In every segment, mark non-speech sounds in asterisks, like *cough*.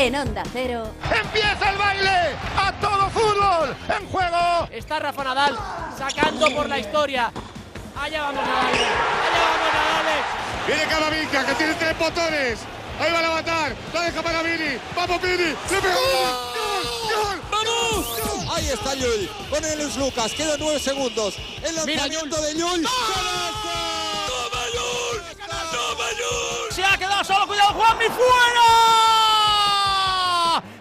En Onda Cero. ¡Empieza el baile! ¡A todo fútbol! ¡En juego! Está Rafa Nadal sacando por la historia. Allá vamos Nadal. Allá vamos Nadal. Viene Camavinga que tiene tres botones. Ahí va a levantar. La deja para Vini. Vamos Vini. Le. ¡Gol! ¡Vamos! Ahí está Llull con el Luis Lucas. Quedan nueve segundos. El lanzamiento de Llull. ¡Toma Llull! ¡Toma Llull! Se ha quedado solo. Cuidado Juanmi fuera.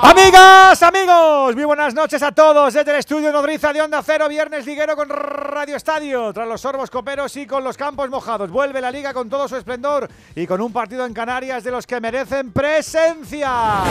Amigas, amigos, muy buenas noches a todos desde el estudio Nodriza de Onda Cero, viernes liguero con Radio Estadio, tras los sorbos coperos y con los campos mojados. Vuelve la liga con todo su esplendor y con un partido en Canarias de los que merecen presencia.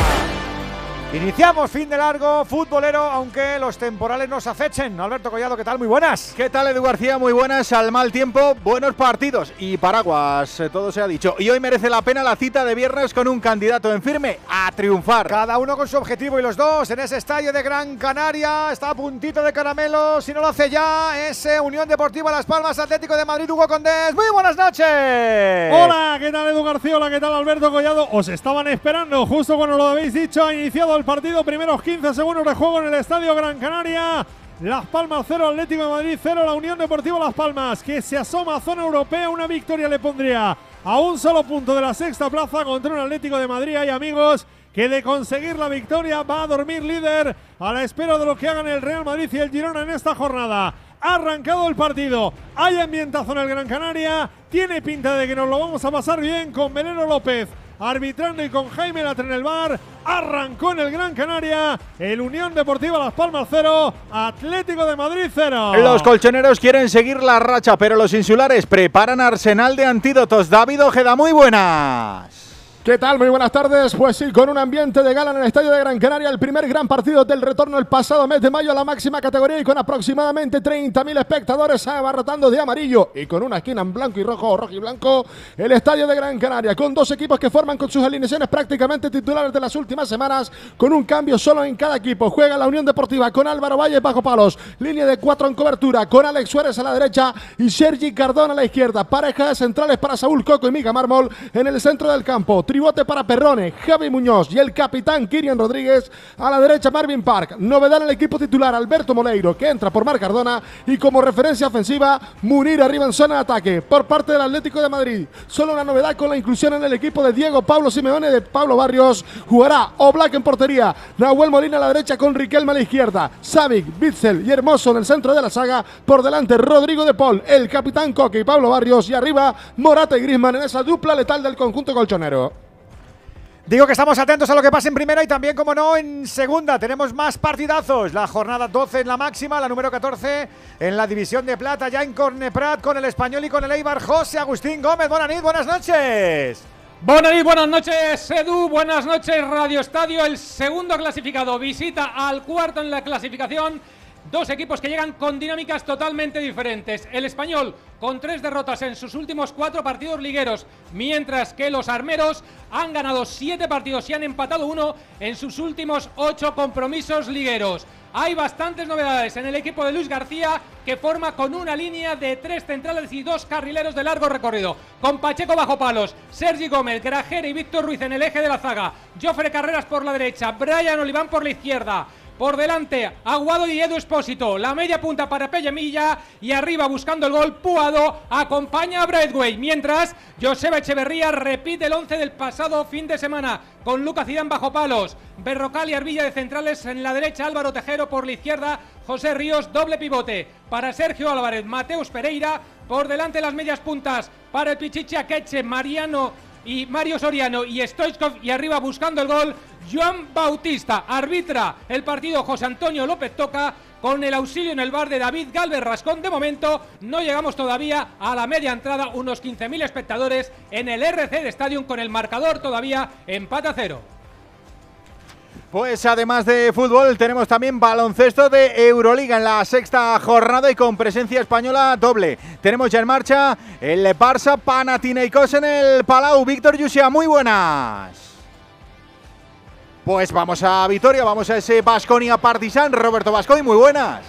Iniciamos fin de largo futbolero, aunque los temporales nos acechen. Alberto Collado, ¿qué tal? Muy buenas. ¿Qué tal, Edu García? Muy buenas. Al mal tiempo, buenos partidos y paraguas, eh, todo se ha dicho. Y hoy merece la pena la cita de viernes con un candidato en firme a triunfar. Cada uno con su objetivo y los dos en ese estadio de Gran Canaria. Está a puntito de caramelo. Si no lo hace ya, ese Unión Deportiva Las Palmas Atlético de Madrid, Hugo Condés. Muy buenas noches. Hola, ¿qué tal Edu García? Hola, ¿qué tal Alberto Collado? Os estaban esperando justo cuando lo habéis dicho. Ha iniciado el partido, primeros 15 segundos de juego en el Estadio Gran Canaria. Las Palmas 0, Atlético de Madrid 0, la Unión Deportiva Las Palmas, que se asoma a zona europea. Una victoria le pondría a un solo punto de la sexta plaza contra un Atlético de Madrid. Hay amigos que de conseguir la victoria va a dormir líder a la espera de lo que hagan el Real Madrid y el Girona en esta jornada. Ha arrancado el partido, hay ambientazo en el Gran Canaria, tiene pinta de que nos lo vamos a pasar bien con Meleno López arbitrando y con Jaime Latre en el bar. Arrancó en el Gran Canaria el Unión Deportiva Las Palmas 0, Atlético de Madrid 0. Los colchoneros quieren seguir la racha, pero los insulares preparan arsenal de antídotos. David Ojeda, muy buenas. ¿Qué tal? Muy buenas tardes. Pues sí, con un ambiente de gala en el Estadio de Gran Canaria, el primer gran partido del retorno el pasado mes de mayo a la máxima categoría y con aproximadamente 30.000 espectadores abarrotando de amarillo y con una esquina en blanco y rojo, rojo y blanco, el Estadio de Gran Canaria, con dos equipos que forman con sus alineaciones prácticamente titulares de las últimas semanas, con un cambio solo en cada equipo. Juega la Unión Deportiva con Álvaro Valle bajo palos, línea de cuatro en cobertura, con Alex Suárez a la derecha y Sergi Cardona a la izquierda. Pareja de centrales para Saúl Coco y Miga Mármol en el centro del campo. Tribote para Perrone, Javi Muñoz y el capitán Kirian Rodríguez. A la derecha Marvin Park. Novedad en el equipo titular Alberto Moleiro, que entra por Mar Cardona. Y como referencia ofensiva, Munir arriba en zona de ataque por parte del Atlético de Madrid. Solo una novedad con la inclusión en el equipo de Diego Pablo Simeone de Pablo Barrios. Jugará Oblak en portería. Nahuel Molina a la derecha con Riquelme a la izquierda. Savic, Bitzel y Hermoso en el centro de la saga. Por delante Rodrigo de Paul, el capitán Coque y Pablo Barrios. Y arriba Morata y Grisman en esa dupla letal del conjunto colchonero. Digo que estamos atentos a lo que pasa en primera y también, como no, en segunda. Tenemos más partidazos. La jornada 12 en la máxima, la número 14 en la división de plata, ya en Corneprat con el español y con el Eibar. José Agustín Gómez, buenas buenas noches. Buenas buenas noches, Edu. Buenas noches, Radio Estadio. El segundo clasificado visita al cuarto en la clasificación. Dos equipos que llegan con dinámicas totalmente diferentes. El español con tres derrotas en sus últimos cuatro partidos ligueros, mientras que los armeros han ganado siete partidos y han empatado uno en sus últimos ocho compromisos ligueros. Hay bastantes novedades en el equipo de Luis García, que forma con una línea de tres centrales y dos carrileros de largo recorrido. Con Pacheco bajo palos, Sergi Gómez, Grajera y Víctor Ruiz en el eje de la zaga. Jofre Carreras por la derecha, Brian Oliván por la izquierda. Por delante, Aguado y Edu Espósito. La media punta para Pellemilla. Y arriba, buscando el gol, Puado acompaña a Bradway. Mientras, Joseba Echeverría repite el once del pasado fin de semana. Con Lucas Zidane bajo palos. Berrocal y Arbilla de centrales en la derecha. Álvaro Tejero por la izquierda. José Ríos, doble pivote. Para Sergio Álvarez, Mateus Pereira. Por delante las medias puntas. Para el Pichichi Akeche, Mariano y Mario Soriano y Stoichkov. Y arriba buscando el gol, Joan Bautista. Arbitra el partido José Antonio López Toca con el auxilio en el bar de David Galvez Rascón. De momento no llegamos todavía a la media entrada, unos 15.000 espectadores en el RC de Stadium con el marcador todavía empate a cero. Pues además de fútbol tenemos también baloncesto de Euroliga en la sexta jornada y con presencia española doble. Tenemos ya en marcha el Barça Panathinaikos en el Palau. Víctor Yusia, muy buenas. Pues vamos a Vitoria, vamos a ese Basconia Partizan. Roberto Bascoy, muy buenas.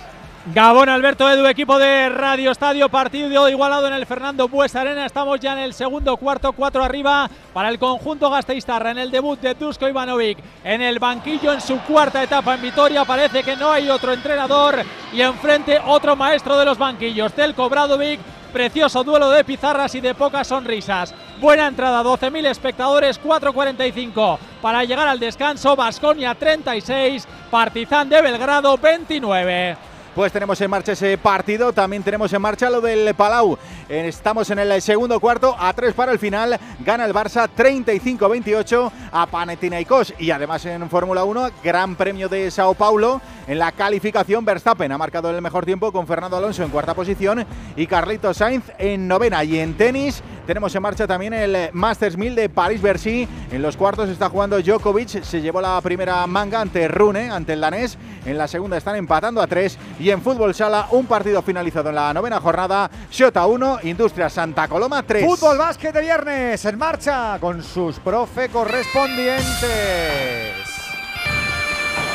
Gabón Alberto Edu, equipo de Radio Estadio, partido igualado en el Fernando Buesa Arena. Estamos ya en el segundo cuarto, cuatro arriba para el conjunto gasteiztarra. En el debut de Dusko Ivanovic en el banquillo en su cuarta etapa en Vitoria. Parece que no hay otro entrenador y enfrente otro maestro de los banquillos, Telko Bradovic. Precioso duelo de pizarras y de pocas sonrisas. Buena entrada, 12.000 espectadores, 4.45 para llegar al descanso. Basconia 36, Partizan de Belgrado 29 pues tenemos en marcha ese partido. También tenemos en marcha lo del Palau. Estamos en el segundo cuarto, a tres para el final. Gana el Barça 35-28 a Panathinaikos. Y además en Fórmula 1, Gran Premio de Sao Paulo. En la calificación, Verstappen ha marcado el mejor tiempo con Fernando Alonso en cuarta posición y Carlito Sainz en novena. Y en tenis tenemos en marcha también el Masters 1000 de París-Bercy. En los cuartos está jugando Djokovic. Se llevó la primera manga ante Rune, ante el danés. En la segunda están empatando a tres. Y en fútbol sala, un partido finalizado en la novena jornada. Shota 1, Industria Santa Coloma 3. Fútbol básquet de viernes en marcha con sus profe correspondientes.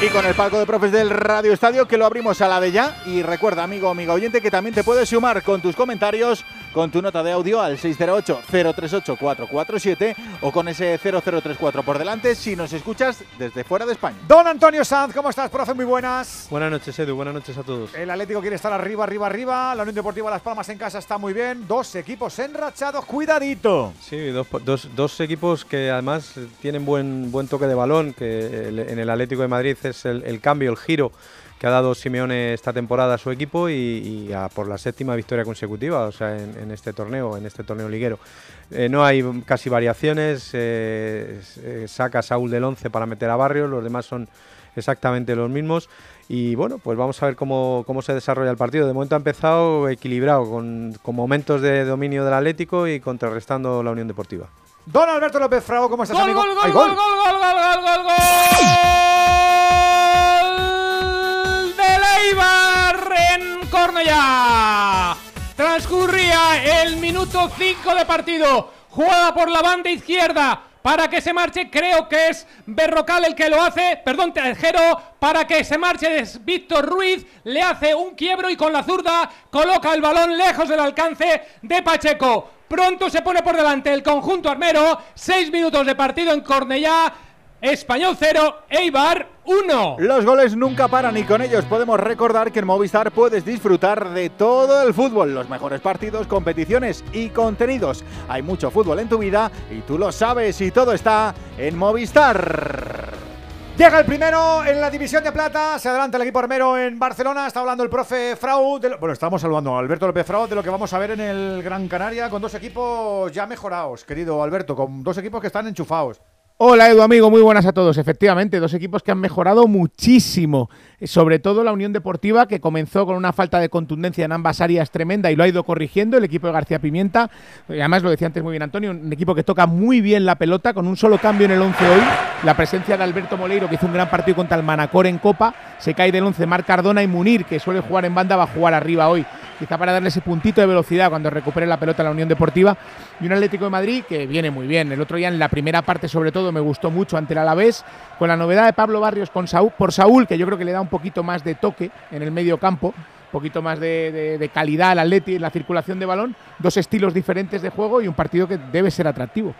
Y con el palco de profes del Radio Estadio que lo abrimos a la de ya. Y recuerda, amigo, amigo oyente, que también te puedes sumar con tus comentarios, con tu nota de audio al 608-038-447 o con ese 0034 por delante si nos escuchas desde fuera de España. Don Antonio Sanz, ¿cómo estás, profe? Muy buenas. Buenas noches, Edu. Buenas noches a todos. El Atlético quiere estar arriba, arriba, arriba. La Unión Deportiva Las Palmas en casa está muy bien. Dos equipos enrachados, cuidadito. Sí, dos, dos, dos equipos que además tienen buen, buen toque de balón, que en el Atlético de Madrid es el, cambio, el giro que ha dado Simeone esta temporada a su equipo y, por la séptima victoria consecutiva, o sea, en, este torneo, en este torneo liguero. Eh, no hay casi variaciones, eh, eh, saca Saúl del 11 para meter a Barrios, los demás son exactamente los mismos. Y bueno, pues vamos a ver cómo, se desarrolla el partido. De momento ha empezado equilibrado, con, momentos de dominio del Atlético y contrarrestando la Unión Deportiva. Don Alberto López Frago, ¿cómo estás, amigo? gol, gol, gol, gol, gol, gol, gol, gol. En Cornellá. Transcurría el minuto 5 de partido. Jugada por la banda izquierda para que se marche. Creo que es Berrocal el que lo hace. Perdón, Tejero. Para que se marche es Víctor Ruiz. Le hace un quiebro y con la zurda coloca el balón lejos del alcance de Pacheco. Pronto se pone por delante el conjunto armero. Seis minutos de partido en Cornellá. Español 0, Eibar 1. Los goles nunca paran y con ellos podemos recordar que en Movistar puedes disfrutar de todo el fútbol, los mejores partidos, competiciones y contenidos. Hay mucho fútbol en tu vida y tú lo sabes y todo está en Movistar. Llega el primero en la división de plata, se adelanta el equipo armero en Barcelona, está hablando el profe Frau, bueno, estamos saludando a Alberto López Frau de lo que vamos a ver en el Gran Canaria con dos equipos ya mejorados, querido Alberto, con dos equipos que están enchufados. Hola Edu, amigo, muy buenas a todos. Efectivamente, dos equipos que han mejorado muchísimo, sobre todo la Unión Deportiva, que comenzó con una falta de contundencia en ambas áreas tremenda y lo ha ido corrigiendo el equipo de García Pimienta. Además, lo decía antes muy bien Antonio, un equipo que toca muy bien la pelota, con un solo cambio en el 11 hoy. La presencia de Alberto Moleiro, que hizo un gran partido contra el Manacor en Copa, se cae del 11 Marc Cardona y Munir, que suele jugar en banda, va a jugar arriba hoy. Quizá para darle ese puntito de velocidad cuando recupere la pelota a la Unión Deportiva. Y un Atlético de Madrid que viene muy bien. El otro día en la primera parte, sobre todo, me gustó mucho ante el Alavés, con la novedad de Pablo Barrios con Saúl, por Saúl, que yo creo que le da un poquito más de toque en el medio campo, un poquito más de, calidad al Atleti en la circulación de balón, dos estilos diferentes de juego y un partido que debe ser atractivo.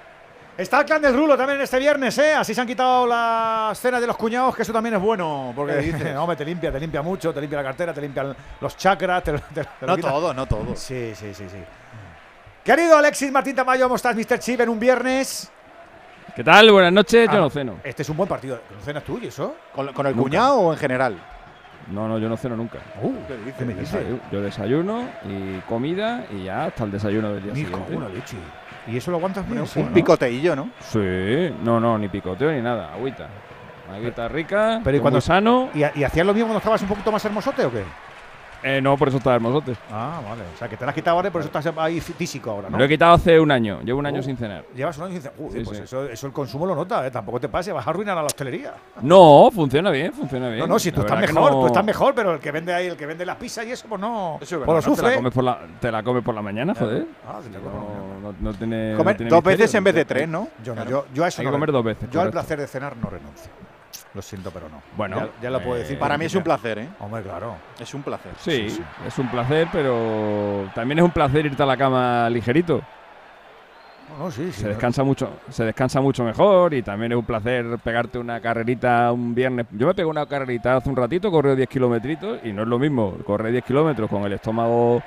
Está el clan del Rulo también este viernes, ¿eh? Así se han quitado la escena de los cuñados, que eso también es bueno. Porque dice, hombre, te limpia, te limpia mucho, te limpia la cartera, te limpia los chakras. no todo, no todo. Sí, sí, sí, sí. Querido Alexis Martín Tamayo, ¿cómo estás, Mr. Chip, en un viernes? ¿Qué tal? Buenas noches, yo Ah, no ceno. Este es un buen partido. ¿No cenas tú y eso? ¿Con, el cuñado o en general? No, no, yo no ceno nunca. Uh, ¿qué me dices? Yo desayuno y comida y ya hasta el desayuno del día Me siguiente. la leche. ¿Y eso lo aguantas bien? sí, un no? picoteillo, ¿no? Sí, no, no, ni picoteo ni nada, agüita. Agüita rica, Pero ¿y cuando sano. ¿Y, y hacías lo mismo cuando estabas un poquito más hermosote o qué? Eh, no, por eso está Hermosote. Ah, vale. O sea, que te la has quitado ahora y por eso estás ahí físico ahora, Me ¿no? lo he quitado hace un año. Llevo un año Uh. sin cenar. Llevas un año y dices, "Uy, Sí, pues sí. Eso, eso el consumo lo nota, ¿eh? Tampoco te pase, vas a arruinar a la hostelería. No, funciona bien, funciona bien. No, no, si tú La estás mejor, no- tú estás mejor, pero el que vende ahí, el que vende las pizzas y eso, pues no. Eso es lo verdad, ¿no? te, la sufre. comes por la, te la comes por la mañana, joder. Ah, te la comes por la mañana. No, tiene. Comer no tiene dos misterio. veces en vez de tres, ¿no? Yo no, Claro. yo, yo a eso Hay no que comer dos veces. Yo al placer de cenar no renuncio. Lo siento, pero no. Bueno, ya, ya lo puedo eh, decir. Para mí es un placer, ¿eh? Hombre, claro. Es un placer. Sí, Sí, sí. es un placer, pero también es un placer irte a la cama ligerito. No, no, sí, sí. Se descansa mucho, se descansa mucho mejor y también es un placer pegarte una carrerita un viernes. Yo me pegué una carrerita hace un ratito, corrí 10 kilometritos y no es lo mismo correr 10 kilómetros con el estómago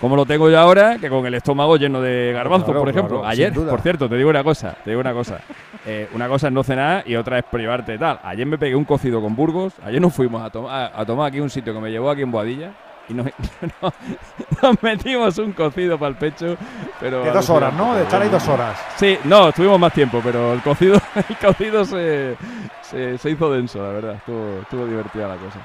como lo tengo yo ahora que con el estómago lleno de garbanzos, Claro, por ejemplo. claro, Ayer, por cierto, te digo una cosa, te digo una cosa. Eh, una cosa es no cenar y otra es privarte de tal. Ayer me pegué un cocido con Burgos. Ayer nos fuimos a, tomar a tomar aquí un sitio que me llevó aquí en Boadilla. Y nos, *laughs* metimos un cocido para el pecho. Pero De dos horas, ¿no? De estar ahí dos horas. Sí, no, estuvimos más tiempo, pero el cocido, *laughs* el cocido se, se, se hizo denso, la verdad. Estuvo, estuvo divertida la cosa.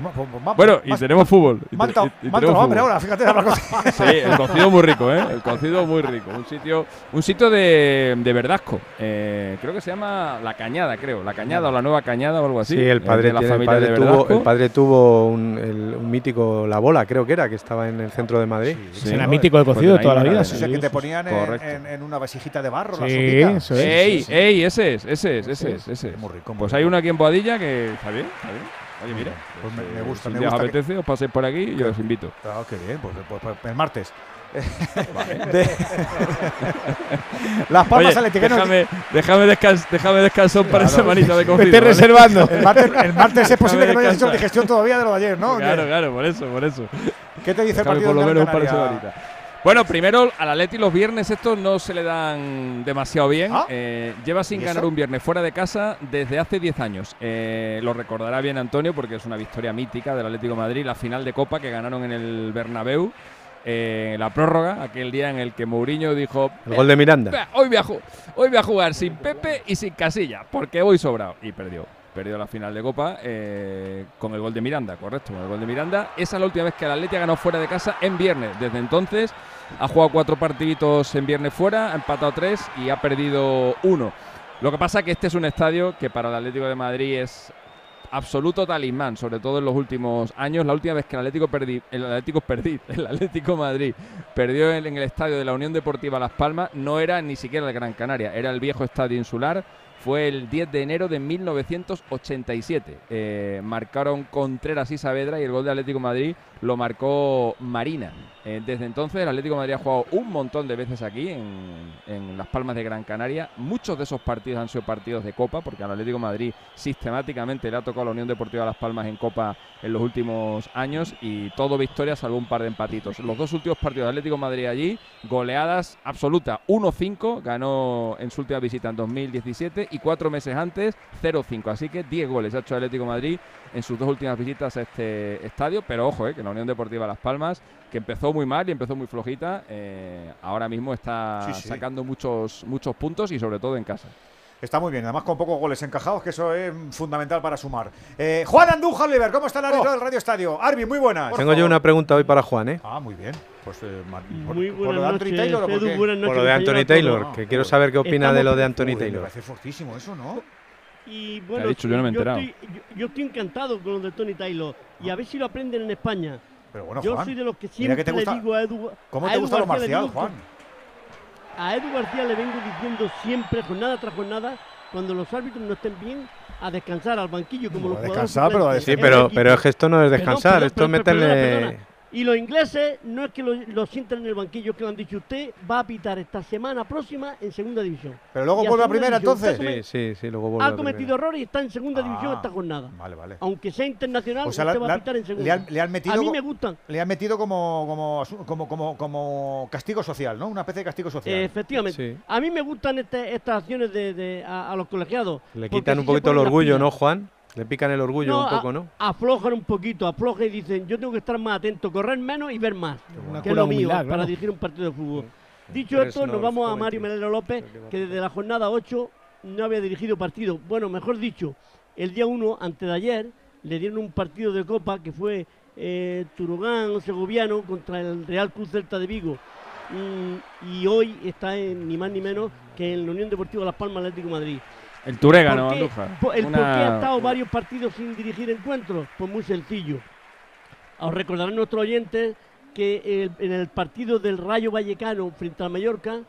Pues, pues- pues Bueno, y más- tenemos fútbol. y Manta, y- y manta tenemos hambre fútbol. ahora, fíjate la cosa. *laughs* Sí, el cocido muy rico, ¿eh? El cocido muy rico. Un sitio, un sitio de, de Verdasco. Eh, creo que se llama La Cañada, creo. La Cañada o la Nueva Cañada o algo así. Sí, el eh, padre, de la tiene- el familia padre de tuvo, el padre tuvo un, el- un mítico La Bola, creo que era, que estaba en el centro de Madrid. Sí, ¿no? mítico de Pues cocido de ahí toda la vida. O sea, que te ponían en, Correcto. en- en una vasijita de barro, la Sí, sopita. eso es. ¡Ey, sí. ey! Ese es, ese es, ese es, ese es. muy rico, muy Pues rico. hay uno aquí en Boadilla que está bien, está bien. Oye, mira. Pues me- eh, me gusta, si me gusta que- apetece, os paséis por aquí y yo os invito. Claro, qué bien, pues, pues- pues el martes. *laughs* *laughs* De- Las palmas Oye, Athletic, ¿eh? ¿no? déjame, déjame, descans- déjame descansar para Claro, esa manita de cocido. Vete ¿vale? reservando. *laughs* El martes, el martes es posible que no hayas hecho digestión todavía de lo de ayer, ¿no? Claro, ¿Qué, claro, por eso, por eso. qué te dice el Déjame partido por lo menos Gran un Bueno, primero al Atleti los viernes estos no se le dan demasiado bien. Ah. Eh, lleva sin ¿Y ganar un viernes fuera de casa desde hace 10 años. Eh, lo recordará bien Antonio porque es una victoria mítica del Atlético de Madrid, la final de Copa que ganaron en el Bernabéu. eh, la prórroga, aquel día en el que Mourinho dijo El gol de Miranda. "Vea, hoy, voy a hoy voy a jugar sin Pepe y sin Casilla, porque voy sobrado. Y perdió. Perdió la final de Copa eh, con el gol de Miranda, correcto, con el gol de Miranda. Esa es la última vez que el Atleti ha ganado fuera de casa en viernes. Desde entonces ha jugado cuatro partiditos en viernes fuera, ha empatado tres y ha perdido uno. Lo que pasa es que este es un estadio que para el Atlético de Madrid es absoluto talismán, sobre todo en los últimos años. La última vez que el Atlético perdí, el Atlético *laughs* el Atlético Madrid perdió en, en el estadio de la Unión Deportiva Las Palmas, no era ni siquiera el Gran Canaria, era el viejo estadio insular. Fue el 10 de enero de 1987. Eh, marcaron Contreras y Saavedra y el gol de Atlético Madrid lo marcó Marina. Eh, desde entonces el Atlético Madrid ha jugado un montón de veces aquí en, Las Palmas de Gran Canaria. Muchos de esos partidos han sido partidos de Copa, porque al Atlético Madrid sistemáticamente le ha tocado a la Unión Deportiva Las Palmas en Copa en los últimos años y todo victoria salvo un par de empatitos. Los dos últimos partidos de Atlético Madrid allí, goleadas absolutas. 1-5 ganó en su última visita en 2017 y cuatro meses antes 0-5. Así que 10 goles ha hecho el Atlético Madrid en sus dos últimas visitas a este estadio. Pero ojo, eh, que la Unión Deportiva Las Palmas, que empezó muy mal y empezó muy flojita, eh, ahora mismo está Sí, sí. sacando muchos, muchos puntos y sobre todo en casa. Está muy bien, además con pocos goles encajados, que eso es fundamental para sumar. Eh, Juan Andújar Oliver, ¿cómo está el árbitro del Radio Estadio? Arbi, muy buenas. Tengo yo una pregunta hoy para Juan, ¿eh? Ah, muy bien. Pues, eh, por, Muy por lo de Anthony noches, Taylor, ¿o por qué? Por lo de Anthony Taylor, que quiero saber qué opina de lo de Anthony Joder, Me Taylor. parece fortísimo eso, ¿no? Y bueno, ha dicho? Yo no me he enterado. Estoy, yo, yo estoy encantado con lo de Tony Taylor y a ver si lo aprenden en España. Pero bueno, yo Juan, soy de los que siempre que te le digo a Edu. ¿Cómo te gusta lo marcial, Juan? A Edu García le vengo diciendo siempre, jornada tras jornada, cuando los árbitros no estén bien, a descansar al banquillo como los a jugadores descansar, pero. Sí, pero, pero es que esto no es descansar, perdón, esto es perdona, meterle. perdona. Y los ingleses no es que lo, lo sientan en el banquillo, que lo han dicho usted, va a pitar esta semana próxima en segunda división. Pero luego vuelve a primera, división. entonces. Sí, sí, sí, luego vuelve ha a primera. cometido errores y está en segunda división Ah, esta jornada. Vale, vale. Aunque sea internacional, O sea, usted le- va a pitar en segunda. le han- le han metido a mí me gustan. Le han metido como, como, como, como, como castigo social, ¿no? Una especie de castigo social. Eh, efectivamente. A mí me gustan este- estas acciones de, de- a, a los colegiados. Le quitan un poquito el orgullo. ¿no, Juan? Le pican el orgullo un a- poco, ¿no? Aflojan un poquito, aflojan y dicen, yo tengo que estar más atento, correr menos y ver más. Una que es lo mío humildad, para dirigir un partido de fútbol. Dicho Pero esto, nos no vamos a Mario. Melero López, que desde la jornada 8 no había dirigido partido. Bueno, mejor dicho, el día 1, antes de ayer, le dieron un partido de Copa que fue eh, Turugán Segoviano contra el Real Cruz Celta de Vigo. Mm, y hoy está en, ni más ni menos que en la Unión Deportiva Las Palmas Atlético de Madrid. El Turégano, ¿Por qué? Andújar. Po- el Una- por qué ha estado varios partidos sin dirigir encuentros? Pues muy sencillo. Os recordarán nuestros oyentes que el- en el partido del Rayo Vallecano frente al Mallorca,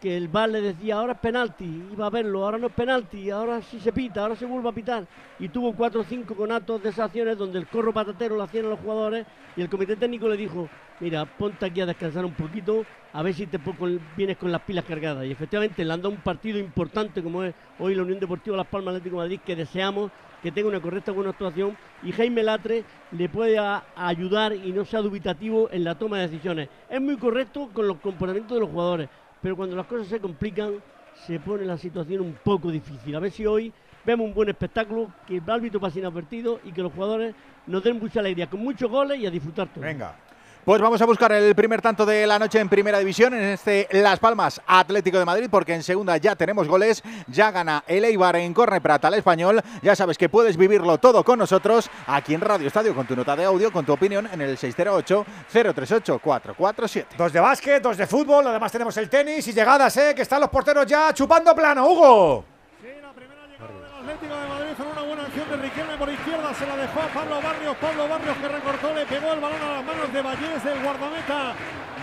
que el VAR le decía ahora es penalti, iba a verlo, ahora no es penalti, ahora sí se pita, ahora se vuelve a pitar. Y tuvo cuatro o cinco conatos de esas donde el corro patatero lo hacían a los jugadores y el comité técnico le dijo, mira, ponte aquí a descansar un poquito, a ver si te vienes con las pilas cargadas. Y efectivamente le han dado un partido importante como es hoy la Unión Deportiva Las Palmas Atlético de Madrid, que deseamos que tenga una correcta buena actuación y Jaime Latre le pueda ayudar y no sea dubitativo en la toma de decisiones. Es muy correcto con los comportamientos de los jugadores, pero cuando las cosas se complican se pone la situación un poco difícil. A ver si hoy vemos un buen espectáculo, que el árbitro pase inadvertido y que los jugadores nos den mucha alegría, con muchos goles y a disfrutar todo. Venga. Pues vamos a buscar el primer tanto de la noche en Primera División, en este Las Palmas Atlético de Madrid, porque en Segunda ya tenemos goles, ya gana el Eibar en Corne Prata al Español, ya sabes que puedes vivirlo todo con nosotros aquí en Radio Estadio, con tu nota de audio, con tu opinión en el 608-038-447. Dos de básquet, dos de fútbol, además tenemos el tenis y llegadas, ¿eh? Que están los porteros ya chupando plano, Hugo. Atlético de Madrid buena acción de Riquelme por izquierda, se la dejó a Pablo Barrios, Pablo Barrios que recortó, le pegó el balón a las manos de Valles, del guardameta,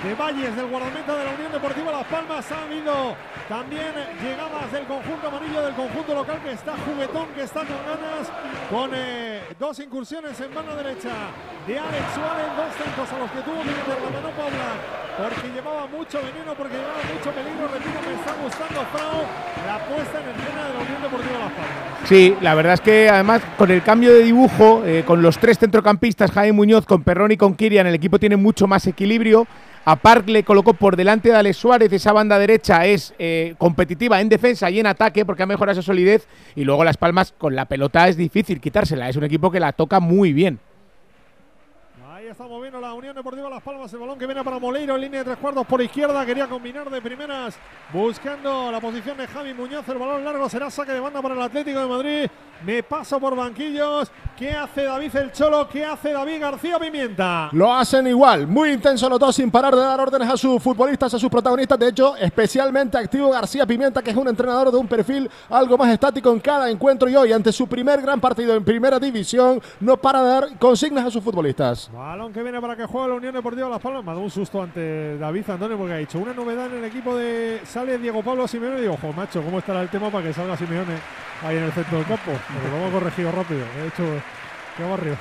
de Valles, del guardameta de la Unión Deportiva Las Palmas, ha habido también llegadas del conjunto amarillo, del conjunto local que está juguetón, que está con ganas, con eh, dos incursiones en mano derecha de Alex Suárez, dos centros a los que tuvo que meter la mano Paula, porque llevaba mucho veneno, porque llevaba mucho peligro, repito, me está gustando Frao, la puesta en escena de la Unión Deportiva Las Palmas. Sí, la verdad es que además con el cambio de dibujo, eh, con los tres centrocampistas, Jaime Muñoz, con Perrón y con Kirian, el equipo tiene mucho más equilibrio. A Park le colocó por delante de Alex Suárez, esa banda derecha es eh, competitiva en defensa y en ataque porque ha mejorado esa solidez. Y luego Las Palmas con la pelota es difícil quitársela, es un equipo que la toca muy bien. Ahí está moviendo la Unión Deportiva Las Palmas. El balón que viene para Moleiro en línea de tres cuartos por izquierda. Quería combinar de primeras buscando la posición de Javi Muñoz. El balón largo será saque de banda para el Atlético de Madrid. Me paso por banquillos. ¿Qué hace David el Cholo? ¿Qué hace David García Pimienta? Lo hacen igual, muy intenso los dos sin parar de dar órdenes a sus futbolistas, a sus protagonistas. De hecho, especialmente activo García Pimienta, que es un entrenador de un perfil algo más estático en cada encuentro y hoy, ante su primer gran partido en primera división, no para de dar consignas a sus futbolistas. Balón que viene para que juegue la Unión Deportiva Las Palmas. Me ha dado un susto ante David Antonio porque ha dicho una novedad en el equipo de. Sale Diego Pablo Simeone y digo, ojo, macho, ¿cómo estará el tema para que salga Simeone ahí en el centro del campo? Porque lo hemos corregido rápido. De hecho, qué barrios.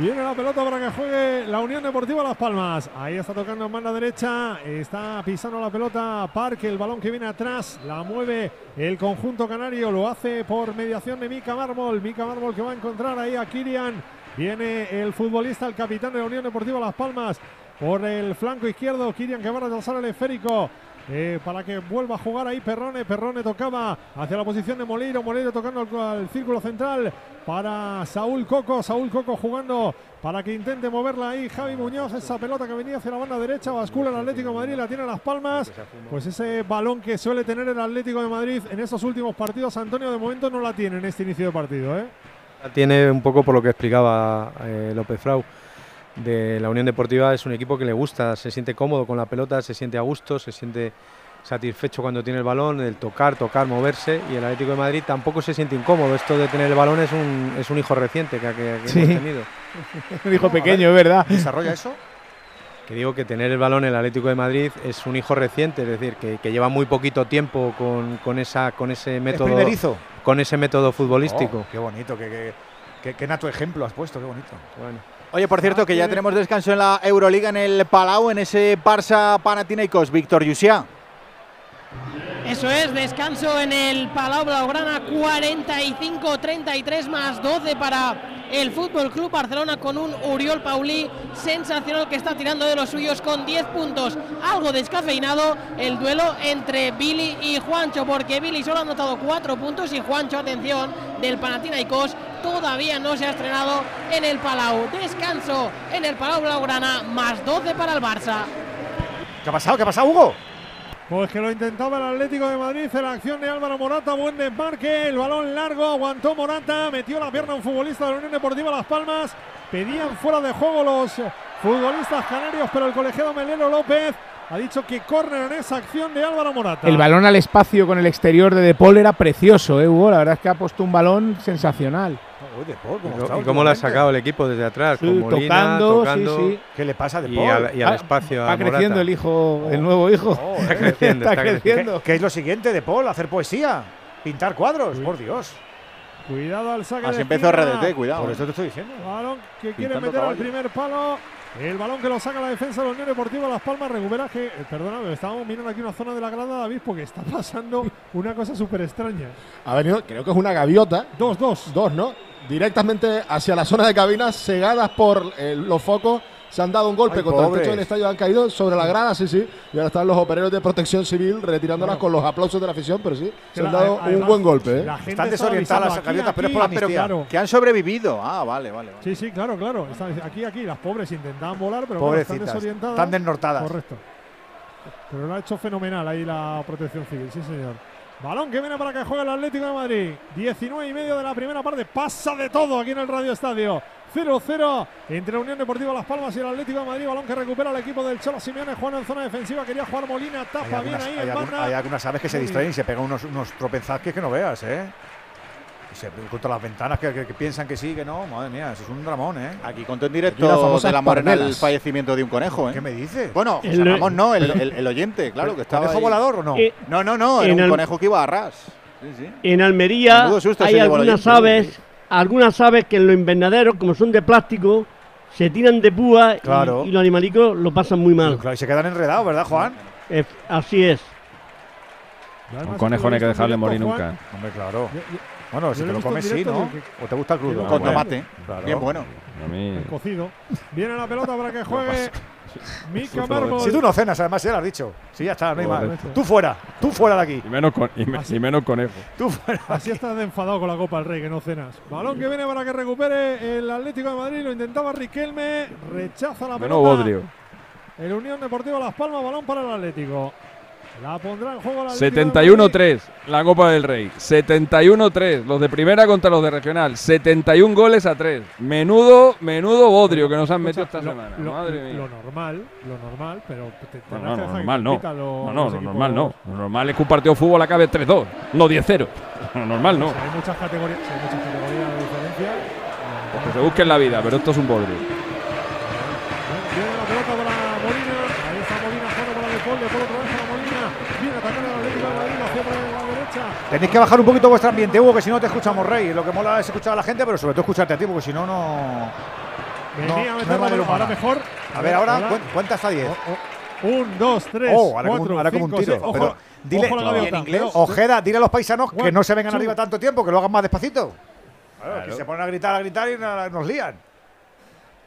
Viene la pelota para que juegue la Unión Deportiva Las Palmas. Ahí está tocando en banda derecha. Está pisando la pelota Parque. El balón que viene atrás. La mueve el conjunto canario. Lo hace por mediación de Mika Mármol. Mika Mármol que va a encontrar ahí a Kirian. Viene el futbolista, el capitán de la Unión Deportiva Las Palmas. Por el flanco izquierdo. Kirian que va a retrasar el esférico. eh, para que vuelva a jugar ahí Perrone. Perrone tocaba hacia la posición de Moleiro. Moleiro tocando al, círculo central para Saúl Coco. Saúl Coco jugando para que intente moverla ahí Javi Muñoz. Esa pelota que venía hacia la banda derecha. Bascula el Atlético de Madrid. La tiene Las Palmas. Pues ese balón que suele tener el Atlético de Madrid en estos últimos partidos. Antonio de momento no la tiene en este inicio de partido. ¿eh? Tiene un poco por lo que explicaba eh, López Frau. De la Unión Deportiva es un equipo que le gusta, se siente cómodo con la pelota, se siente a gusto, se siente satisfecho cuando tiene el balón, el tocar, tocar, moverse. Y el Atlético de Madrid tampoco se siente incómodo. Esto de tener el balón es un, es un hijo reciente que, que- que Sí. hemos tenido. *laughs* Un hijo pequeño, es verdad. ¿Desarrolla eso? Que digo que tener el balón en el Atlético de Madrid es un hijo reciente, es decir, que, que lleva muy poquito tiempo con, con esa, con ese método. primerizo. Con ese método futbolístico. Oh, qué bonito, qué, qué, qué- qué nato ejemplo has puesto, qué bonito. Bueno. Oye, por cierto, que ya tenemos descanso en la Euroliga en el Palau, en ese Barça Panathinaikos, Víctor Yusia. Eso es, descanso en el Palau Blaugrana, 45-33 más 12 para el Fútbol Club Barcelona con un Uriol Paulí sensacional que está tirando de los suyos con 10 puntos. Algo descafeinado el duelo entre Billy y Juancho, porque Billy solo ha anotado 4 puntos y Juancho, atención, del Panathinaikos todavía no se ha estrenado en el Palau. Descanso en el Palau Blaugrana, más 12 para el Barça. ¿Qué ha pasado? ¿Qué ha pasado, Hugo? Pues que lo intentaba el Atlético de Madrid en la acción de Álvaro Morata, buen desmarque, el balón largo, aguantó Morata, metió la pierna un futbolista de la Unión Deportiva Las Palmas Pedían fuera de juego los futbolistas canarios, pero el colegiado Melero López ha dicho que córner en esa acción de Álvaro Morata. El balón al espacio con el exterior de De Paul era precioso, ¿eh, Hugo? La verdad es que ha puesto un balón sensacional. Uy, De Paul, ¿cómo ¿Y está cómo- ¿Y cómo lo ha sacado el equipo desde atrás? Sí, con Molina, tocando, sí, tocando. sí. ¿Qué le pasa a De Y Paul? al, y al Ah, espacio. Va creciendo el hijo, el nuevo hijo. Oh, *laughs* Está eh. creciendo, Está está creciendo. creciendo. ¿Qué, qué es lo siguiente de Paul? Hacer poesía. Pintar cuadros, por Dios. Cuidado al saque Así de empezó. RDT, cuidado. Por eso te estoy diciendo. Balón que quiere meter al caballo. primer palo. El balón que lo saca la defensa de la Unión Deportiva Las Palmas recupera que, eh, perdóname, estábamos mirando aquí una zona de la grada, David, porque está pasando una cosa súper extraña. Ha venido, creo que es una gaviota. Dos, dos. Dos, ¿no? Directamente hacia la zona de cabinas, cegadas por eh, los focos. Se han dado un golpe Ay, contra pobres. el techo del estadio, han caído sobre la grada, sí, sí. Y ahora están los operadores de protección civil retirándolas con los aplausos de la afición, pero sí, se han dado un buen golpe. ¿eh? La gente Están desorientadas las gaviotas, pero es por la claro. Que han sobrevivido. Ah, vale, vale. vale. Sí, sí, claro, claro. Están aquí, aquí. Las pobres intentaban volar, pero claro, están desorientadas. Están desnortadas. Correcto. Pero lo ha hecho fenomenal ahí la protección civil, sí, señor. Balón que viene para que juegue el Atlético de Madrid. 19 y medio de la primera parte. Pasa de todo aquí en el Radio Estadio. 0-0 entre la Unión Deportiva Las Palmas y el Atlético de Madrid. Balón que recupera el equipo del Cholo Simeone. Juan en zona defensiva. Quería jugar Molina. Tapa bien ahí hay en hay algunas aves que se distraen y se pegan unos, unos que no veas, ¿eh? Se contra las ventanas que, que- que piensan que sí, que no. Madre mía, eso es un dramón, ¿eh? Aquí contó en directo de la Morena el fallecimiento de un conejo, ¿eh? ¿Qué me dices? Bueno, El- Ramón no, el, *laughs* el- el oyente, claro, que estaba. ¿Conejo ahí. volador o no? Eh, No, no, no, era un conejo que iba a ras. Sí, sí. En Almería susto hay algunas aves, algunas aves que en los invernaderos, como son de plástico, se tiran de púa y- Claro. y, los animalicos lo pasan muy mal. Pero claro, y se quedan enredados, ¿verdad, Juan? Eh, así es. Un conejo no hay que dejarle morir nunca. Hombre, claro. Yo- yo- Bueno, si te lo comes, sí, ¿no? ¿O te gusta el crudo? Con tomate. Claro. Bien bueno. A mí. el cocido. Viene la pelota para que *laughs* juegue Mármol. Si tú no cenas, además ya lo has dicho. Sí, ya está, no hay más. Tú fuera, tú fuera de aquí. Y menos, con- y, me- y menos conejo. Tú fuera. Así estás de enfadado con la Copa del Rey, que no cenas. Balón que viene para que recupere el Atlético de Madrid. Lo intentaba Riquelme. Rechaza la Menos pelota. bodrio. El Unión Deportiva Las Palmas. Balón para el Atlético. La pondrá en juego el Atlético de 71-3 la Copa del Rey. 71-3 los de primera contra los de regional. 71 goles a 3. Menudo, menudo bodrio que nos han metido esta Lo- semana. Lo, Madre mía. lo normal, lo normal, pero te, tendrás no, lo normal no. los- No, no, lo normal no. Lo normal es que un partido de fútbol acabe 3-2, no 10-0. *laughs* Lo normal no. O sea, hay muchas categorías, hay muchas categorías de diferencia. Pues que se busque en la vida, pero esto es un bodrio. Viene la pelota para Molina. Ahí está Molina jugando para De Paul. De Paul otra vez para Molina. Viene atacando al Atlético de Madrid. Lo hacía por la derecha. Tenéis que bajar un poquito vuestro ambiente, Hugo, que si no te escuchamos, Rey. Lo que mola es escuchar a la gente, pero sobre todo escucharte a ti, porque si no, no. Venía no a pelota. Ahora mejor. A ver, ahora, cuen- cuenta hasta 10. Un, dos, tres, Oh, ahora como, cuatro, un- ahora como un cinco, tiro. seis. Ojo, pero dile, ojo la gaviota. Pero- Ojeda, dile a los paisanos que One, no se vengan two. arriba tanto tiempo, que lo hagan más despacito. Claro, que se ponen a gritar, a gritar y nos lían.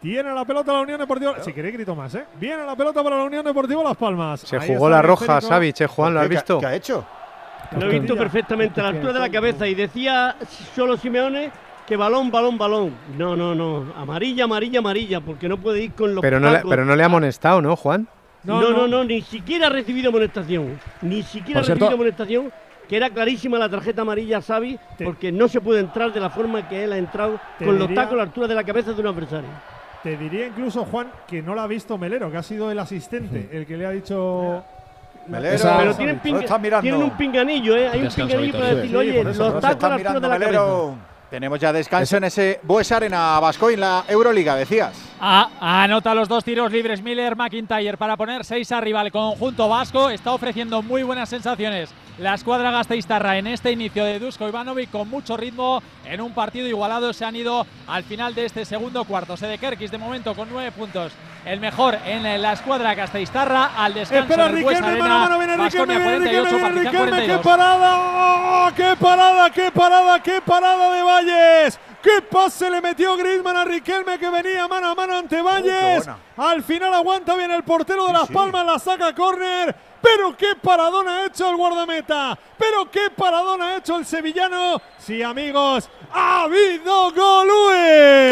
Tiene la pelota la Unión Deportiva. Si queréis grito más, ¿eh? Viene la pelota para la Unión Deportiva Las Palmas. Se Ahí jugó la roja. Savic, ¿eh, Juan? ¿Lo has ¿Qué- visto? ¿Qué ha hecho? Lo he visto perfectamente a la altura de la cabeza y decía solo Simeone que balón, balón, balón. No, no, no. Amarilla, amarilla, amarilla, porque no puede ir con los Pero no, le, pero no le ha amonestado, ¿no, Juan? No no, no, ni siquiera ha recibido amonestación. Ni siquiera ha recibido amonestación, que era clarísima la tarjeta amarilla a Xavi, porque no se puede entrar de la forma que él ha entrado, con los tacos a la altura de la cabeza de un adversario. Te diría incluso, Juan, que no la ha visto Melero, que ha sido el asistente el que le ha dicho. Melero, Esa- Pero tienen, pinga- tienen un pinganillo, ¿eh? Hay un pinganillo para Sí, oye, los tacos a la altura de la cabeza. Tenemos ya descanso en ese Bues Arena Bascoy en la Euroliga, decías. Ah, anota los dos tiros libres Miller McIntyre para poner seis arriba. El conjunto vasco está ofreciendo muy buenas sensaciones. La escuadra gasteiztarra en este inicio de Dusko Ivanovic con mucho ritmo en un partido igualado se han ido al final de este segundo cuarto. Sedekerkis de momento con nueve puntos. El mejor en la escuadra gasteiztarra al descanso Espera, Riquelme, Arena. mano a mano, viene Riquelme, viene 48, Riquelme, viene Riquelme, qué 42. parada, ¡Oh, qué parada, qué parada, qué parada de Valles. ¡Qué pase le metió Griezmann a Riquelme que venía mano a mano ante Valles! Al final aguanta bien el portero de Las Palmas, la saca córner. Pero qué paradón ha hecho el guardameta. Pero qué paradón ha hecho el sevillano. Sí, amigos, ha habido Golue.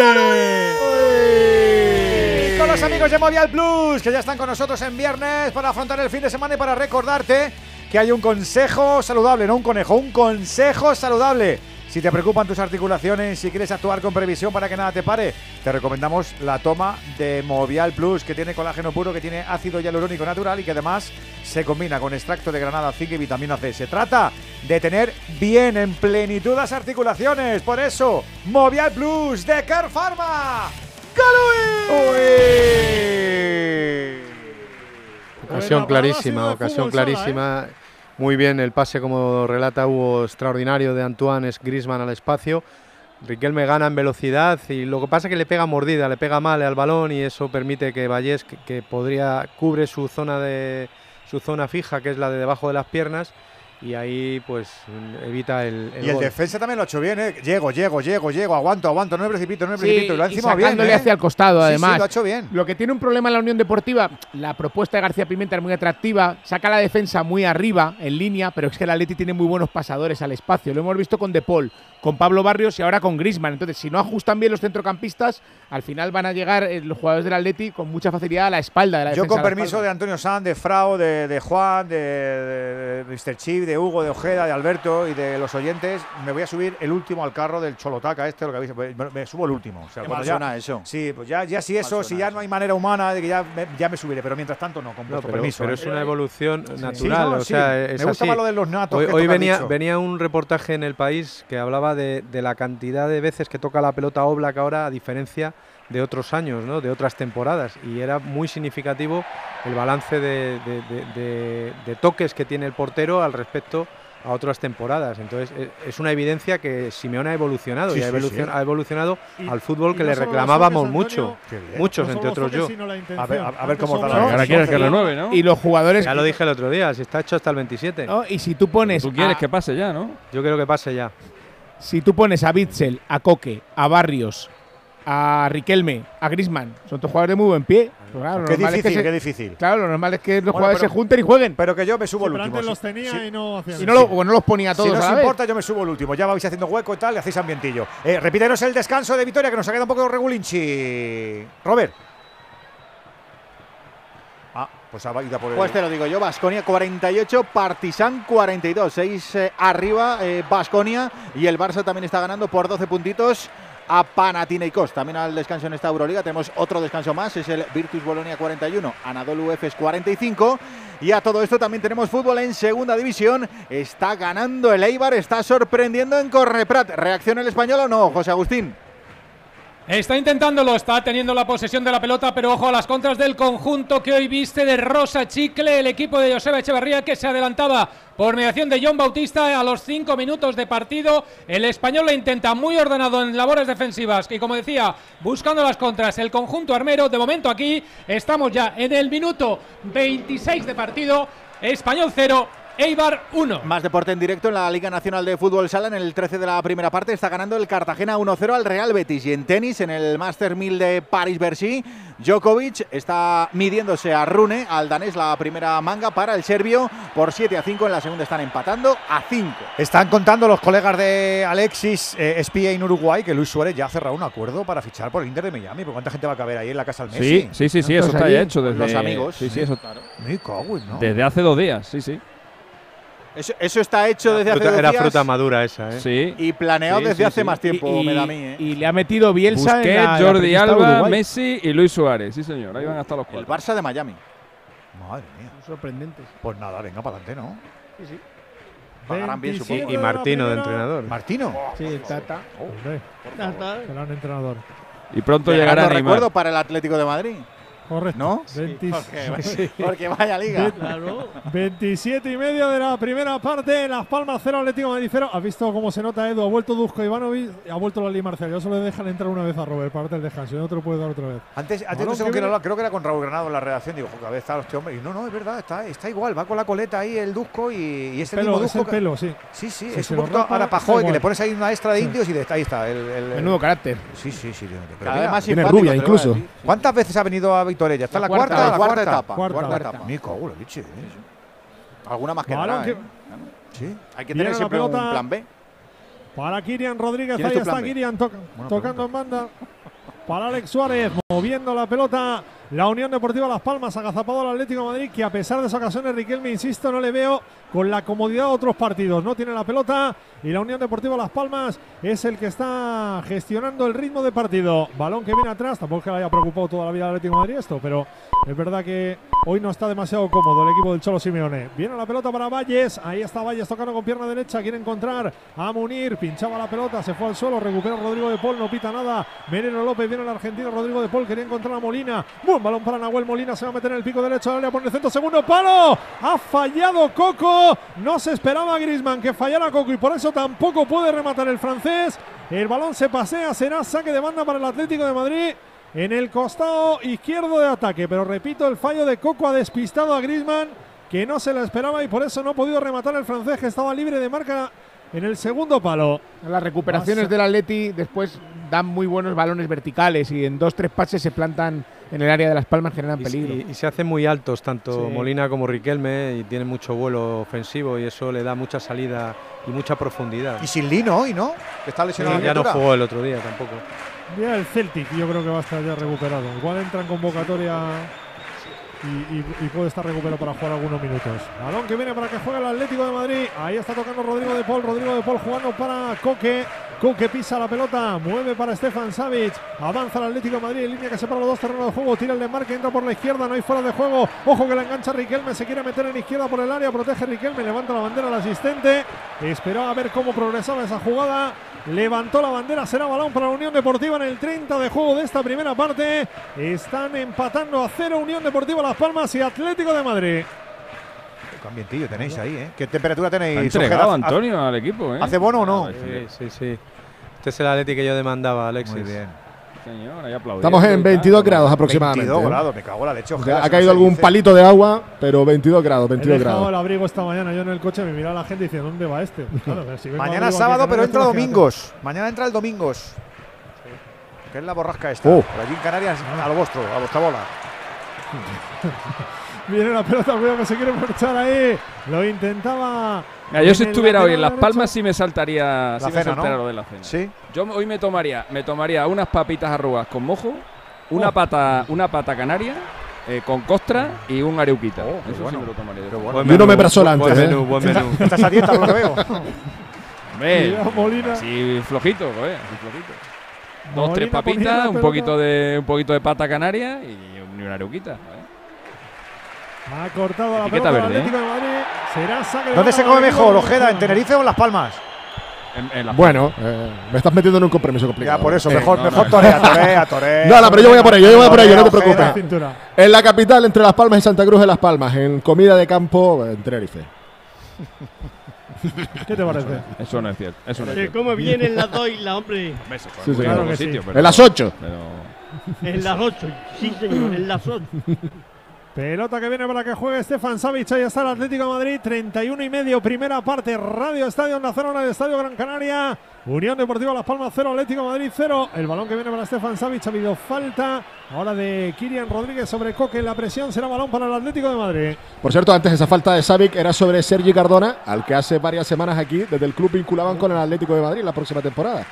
Y con los amigos de Movial Plus, que ya están con nosotros en viernes para afrontar el fin de semana y para recordarte que hay un consejo saludable, no un conejo, un consejo saludable. Si te preocupan tus articulaciones, si quieres actuar con previsión para que nada te pare, te recomendamos la toma de Movial Plus, que tiene colágeno puro, que tiene ácido hialurónico natural y que además se combina con extracto de granada, zinc y vitamina C. Se trata de tener bien en plenitud las articulaciones. Por eso, Movial Plus de Care Pharma. Ocasión clarísima, ocasión clarísima. Muy bien el pase, como relata Hugo, extraordinario de Antoine Grisman al espacio. Riquelme gana en velocidad y lo que pasa es que le pega mordida, le pega mal al balón y eso permite que Vallés, que, que podría cubre su zona de su zona fija, que es la de debajo de las piernas, y ahí pues evita el, el Y el gol. defensa también lo ha hecho bien, ¿eh? Llego, llego, llego, llego, aguanto, aguanto, no me precipito, no me Sí, precipito. lo ha encima bien. ¿eh? hacia el costado, Sí, sí, además. lo ha hecho bien. Lo que tiene un problema en la Unión Deportiva, la propuesta de García Pimienta es muy atractiva, saca la defensa muy arriba, en línea, pero es que el Atleti tiene muy buenos pasadores al espacio. Lo hemos visto con De Paul, con Pablo Barrios y ahora con Grisman. Entonces, si no ajustan bien los centrocampistas, al final van a llegar eh, los jugadores del Atleti con mucha facilidad a la espalda de la Yo defensa. con permiso de Antonio Sanz, de Frau, de, de Juan, de, de- de Mr. Chip, de Hugo, de Ojeda, de Alberto y de los oyentes, me voy a subir el último al carro del Cholotaca este, lo que habéis, me, me subo el último. O sea, Qué cuando mal ya- suena eso. Sí, pues ya, ya si eso, si ya no hay manera humana de que ya me, ya me subiré, pero mientras tanto no, con No, vuestro pero, permiso. pero ¿eh? es una evolución Sí, natural. no, o sí. sea, Me gusta así. más lo de los natos Hoy, que venía, dicho. venía un reportaje en el país que hablaba de, de la cantidad de veces que toca la pelota Oblak ahora, a diferencia de otros años, ¿no? de otras temporadas. Y era muy significativo el balance de, de- de- de- de toques que tiene el portero al respecto a otras temporadas. Entonces, e- es una evidencia que Simeone ha evolucionado Sí, y ha, evolucion- sí. ha evolucionado Y- al fútbol que no le reclamábamos mucho. Muchos, no entre otros yo. A ver, a- ver cómo está Ahora quieres que renueve, ¿no? Y los jugadores. Ya lo dije el otro día, si está hecho hasta el 27. ¿no? Y si tú pones. Tú quieres a- que pase ya, ¿no? Yo quiero que pase ya. Si tú pones a Bitzel, a Coque, a Barrios, a Riquelme, a Grisman, son todos jugadores de muy buen pie. Pues claro, Qué es que difícil, se- qué difícil. Claro, lo normal es que los Bueno, jugadores pero- se junten y jueguen. Pero que yo me subo Sí, el pero último. antes los tenía Sí. y no no, lo, o no los ponía todos Si no os importa, yo me subo el último. Ya vais haciendo hueco y tal, y hacéis ambientillo. Eh, repítenos el descanso de Vitoria, que nos ha quedado un poco regulinchi. Robert. Ah, pues ha ido a por el. Pues te lo digo yo, Basconia 48, Partizan 42, 6 arriba Basconia y el Barça también está ganando por 12 puntitos a Panathinaikos. También al descanso en esta Euroliga tenemos otro descanso más, es el Virtus Bolonia 41, Anadolu Efes 45 y a todo esto también tenemos fútbol en segunda división. Está ganando el Eibar, está sorprendiendo en Corneprat. ¿Reacciona el español o no, José Agustín? Está intentándolo, está teniendo la posesión de la pelota, pero ojo a las contras del conjunto que hoy viste de Rosa Chicle, el equipo de Joseba Echeverría que se adelantaba por mediación de John Bautista a los cinco minutos de partido. El español le intenta muy ordenado en labores defensivas y como decía, buscando las contras, el conjunto armero. De momento aquí estamos ya en el minuto 26 de partido, español 0. Eibar 1. Más deporte en directo en la Liga Nacional de Fútbol Sala en el 13 de la primera parte. Está ganando el Cartagena 1-0 al Real Betis. Y en tenis, en el Master 1000 de París-Bercy, Djokovic está midiéndose a Rune, al danés, la primera manga para el serbio por 7 a 5. En la segunda están empatando a 5. Están contando los colegas de Alexis eh, Espía en Uruguay que Luis Suárez ya ha cerrado un acuerdo para fichar por el Inter de Miami. ¿Por cuánta gente va a caber ahí en la casa del Messi? Sí, sí, sí, sí, eso está allí, ya hecho desde los amigos. Sí, sí, eso. Me cago en, ¿no? Desde hace dos días, sí, sí. Eso, eso está hecho desde hace Fruta- dos era días fruta madura esa, ¿eh? Sí. y planeado Sí, desde sí, hace sí. más tiempo, y, me da a mí. ¿eh? y le ha metido Bielsa Busquets, la- en la Jordi de Alba, Uruguay. Messi y Luis Suárez. Sí, señor. Ahí van a estar los El cuatro. Barça de Miami. Madre mía. Sorprendentes. Pues nada, venga para adelante, ¿no? Sí, sí. Pagarán bien, supongo. Y la Martino de entrenador. Martino. Sí, Tata. Está. será un entrenador. Y pronto Llegando llegará recuerdo para el Atlético de Madrid. Correcto. ¿No? 20 Porque, *laughs* porque vaya liga. Claro. 27 y medio de la primera parte. Las Palmas 0, Atlético Madrid 0. ¿Has visto cómo se nota Edu? Ha vuelto Dusko Ivanovic y ha vuelto Lali Marcial. Ya solo le dejan entrar una vez a Robert para el descanso. Y no te lo puede dar otra vez. Antes, antes no sé que con quién hablaba, creo que era con Raúl Granado en la redacción. Digo, joder, está este hombre. Y no, no, es verdad, está, está igual. Va con la coleta ahí el Dusko y, y es el Pelo, mismo es el Dusko. que- pelo, sí. Sí, sí, Si es un poquito rapa, Arapajoy, da que le pones ahí una extra de Sí. indios y de, ahí está. El, el- el- Menudo carácter. Sí, sí, sí. Pero Cada mira, vez más Tiene rubia incluso. ¿Cuántas veces ha venido a Victoria? ¿Está en la La cuarta, cuarta? La cuarta etapa. Cuarta. Cuarta Cuarta. etapa. En la leche, ¿eh? Alguna más que nada, que- ¿eh? Sí. Hay que tener siempre un pelota. plan B. Para Kirian Rodríguez, ¿Quién es ahí está? Kirian toca- tocando en banda. Para Alex Suárez, moviendo la pelota La Unión Deportiva Las Palmas agazapado al Atlético Madrid, que a pesar de esa ocasión, Riquelme, insisto, no le veo con la comodidad de otros partidos. No tiene la pelota y la Unión Deportiva Las Palmas es el que está gestionando el ritmo de partido. Balón que viene atrás, tampoco es que le haya preocupado toda la vida al Atlético Madrid esto, pero es verdad que hoy no está demasiado cómodo el equipo del Cholo Simeone. Viene la pelota para Valles, ahí está Valles tocando con pierna derecha, quiere encontrar a Munir, pinchaba la pelota, se fue al suelo, recupera Rodrigo de Paul, no pita nada. Menero López viene el argentino Rodrigo de Paul, quería encontrar a Molina. Buen balón para Nahuel Molina, se va a meter en el pico derecho del área por el centro, segundo palo. Ha fallado Coco, no se esperaba Grisman que fallara Coco y por eso tampoco puede rematar el francés. El balón se pasea, será saque de banda para el Atlético de Madrid en el costado izquierdo de ataque. Pero repito, el fallo de Coco ha despistado a Grisman, que no se la esperaba y por eso no ha podido rematar el francés, que estaba libre de marca en el segundo palo. Las recuperaciones del Atleti después dan muy buenos balones verticales y en dos tres pases se plantan en el área de las palmas, generan peligro. y- y se hacen muy altos, tanto Sí. Molina como Riquelme, y tienen mucho vuelo ofensivo y eso le da mucha salida y mucha profundidad. Y sin Lino hoy, ¿no? Que está lesionado. ya no jugó el otro día tampoco. Ya el Celtic, yo creo que va a estar ya recuperado. Igual entra en convocatoria y, puede estar recuperado para jugar algunos minutos. Balón que viene para que juegue el Atlético de Madrid. Ahí está tocando Rodrigo de Paul. Rodrigo de Paul jugando para Coque. Coque pisa la pelota, mueve para Stefan Savic. Avanza el Atlético de Madrid en línea que separa los dos terrenos de juego. Tira el desmarque, entra por la izquierda, no hay fuera de juego. Ojo que la engancha Riquelme, se quiere meter en izquierda por el área. Protege Riquelme, levanta la bandera al asistente. Esperaba a ver cómo progresaba esa jugada. Levantó la bandera, será balón para la Unión Deportiva en el 30 de juego de esta primera parte. Están empatando a cero Unión Deportiva Las Palmas y Atlético de Madrid. Qué ambientillo tenéis ahí, ¿eh? ¿Qué temperatura tenéis? Ha entregado? Antonio al equipo, ¿eh? ¿Hace bono o no? Sí, sí, sí. Este es el Atleti que yo demandaba, Alexis. Muy bien. Señor, ahí aplaudiendo Estamos en y tal. 22 grados aproximadamente. 22 ¿eh? grados, me cago en la leche. O sea, Ojeda, ha caído algún dice. palito de agua, pero 22 grados, He 22 dejado grados. el abrigo esta mañana yo en el coche, me miraba la gente y decía, ¿dónde va este? *laughs* Claro, si Mañana sábado, pero entra imagínate. domingos. Mañana entra el domingos. Que es la borrasca esta. Oh. Pero allí en Canarias, a lo vuestro, a vuestra bola. *laughs* Viene la pelota, cuidado que se quiere marchar ahí. Lo intentaba. Mira, yo si estuviera hoy en Las Palmas sí me saltaría, sí me cena, saltaría ¿no? lo de la cena. Sí. Yo hoy me tomaría, me tomaría unas papitas arrugas con mojo, una Oh. pata, una pata canaria eh, con costra y un areuquita. Oh, Eso bueno. sí me lo tomaría. Qué bueno. Buen menú, omeprazol buen antes, ¿eh? menú, buen menú. Estás a dieta, por lo que veo. *laughs* Hombre, Molina. así flojito, joder, así flojito. Dos, Molina tres la papitas, un poquito de un poquito de pata canaria y, un- y una areuquita. Ha cortado la pelota el verde, ¿eh? Atlético de Madrid. Será saque de ¿Dónde se come mejor, Ojeda? ¿En. Tenerife o en Las Palmas? En- en Las Bueno, eh, me estás metiendo en un compromiso complicado. Ya, por eso, Eh, mejor, no, mejor no. torea, torea, torea. *laughs* No, no, pero yo voy a por ello, yo voy a por ello, no te preocupes. En la capital, entre Las Palmas y Santa Cruz de Las Palmas, en comida de campo, en Tenerife. *laughs* ¿Qué te parece? Eso no es cierto. Eso no es Que cierto. cómo vienen las dos islas, hombre. *laughs* Eso fue Sí, sí. Claro en que sí. sitio, En pero- las 8. pero- En las ocho. Sí, señor, en las ocho. Pelota que viene para que juegue Stefan Savic. Ahí está el Atlético de Madrid. 31 y medio, primera parte. Radio Estadio la zona del Estadio Gran Canaria. Unión Deportiva Las Palmas 0, Atlético de Madrid 0. El balón que viene para Stefan Savic. Ha habido falta ahora de Kirian Rodríguez sobre Coque. La presión será balón para el Atlético de Madrid. Por cierto, antes esa falta de Savic era sobre Sergi Cardona, al que hace varias semanas aquí desde el club vinculaban con el Atlético de Madrid la próxima temporada.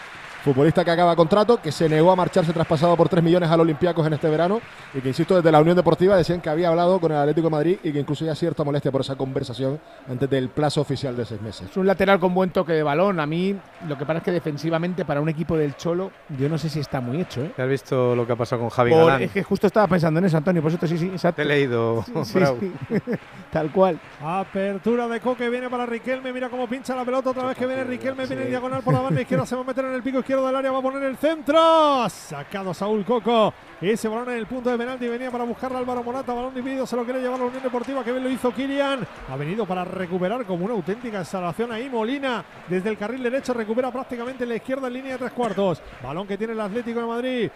Futbolista que acaba contrato, que se negó a marcharse traspasado por 3 millones al Olympiacos en este verano y que, insisto, desde la Unión Deportiva decían que había hablado con el Atlético de Madrid y que incluso ya cierta molestia por esa conversación antes del plazo oficial de seis meses. Es un lateral con buen toque de balón. A mí lo que pasa es que defensivamente para un equipo del Cholo yo no sé si está muy hecho. ¿eh? ¿Has visto lo que ha pasado con Javi Por- Galán? es que justo estaba pensando en eso, Antonio. Por eso sí, sí, exacto. Te he leído. *laughs* Sí, sí. *laughs* Tal cual. Apertura de Coque, viene para Riquelme, mira cómo pincha la pelota otra vez que viene Riquelme, viene en diagonal por la banda izquierda, se va a meter en el pico izquierdo del área, va a poner el centro, sacado Saúl Coco, ese balón en el punto de penalti, venía para buscarle Álvaro Morata, balón dividido, se lo quiere llevar la Unión Deportiva, que bien lo hizo Kirian, ha venido para recuperar como una auténtica instalación ahí, Molina, desde el carril derecho, recupera prácticamente en la izquierda en línea de tres cuartos, balón que tiene el Atlético de Madrid,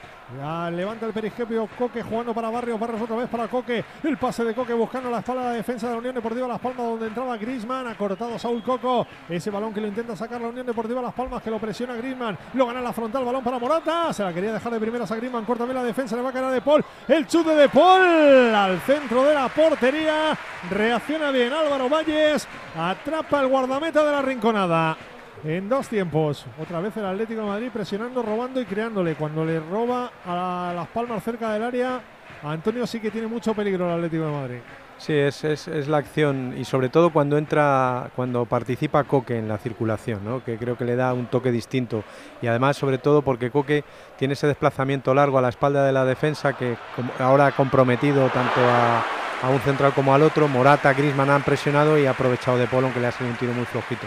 levanta el perisquepio Coque jugando para Barrios, Barrios otra vez para Coque, el pase de Coque buscando la espalda de la defensa de la Unión Deportiva Las Palmas donde entraba Grisman, ha cortado Saúl Coco, ese balón que lo intenta sacar la Unión Deportiva Las Palmas que lo presiona Grisman, lo gana la frontal, balón para Morata, se la quería dejar de primeras a Grisman, corta bien la defensa, le va a caer De Paul, el chute de Paul al centro de la portería, reacciona bien Álvaro Valles, atrapa el guardameta de la rinconada. En dos tiempos, otra vez el Atlético de Madrid presionando, robando y creándole. Cuando le roba a Las Palmas cerca del área, Antonio sí que tiene mucho peligro el Atlético de Madrid. Sí, es, es, es, la acción y sobre todo cuando entra, cuando participa Coque en la circulación, ¿no? que creo que le da un toque distinto y además sobre todo porque Coque tiene ese desplazamiento largo a la espalda de la defensa que ahora ha comprometido tanto a, un central como al otro, Morata, Grisman han presionado y ha aprovechado de Polo que le ha salido un tiro muy flojito.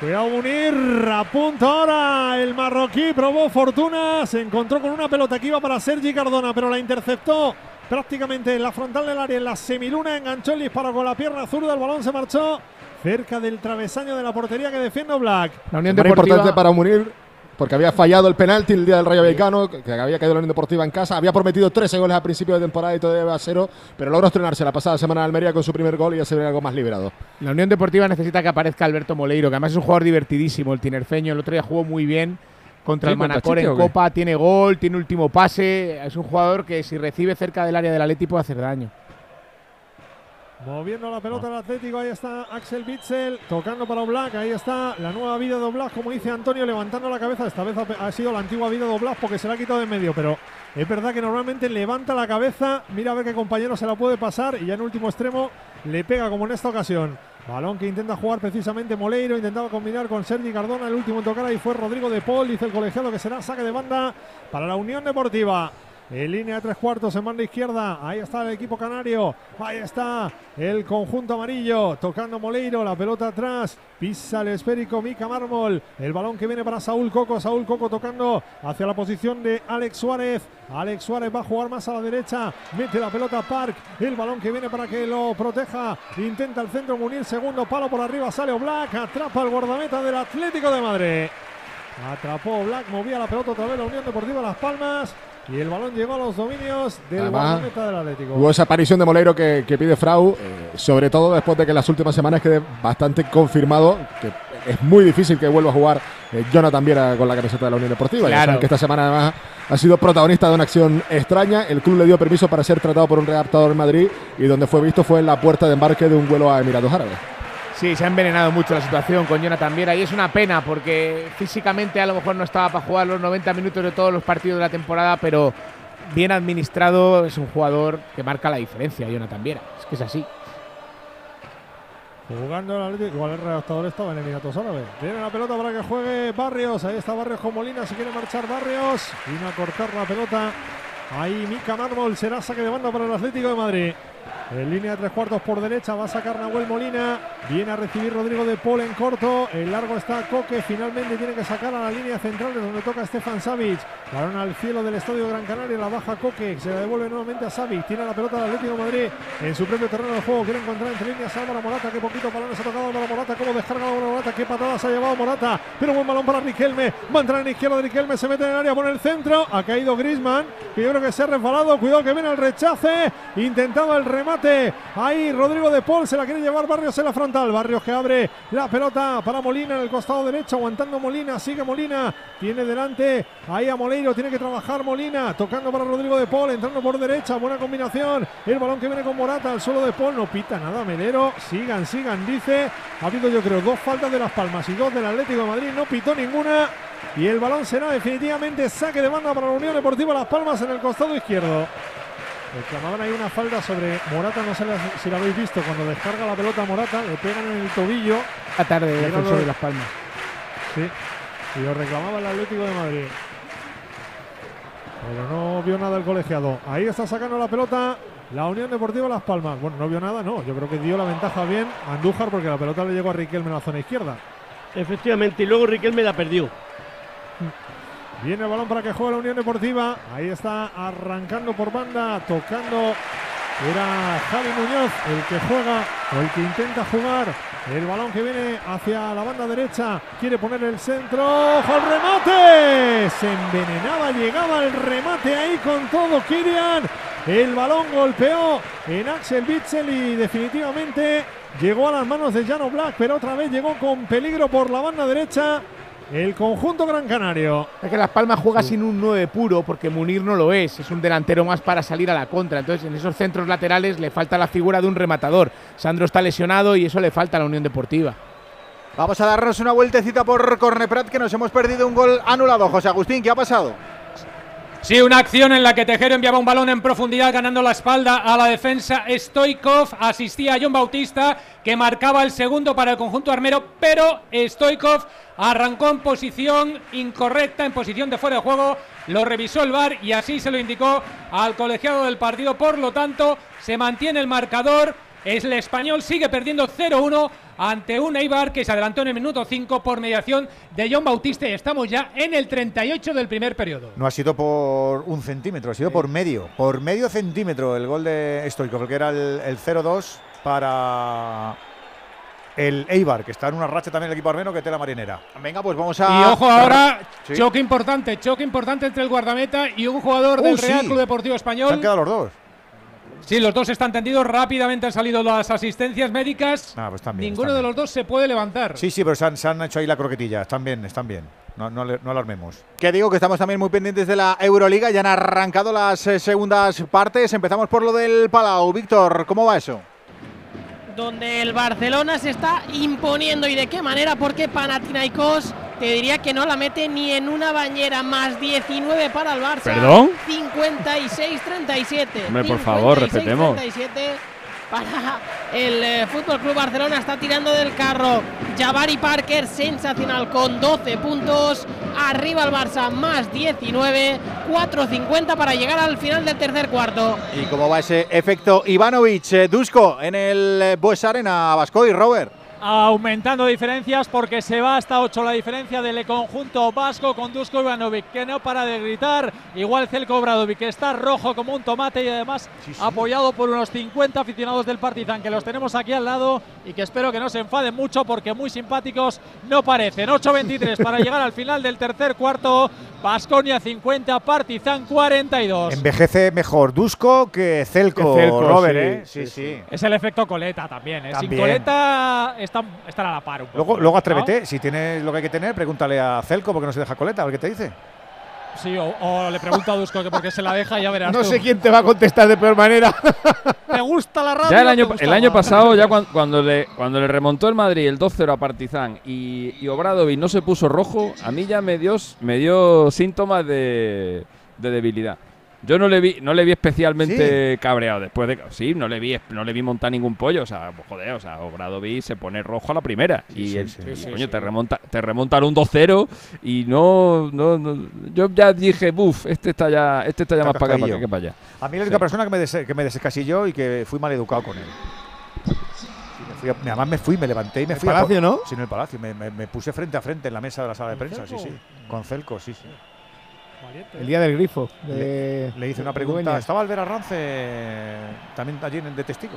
Cuidado Munir, apunta ahora el marroquí, probó fortuna, se encontró con una pelota que iba para Sergi Cardona, pero la interceptó prácticamente en la frontal del área, en la semiluna, enganchó el disparo con la pierna zurda, el balón se marchó cerca del travesaño de la portería que defiende Black. La Unión Deportiva importante para Munir porque había fallado el penalti el día del Rayo Vallecano, que había caído la Unión Deportiva en casa, había prometido 13 goles a principio de temporada y todavía a cero, pero logró estrenarse la pasada semana en Almería con su primer gol y ya se ve algo más liberado. La Unión Deportiva necesita que aparezca Alberto Moleiro, que además es un jugador divertidísimo, el tinerfeño, el otro día jugó muy bien contra el Manacor en Copa, tiene gol, tiene último pase, es un jugador que si recibe cerca del área del Atleti puede hacer daño. Moviendo la pelota el Atlético, ahí está Axel Bitzel, tocando para Oblak, ahí está la nueva vida de Oblak, como dice Antonio, levantando la cabeza, esta vez ha sido la antigua vida de Oblak porque se la ha quitado de medio, pero es verdad que normalmente levanta la cabeza, mira a ver qué compañero se la puede pasar y ya en último extremo le pega como en esta ocasión. Balón que intenta jugar precisamente Moleiro, intentaba combinar con Sergi Cardona, el último en tocar ahí fue Rodrigo de Paul, dice el colegiado que será saque de banda para la Unión Deportiva. En línea de tres cuartos en banda izquierda. Ahí está el equipo canario. Ahí está el conjunto amarillo. Tocando Moleiro. La pelota atrás. Pisa el esférico Mica Mármol. El balón que viene para Saúl Coco. Saúl Coco tocando hacia la posición de Alex Suárez. Alex Suárez va a jugar más a la derecha. Mete la pelota Park. El balón que viene para que lo proteja. Intenta el centro Munir. Segundo palo por arriba. Sale Black. Atrapa el guardameta del Atlético de Madrid. Atrapó Black. Movía la pelota otra vez la Unión Deportiva Las Palmas. Y el balón llegó a los dominios del guardameta del Atlético. Hubo esa aparición de Moleiro que, pide Frau, eh, sobre todo después de que en las últimas semanas quede bastante confirmado que es muy difícil que vuelva a jugar eh, Jonathan Viera con la camiseta de la Unión Deportiva. Claro. que esta semana además ha sido protagonista de una acción extraña. El club le dio permiso para ser tratado por un readaptador en Madrid y donde fue visto fue en la puerta de embarque de un vuelo a Emiratos Árabes. Sí, se ha envenenado mucho la situación con Jonathan Viera y es una pena porque físicamente a lo mejor no estaba para jugar los 90 minutos de todos los partidos de la temporada, pero bien administrado es un jugador que marca la diferencia, Jonathan Viera. Es que es así. Jugando el Atlético, igual el redactador estaba en Emiratos Árabes. Viene la pelota para que juegue Barrios. Ahí está Barrios con Molina. Si quiere marchar Barrios. Vino a cortar la pelota. Ahí Mica Mármol será saque de banda para el Atlético de Madrid. En línea de tres cuartos por derecha va a sacar Nahuel Molina. Viene a recibir Rodrigo de Paul en corto. El largo está Coque. Finalmente tiene que sacar a la línea central de donde toca Stefan Savic. Balón al cielo del estadio Gran Canaria. La baja Coque. Se la devuelve nuevamente a Savic. Tiene la pelota del Atlético de Madrid en su propio terreno de juego. Quiere encontrar entre líneas a Álvaro Morata. Qué poquito balones ha tocado Álvaro Morata. Cómo descarga Álvaro Morata. Qué patadas ha llevado Morata. Pero buen balón para Riquelme. Va a entrar en izquierda Riquelme. Se mete en el área por el centro. Ha caído Grisman. Que yo creo que se ha resbalado. Cuidado que viene el rechace. Intentaba el remate. Ahí Rodrigo de Paul se la quiere llevar Barrios en la frontal. Barrios que abre la pelota para Molina en el costado derecho, aguantando Molina. Sigue Molina. Tiene delante ahí a Moleiro. Tiene que trabajar Molina. Tocando para Rodrigo de Paul. Entrando por derecha. Buena combinación. El balón que viene con Morata al suelo de Paul. No pita nada. Melero. Sigan, sigan. Dice. Ha habido yo creo dos faltas de Las Palmas y dos del Atlético de Madrid. No pitó ninguna. Y el balón será definitivamente saque de banda para la Unión Deportiva Las Palmas en el costado izquierdo. Reclamaban ahí una falda sobre Morata, no sé si la habéis visto, cuando descarga la pelota a Morata, le pegan en el tobillo. A tarde, de Las Palmas. Sí, y lo reclamaba el Atlético de Madrid. Pero no vio nada el colegiado. Ahí está sacando la pelota la Unión Deportiva Las Palmas. Bueno, no vio nada, no. Yo creo que dio la ventaja bien a Andújar porque la pelota le llegó a Riquelme en la zona izquierda. Efectivamente, y luego Riquelme la perdió. Viene el balón para que juegue la Unión Deportiva. Ahí está arrancando por banda, tocando. Era Javi Muñoz el que juega o el que intenta jugar. El balón que viene hacia la banda derecha. Quiere poner el centro. ¡Ojo al remate! Se envenenaba, llegaba el remate ahí con todo Kirian. El balón golpeó en Axel Bitzel y definitivamente llegó a las manos de Jano Black, pero otra vez llegó con peligro por la banda derecha el conjunto Gran Canario. Es que Las Palmas juega sin un 9 puro porque Munir no lo es, es un delantero más para salir a la contra. Entonces en esos centros laterales le falta la figura de un rematador. Sandro está lesionado y eso le falta a la Unión Deportiva. Vamos a darnos una vueltecita por Corneprat que nos hemos perdido un gol anulado. José Agustín, ¿qué ha pasado? Sí, una acción en la que Tejero enviaba un balón en profundidad ganando la espalda a la defensa Stoikov. Asistía a John Bautista que marcaba el segundo para el conjunto armero, pero Stoikov arrancó en posición incorrecta, en posición de fuera de juego. Lo revisó el VAR y así se lo indicó al colegiado del partido. Por lo tanto, se mantiene el marcador. El español sigue perdiendo 0-1 ante un Eibar que se adelantó en el minuto 5 por mediación de John Bautista y estamos ya en el 38 del primer periodo. No ha sido por un centímetro, ha sido por medio. Por medio centímetro el gol de Stoikov, que era el, el 0-2 para el Eibar, que está en una racha también el equipo armeno que tela marinera. Venga, pues vamos a. Y ojo ahora, Sí. choque importante, choque importante entre el guardameta y un jugador del sí. Real Club Deportivo Se han Español. quedado los dos. Sí, los dos están tendidos, rápidamente han salido las asistencias médicas. Ah, pues están bien, Ninguno están de los dos se puede levantar. Sí, sí, pero se han, se han hecho ahí la croquetilla. Están bien, están bien. No, no, no alarmemos. Que digo que estamos también muy pendientes de la Euroliga. Ya han arrancado las eh, segundas partes. Empezamos por lo del Palau. Víctor, ¿cómo va eso? Donde el Barcelona se está imponiendo y de qué manera, porque Panathinaikos te diría que no la mete ni en una bañera, más 19 para el Barça. ¿Perdón? 56-37. Hombre, por favor, respetemos. 56-37 para el eh, Fútbol Club Barcelona está tirando del carro. Jabari Parker sensacional con 12 puntos. Arriba el Barça más 19, 4.50 para llegar al final del tercer cuarto. ¿Y cómo va ese efecto Ivanovic, eh, Dusko, en el eh, Bues Arena, Bascoy, Robert? Aumentando diferencias porque se va hasta 8 la diferencia del conjunto vasco con Dusko Ivanovic que no para de gritar, igual Celko Bradovic que está rojo como un tomate y además apoyado por unos 50 aficionados del Partizan que los tenemos aquí al lado y que espero que no se enfaden mucho porque muy simpáticos no parecen. 8-23 para llegar al final del tercer cuarto, Basconia 50, Partizan 42. Envejece mejor Dusko que Celco, Robert, sí, ¿eh? sí, Sí, sí. Es el efecto coleta también, ¿eh? Sin También. coleta están, están a la par un poco. Luego, luego ¿no? atrévete, si tienes lo que hay que tener, pregúntale a Celco porque no se deja coleta, a ver qué te dice. Sí, o, o le pregunto a Dusko que por qué se la deja y ya verás. No tú. sé quién te va a contestar de peor manera. *laughs* ¿Te gusta la radio? Ya el ¿Te año, el pasado, ya cuan- cuando, le, cuando le remontó el Madrid el 2-0 a Partizan y, y Obradovic no se puso rojo, a mí ya me dio, me dio síntomas de, de debilidad. Yo no le vi, no le vi especialmente cabreado después de sí, no le vi, no le vi montar ningún pollo, o sea, pues, joder, o sea, Obradovic se pone rojo a la primera y, el- sí, y, sí, coño, sí. te remonta, te remontan un 2-0 y no, no, no- yo ya dije, buf, este está ya, este está ya Está más para acá cascaillo. que para allá. A mí la única Sí. persona que me, des- que me descasilló y que fui mal educado con él. Sí, me fui a- además me fui, me levanté y me el fui. a Palacio, no? Sí, en el Palacio. Me, me- me puse frente a frente en la mesa de la sala de prensa, sí, sí. Con Celco, sí, sí. El día del grifo. Le, de- le hice una pregunta. Dueñas. Estaba Albert Arrance también allí en el de testigo.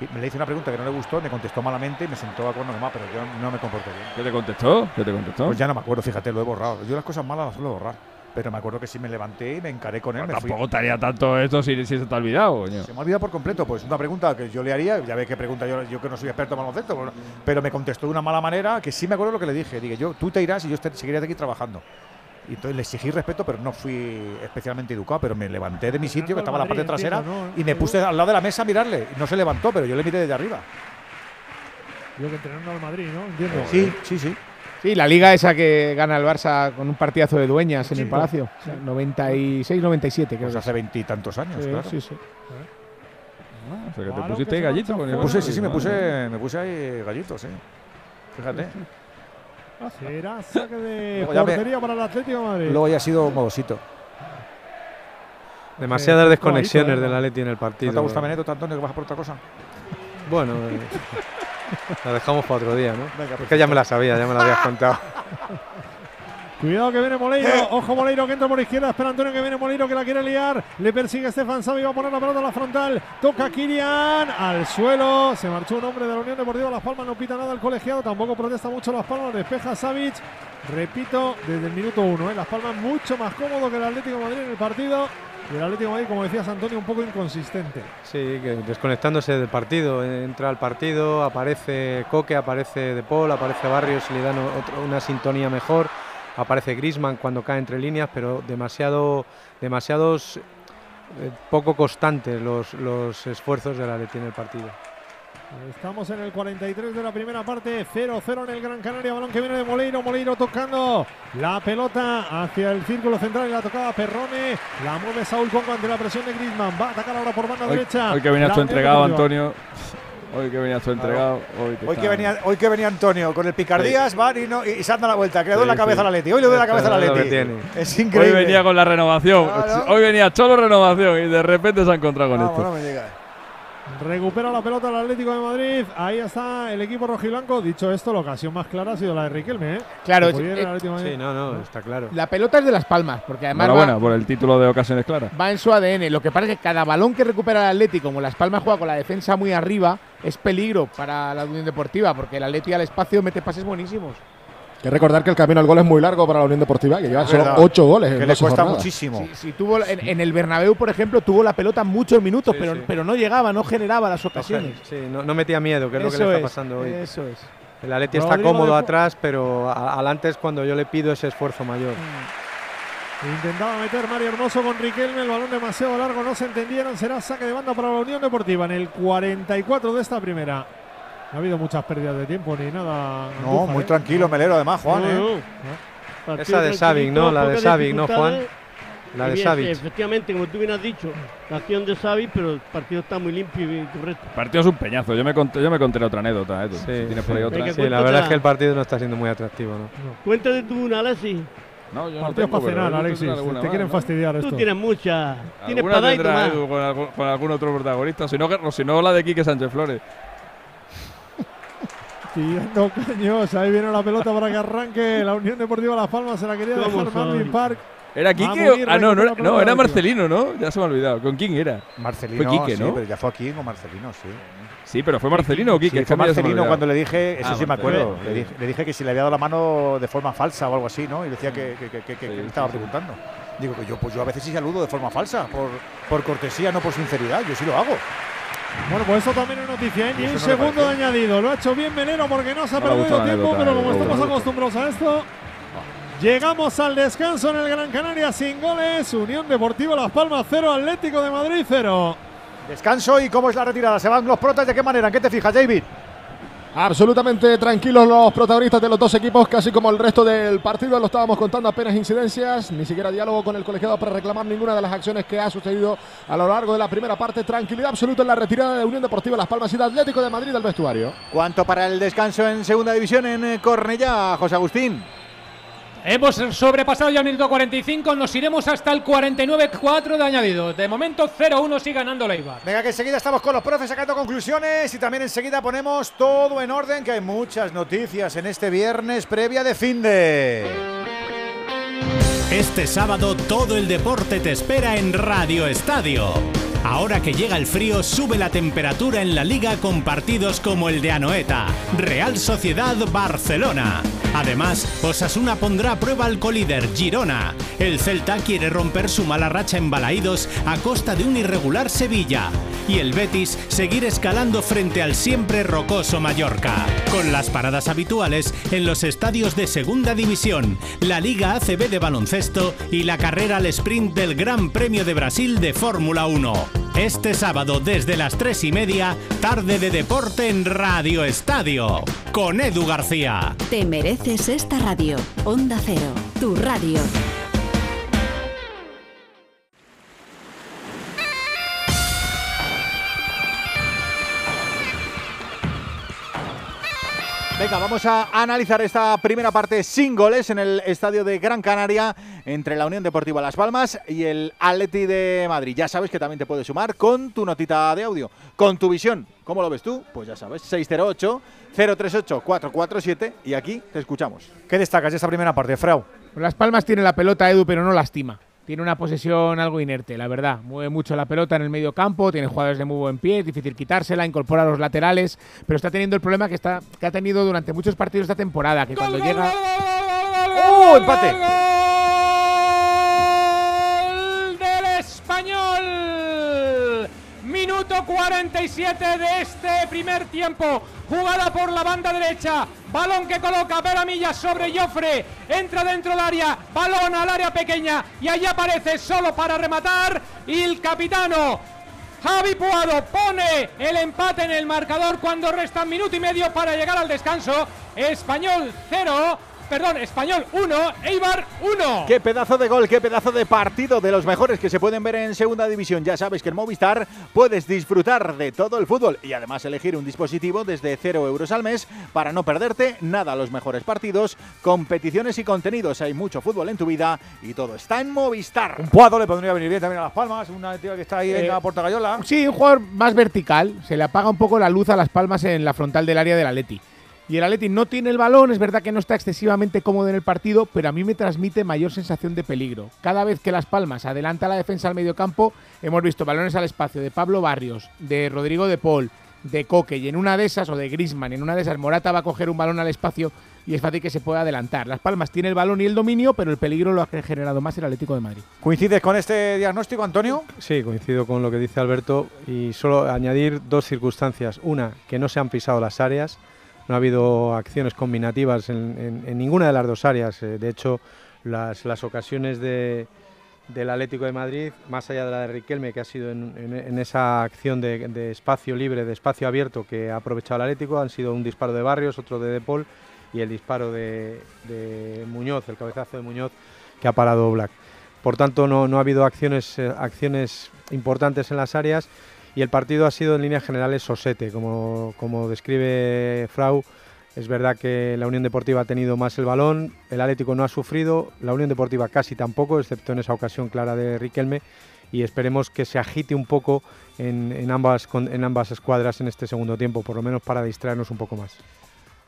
Y me le hice una pregunta que no le gustó, me contestó malamente y me sentó a cuerno más, pero yo no me comporté bien. ¿Qué te contestó? ¿Qué te contestó? Pues ya no me acuerdo, fíjate, lo he borrado. Yo las cosas malas las suelo borrar. Pero me acuerdo que sí me levanté y me encaré con él. me fui. Tampoco estaría tanto esto si, si se te ha olvidado, coño. Se me ha olvidado por completo. Pues una pregunta que yo le haría, ya ve qué pregunta yo, yo que no soy experto en baloncesto, pues, pero me contestó de una mala manera que sí me acuerdo lo que le dije. Dije, yo, tú te irás y yo seguiré aquí trabajando. Y entonces le exigí respeto, pero no fui especialmente educado. Pero me levanté de mi sitio, que estaba en la parte trasera, y me puse al lado de la mesa a mirarle. No se levantó, pero yo le miré desde arriba. Yo que entrenando al Madrid, ¿no? Entiendo. Sí, sí, sí. Sí, la liga esa que gana el Barça con un partidazo de dueñas en el Sí. Palacio. 96-97, creo. Pues que hace veintitantos años, Sí, claro. sí, sí. O sea, que te Claro, pusiste gallito con el Me puse, sí, Barça, sí, me puse, me puse ahí gallitos, sí. Fíjate. Será *laughs* saque de me- portería para el Atlético de Madrid. Luego ya ha sido modosito. Demasiadas Eh, desconexiones clarito, del ¿eh? Atleti en el partido. ¿No te gusta Benedetto, Antonio, que vas a por otra cosa? Bueno, *laughs* eh, la dejamos para otro día, ¿no? Venga, es que ya me la sabía, ya me la habías contado. *laughs* Cuidado que viene Moleiro. Eh. Ojo Moleiro que entra por izquierda. Espera Antonio que viene Moleiro que la quiere liar. Le persigue Estefan Savi. Va a poner la pelota a la frontal. Toca Kirian al suelo. Se marchó un hombre de la Unión Deportiva Las Palmas. No pita nada el colegiado. Tampoco protesta mucho Las Palmas. Despeja Savic. Repito, desde el minuto uno. ¿eh? Las Palmas mucho más cómodo que el Atlético de Madrid en el partido. Y el Atlético de Madrid, como decías Antonio, un poco inconsistente. Sí, que desconectándose del partido. Entra al partido, aparece Coque, aparece De Paul, aparece Barrios y le dan una sintonía mejor. Aparece Grisman cuando cae entre líneas, pero demasiado, demasiados eh, poco constantes los, los esfuerzos del Atleti en el partido. Estamos en el 43 de la primera parte, 0-0 en el Gran Canaria, balón que viene de Moleiro, Moleiro tocando la pelota hacia el círculo central y la tocaba Perrone, la mueve Saúl Congo ante la presión de Griezmann, va a atacar ahora por banda Hoy, derecha. hoy que venía La tú Unión entregado. Antonio. Hoy que venía tú entregado. Hoy, Hoy que, venía, hoy que venía Antonio con el picardías, van y, no, y se anda la vuelta, que le doy Sí, la cabeza sí. a la Leti. Hoy le doy la cabeza a la Leti. Es Hoy increíble. venía con la renovación. Claro. Hoy venía solo renovación y de repente se ha encontrado con Vamos, esto. no me digas. Recupera la pelota el Atlético de Madrid. Ahí está el equipo rojiblanco. Dicho esto, la ocasión más clara ha sido la de Riquelme. ¿eh? Claro, Que pudiera eh, el Atlético de Madrid. Sí, no, no, está claro. La pelota es de Las Palmas, porque además Enhorabuena va, por el título de ocasiones claras. va en su ADN. Lo que pasa es que cada balón que recupera el Atleti, como Las Palmas juega con la defensa muy arriba, es peligro para la Unión Deportiva, porque el Atleti al espacio mete pases buenísimos. Que recordar que el camino al gol es muy largo para la Unión Deportiva, que lleva solo. 8 goles. Que le 12 cuesta jornadas. muchísimo. Sí, sí, tuvo en, en el Bernabéu, por ejemplo, tuvo la pelota muchos minutos, pero, sí. pero no llegaba, no generaba las ocasiones. Sí, no, no metía miedo, que es lo que le está es, pasando hoy. Eso es. El Atleti está cómodo de atrás, pero adelante es cuando yo le pido ese esfuerzo mayor. Intentaba meter Mario Hermoso con Riquelme, el balón demasiado largo, no se entendieron, será saque de banda para la Unión Deportiva en el 44 de esta primera. No ha habido muchas pérdidas de tiempo ni nada. No, Andújar, muy ¿eh? tranquilo, Melero, además, Juan. No, ¿eh? no. Esa de Savic, ¿no? La de Savic, ¿no, Juan? La de Savic. sí, Efectivamente, como tú bien has dicho, la acción de Savic, pero el partido está muy limpio y correcto. El partido es un peñazo. Yo me conté, yo me conté otra anécdota. ¿eh? tú. Si tienes por ahí otra. Sí, la verdad es que el partido no está siendo muy atractivo, ¿no? Cuéntate tú una, Alexis. No, yo no Partidos tengo, para cenar, Alexis. Te más, quieren ¿no? fastidiar Tú tienes muchas. Tienes para dar y tendrá tomar. Edu con, algún- con algún otro protagonista. Si no, si no la de Quique Sánchez Flores. Tirando caños, ahí viene la pelota para que arranque la Unión Deportiva Las Palmas, se la quería dejar Marvin. Park. ¿Era Quique? Ah, no, no, era, no, era. Marcelino, ¿no? Ya se me ha olvidado. ¿Con quién era? Marcelino, Fue Quique, sí, ¿no? pero ya fue aquí con Marcelino, sí. Sí, pero fue Marcelino o Quique. Sí, fue Marcelino cuando le dije, eso Ah, sí me acuerdo, le sí. dije, le dije que si le había dado la mano de forma falsa o algo así, ¿no? Y decía que, que, que- que- que Sí, le estaba sí, sí. preguntando. Digo que yo, pues yo a veces sí saludo de forma falsa, por, por cortesía, no por sinceridad, yo sí lo hago. Bueno, pues eso también es noticia, ¿eh? Ni ¿Y un segundo de añadido. Lo ha hecho bien Melero porque no se ha No perdido tiempo, anécdota, pero eh, como le estamos acostumbrados a esto, llegamos al descanso en el Gran Canaria sin goles. Unión Deportiva Las Palmas 0, Atlético de Madrid 0. Descanso y cómo es la retirada. ¿Se van los protas? ¿De qué manera? ¿En qué te fijas, David? Absolutamente tranquilos los protagonistas de los dos equipos, casi como el resto del partido. Lo estábamos contando apenas incidencias, ni siquiera diálogo con el colegiado para reclamar ninguna de las acciones que ha sucedido a lo largo de la primera parte. Tranquilidad absoluta en la retirada de Unión Deportiva Las Palmas y de Atlético de Madrid del vestuario. ¿Cuánto para el descanso en segunda división en eh, Cornellá, José Agustín? Hemos sobrepasado ya el minuto 45, nos iremos hasta el 49-4 de añadido. De momento 0-1 sigue ganando Leibar. Venga, que enseguida estamos con los profes sacando conclusiones y también enseguida ponemos todo en orden, que hay muchas noticias en este viernes previa de fin de. Este sábado todo el deporte te espera en Radio Estadio. Ahora que llega el frío, sube la temperatura en la liga con partidos como el de Anoeta, Real Sociedad Barcelona. Además, Osasuna pondrá a prueba al colíder Girona. El Celta quiere romper su mala racha en Balaídos a costa de un irregular Sevilla. Y el Betis seguir escalando frente al siempre rocoso Mallorca. Con las paradas habituales en los estadios de Segunda División, la Liga ACB de baloncesto y la carrera al sprint del Gran Premio de Brasil de Fórmula 1. Este sábado desde las 3 y media, tarde de deporte en Radio Estadio. Con Edu García. Te mereces esta radio. Onda Cero, tu radio. Venga, vamos a analizar esta primera parte sin goles en el estadio de Gran Canaria entre la Unión Deportiva Las Palmas y el Atleti de Madrid. Ya sabes que también te puedes sumar con tu notita de audio, con tu visión. ¿Cómo lo ves tú? Pues ya sabes, 608-038-447 y aquí te escuchamos. ¿Qué destacas de esta primera parte, Frau? Las Palmas tiene la pelota, Edu, pero no lastima. Tiene una posesión algo inerte, la verdad. Mueve mucho la pelota en el medio campo, tiene jugadores de muy buen pie, es difícil quitársela, incorpora a los laterales, pero está teniendo el problema que, está, que ha tenido durante muchos partidos esta temporada, que cuando llega... ¡Oh, empate! Minuto 47 de este primer tiempo. Jugada por la banda derecha. Balón que coloca Veramilla sobre Joffre. Entra dentro del área. Balón al área pequeña. Y allí aparece solo para rematar. Y el capitano Javi Puado pone el empate en el marcador cuando resta minuto y medio para llegar al descanso. Español 0, perdón, Español 1, Eibar 1. Qué pedazo de gol, qué pedazo de partido de los mejores que se pueden ver en segunda división. Ya sabes que en Movistar puedes disfrutar de todo el fútbol y además elegir un dispositivo desde 0 euros al mes para no perderte nada los mejores partidos, competiciones y contenidos. Hay mucho fútbol en tu vida y todo está en Movistar. Un Puado le podría venir bien también a Las Palmas, una tía que está ahí en Eh, la Portagayola. Sí, un jugador más vertical. Se le apaga un poco la luz a las palmas en la frontal del área del Atleti. Y el Atleti no tiene el balón, es verdad que no está excesivamente cómodo en el partido, pero a mí me transmite mayor sensación de peligro. Cada vez que Las Palmas adelanta la defensa al mediocampo, hemos visto balones al espacio de Pablo Barrios, de Rodrigo de Paul, de Coque, y en una de esas, o de Grisman, en una de esas, Morata va a coger un balón al espacio y es fácil que se pueda adelantar. Las Palmas tiene el balón y el dominio, pero el peligro lo ha generado más el Atlético de Madrid. ¿Coincides con este diagnóstico, Antonio? Sí, coincido con lo que dice Alberto y solo añadir dos circunstancias. Una, que no se han pisado las áreas, no ha habido acciones combinativas en, ninguna de las dos áreas. Eh, de hecho, las, ocasiones de, del Atlético de Madrid, más allá de la de Riquelme, que ha sido en, esa acción de, espacio libre, de espacio abierto que ha aprovechado el Atlético, han sido un disparo de Barrios, otro de De Paul y el disparo de, Muñoz, el cabezazo de Muñoz que ha parado Black. Por tanto, no, ha habido eh, acciones importantes en las áreas y el partido ha sido en líneas generales sosete, como, como describe Frau. Es verdad que la Unión Deportiva ha tenido más el balón, el Atlético no ha sufrido, la Unión Deportiva casi tampoco, excepto en esa ocasión clara de Riquelme, y esperemos que se agite un poco en, en ambas, en ambas escuadras en este segundo tiempo, por lo menos para distraernos un poco más.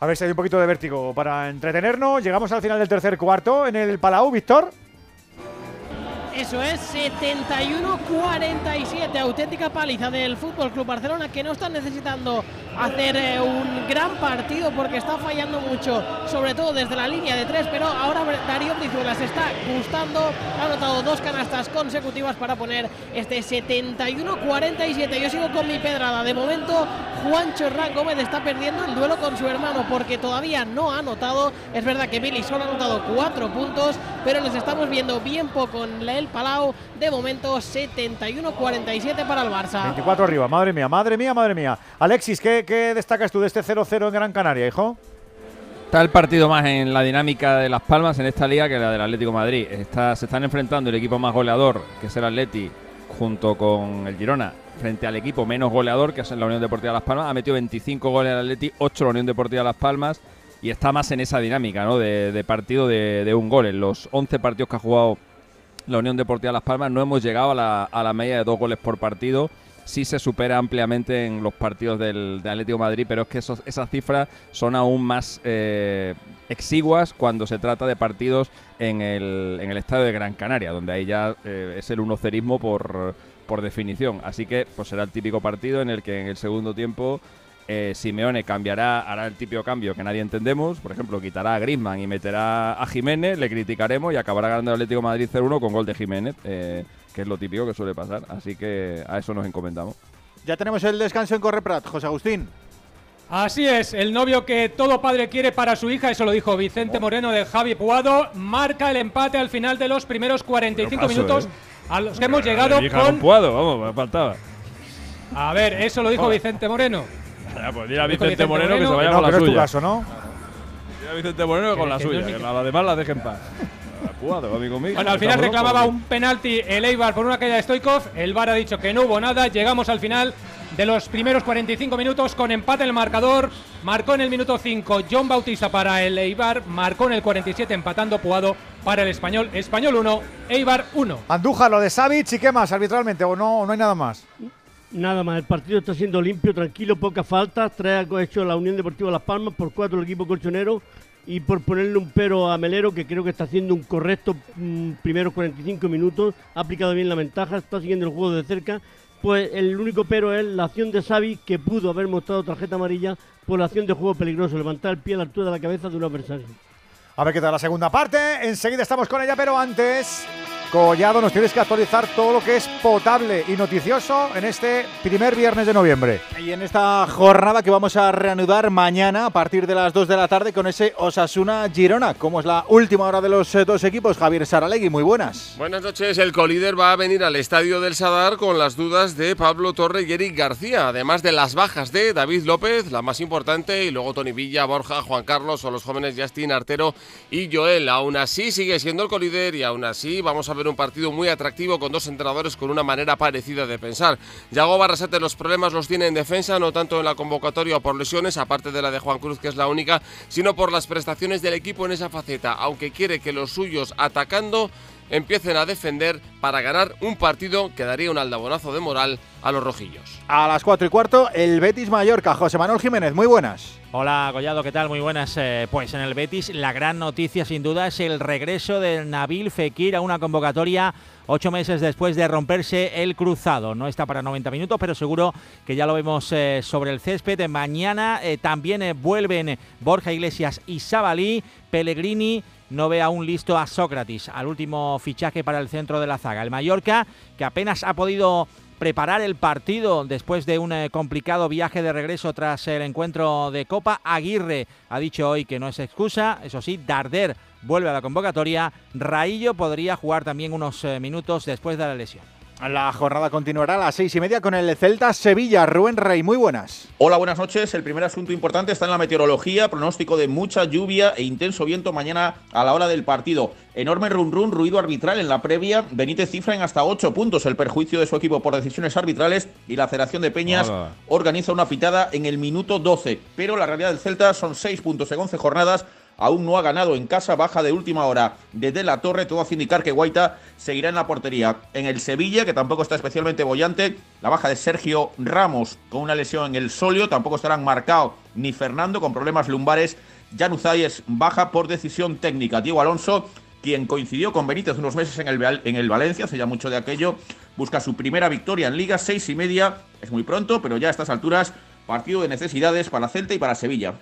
A ver si hay un poquito de vértigo para entretenernos. Llegamos al final del tercer cuarto en el Palau, Víctor. Eso es 71-47, auténtica paliza del Fútbol Club Barcelona que no está necesitando hacer eh, un gran partido porque está fallando mucho, sobre todo desde la línea de tres, pero ahora Darío Brizuela está gustando, ha anotado dos canastas consecutivas para poner este 71-47. Yo sigo con mi pedrada, de momento Juancho Hernán Gómez está perdiendo el duelo con su hermano porque todavía no ha anotado, es verdad que Billy solo ha anotado cuatro puntos, pero nos estamos viendo bien poco en Palau, de momento 71-47 para el Barça. 24 arriba, madre mía, madre mía, madre mía. Alexis, ¿qué, qué destacas tú de este 0-0 en Gran Canaria, hijo? Está el partido más en la dinámica de Las Palmas en esta liga que la del Atlético de Madrid. Está, se están enfrentando el equipo más goleador, que es el Atleti, junto con el Girona, frente al equipo menos goleador, que es la Unión Deportiva Las Palmas. Ha metido 25 goles el Atleti, 8 la Unión Deportiva Las Palmas. Y está más en esa dinámica ¿no? de, de partido de, de un gol. En los 11 partidos que ha jugado la Unión Deportiva Las Palmas no hemos llegado a la, a la media de dos goles por partido. Sí se supera ampliamente en los partidos del, de Atlético Madrid, pero es que esas cifras son aún más eh, exiguas cuando se trata de partidos en el, en estadio de Gran Canaria, donde ahí ya eh, es el unocerismo por, por definición. Así que pues será el típico partido en el que en el segundo tiempo eh, Simeone cambiará, hará el típico cambio que nadie entendemos. Por ejemplo, quitará a Griezmann y meterá a Jiménez, le criticaremos y acabará ganando el Atlético de Madrid 0-1 con gol de Jiménez, eh, que es lo típico que suele pasar. Así que a eso nos encomendamos. Ya tenemos el descanso en Correprat, José Agustín. Así es, el novio que todo padre quiere para su hija, eso lo dijo Vicente Moreno de Javi Puado, marca el empate al final de los primeros 45 Pero paso, minutos ¿eh? a los que hemos llegado hija con... Puado, vamos, me faltaba. A ver, eso lo dijo. Vicente Moreno. Ya, pues dile a Vicente Moreno que se vaya no, con la no es tu suya. caso, ¿no? Dile a Vicente Moreno que con la suya, que las demás las dejen en paz. Puado, amigo mío. Bueno, al final reclamaba un penalti el Eibar por una caída de Stoikov. El VAR ha dicho que no hubo nada. Llegamos al final de los primeros 45 minutos con empate en el marcador. Marcó en el minuto 5 John Bautista para el Eibar. Marcó en el 47 empatando Puado para el Español. Español 1, Eibar 1. Andújar, lo de Savic y qué más arbitralmente, o no, no hay nada más. Nada más, el partido está siendo limpio, tranquilo, poca falta. Trae ha hecho la Unión Deportiva Las Palmas por cuatro el equipo colchonero. Y por ponerle un pero a Melero, que creo que está haciendo un correcto mm, primeros 45 minutos, ha aplicado bien la ventaja, está siguiendo el juego de cerca. Pues el único pero es la acción de Xavi, que pudo haber mostrado tarjeta amarilla por la acción de juego peligroso, levantar el pie a la altura de la cabeza de un adversario. A ver qué tal la segunda parte. Enseguida estamos con ella, pero antes. Collado, nos tienes que actualizar todo lo que es potable y noticioso en este primer viernes de noviembre. Y en esta jornada que vamos a reanudar mañana a partir de las 2 de la tarde con ese Osasuna Girona. Como es la última hora de los eh, dos equipos, Javier Saralegui, muy buenas. Buenas noches. El colíder va a venir al estadio del Sadar con las dudas de Pablo Torre y Eric García, además de las bajas de David López, la más importante, y luego Tony Villa, Borja, Juan Carlos o los jóvenes Justin Artero y Joel. Aún así sigue siendo el colíder y aún así vamos a ver un partido muy atractivo con dos entrenadores con una manera parecida de pensar. Yago Barrasate los problemas los tiene en defensa, no tanto en la convocatoria por lesiones, aparte de la de Juan Cruz, que es la única, sino por las prestaciones del equipo en esa faceta, aunque quiere que los suyos atacando empiecen a defender para ganar un partido que daría un aldabonazo de moral a los rojillos. A las 4 y cuarto, el Betis Mallorca. José Manuel Jiménez, muy buenas. Hola Collado, ¿qué tal? Muy buenas. Eh, pues en el Betis la gran noticia sin duda es el regreso del Nabil Fekir a una convocatoria ocho meses después de romperse el cruzado. No está para 90 minutos, pero seguro que ya lo vemos eh, sobre el césped. Mañana eh, también vuelven Borja Iglesias y Sabalí, Pellegrini no ve aún listo a Sócrates, al último fichaje para el centro de la zaga. El Mallorca, que apenas ha podido preparar el partido después de un eh, complicado viaje de regreso tras el encuentro de Copa. Aguirre ha dicho hoy que no es excusa, eso sí, Darder vuelve a la convocatoria. Raillo podría jugar también unos eh, minutos después de la lesión. La jornada continuará a las seis y media con el Celta Sevilla. Rubén Rey, muy buenas. Hola, buenas noches. El primer asunto importante está en la meteorología. Pronóstico de mucha lluvia e intenso viento mañana a la hora del partido. Enorme run run, ruido arbitral en la previa. Benítez cifra en hasta ocho puntos el perjuicio de su equipo por decisiones arbitrales y la Federación de Peñas organiza una pitada en el minuto 12. Pero la realidad del Celta son seis puntos en once jornadas aún no ha ganado en casa, baja de última hora desde la torre, todo hace indicar que Guaita seguirá en la portería. En el Sevilla, que tampoco está especialmente bollante, la baja de Sergio Ramos con una lesión en el solio, tampoco estarán marcado ni Fernando con problemas lumbares. Januzaj es baja por decisión técnica. Diego Alonso, quien coincidió con Benítez unos meses en el, en el Valencia, hace ya mucho de aquello, busca su primera victoria en Liga, seis y media, es muy pronto, pero ya a estas alturas, partido de necesidades para Celta y para Sevilla.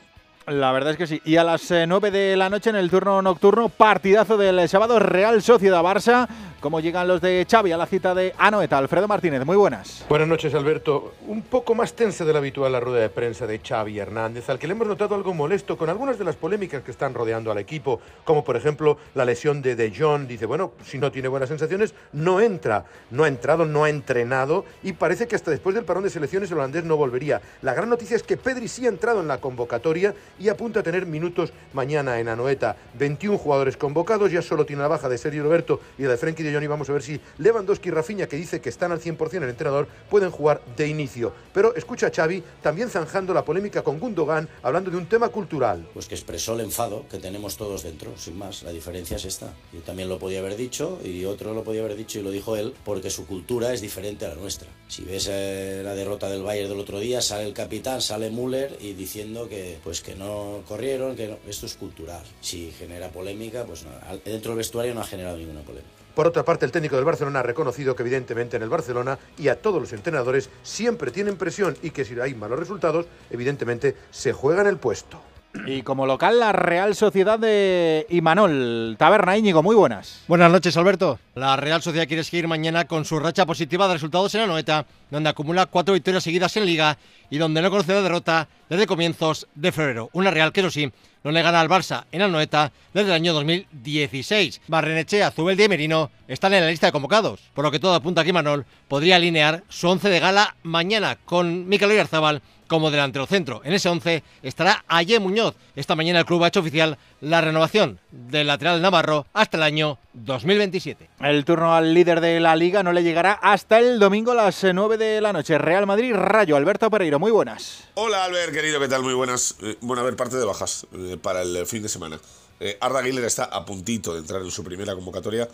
La verdad es que sí. Y a las 9 eh, de la noche en el turno nocturno, partidazo del sábado Real Sociedad Barça. ¿Cómo llegan los de Xavi a la cita de Anoeta? Alfredo Martínez, muy buenas. Buenas noches, Alberto. Un poco más tensa de la habitual la rueda de prensa de Xavi Hernández, al que le hemos notado algo molesto con algunas de las polémicas que están rodeando al equipo, como por ejemplo la lesión de De Jong. Dice, bueno, si no tiene buenas sensaciones, no entra. No ha entrado, no ha entrenado y parece que hasta después del parón de selecciones el holandés no volvería. La gran noticia es que Pedri sí ha entrado en la convocatoria y apunta a tener minutos mañana en Anoeta. 21 jugadores convocados, ya solo tiene la baja de Sergio Roberto y la de Frenkie de Jong y vamos a ver si Lewandowski y Rafinha, que dice que están al 100% el entrenador, pueden jugar de inicio. Pero escucha a Xavi también zanjando la polémica con Gundogan, hablando de un tema cultural. Pues que expresó el enfado que tenemos todos dentro, sin más. La diferencia es esta. Yo también lo podía haber dicho y otro lo podía haber dicho y lo dijo él, porque su cultura es diferente a la nuestra. Si ves eh, la derrota del Bayern del otro día, sale el capitán, sale Müller y diciendo que pues que no corrieron, que esto es cultural. Si genera polémica, pues dentro del vestuario no ha generado ninguna polémica. Por otra parte, el técnico del Barcelona ha reconocido que evidentemente en el Barcelona y a todos los entrenadores siempre tienen presión y que si hay malos resultados, evidentemente se juega en el puesto. Y como local, la Real Sociedad de Imanol. Taberna Íñigo, muy buenas. Buenas noches, Alberto. La Real Sociedad quiere seguir mañana con su racha positiva de resultados en la noeta, donde acumula cuatro victorias seguidas en Liga y donde no conoce la derrota desde comienzos de febrero. Una Real que, eso sí, no le gana al Barça en Anoeta desde el año 2016. Barrenechea, Zubeldia y Merino están en la lista de convocados, por lo que todo apunta a que Manol podría alinear su once de gala mañana con Mikel Oyarzabal como delantero centro. En ese 11 estará Aye Muñoz. Esta mañana el club ha hecho oficial la renovación del lateral navarro hasta el año 2027. El turno al líder de la liga no le llegará hasta el domingo a las 9 de la noche. Real Madrid, Rayo, Alberto Pereiro, muy buenas. Hola Albert, querido, ¿qué tal? Muy buenas. Eh, bueno, a ver, parte de bajas eh, para el fin de semana. Eh, Arda Güler está a puntito de entrar en su primera convocatoria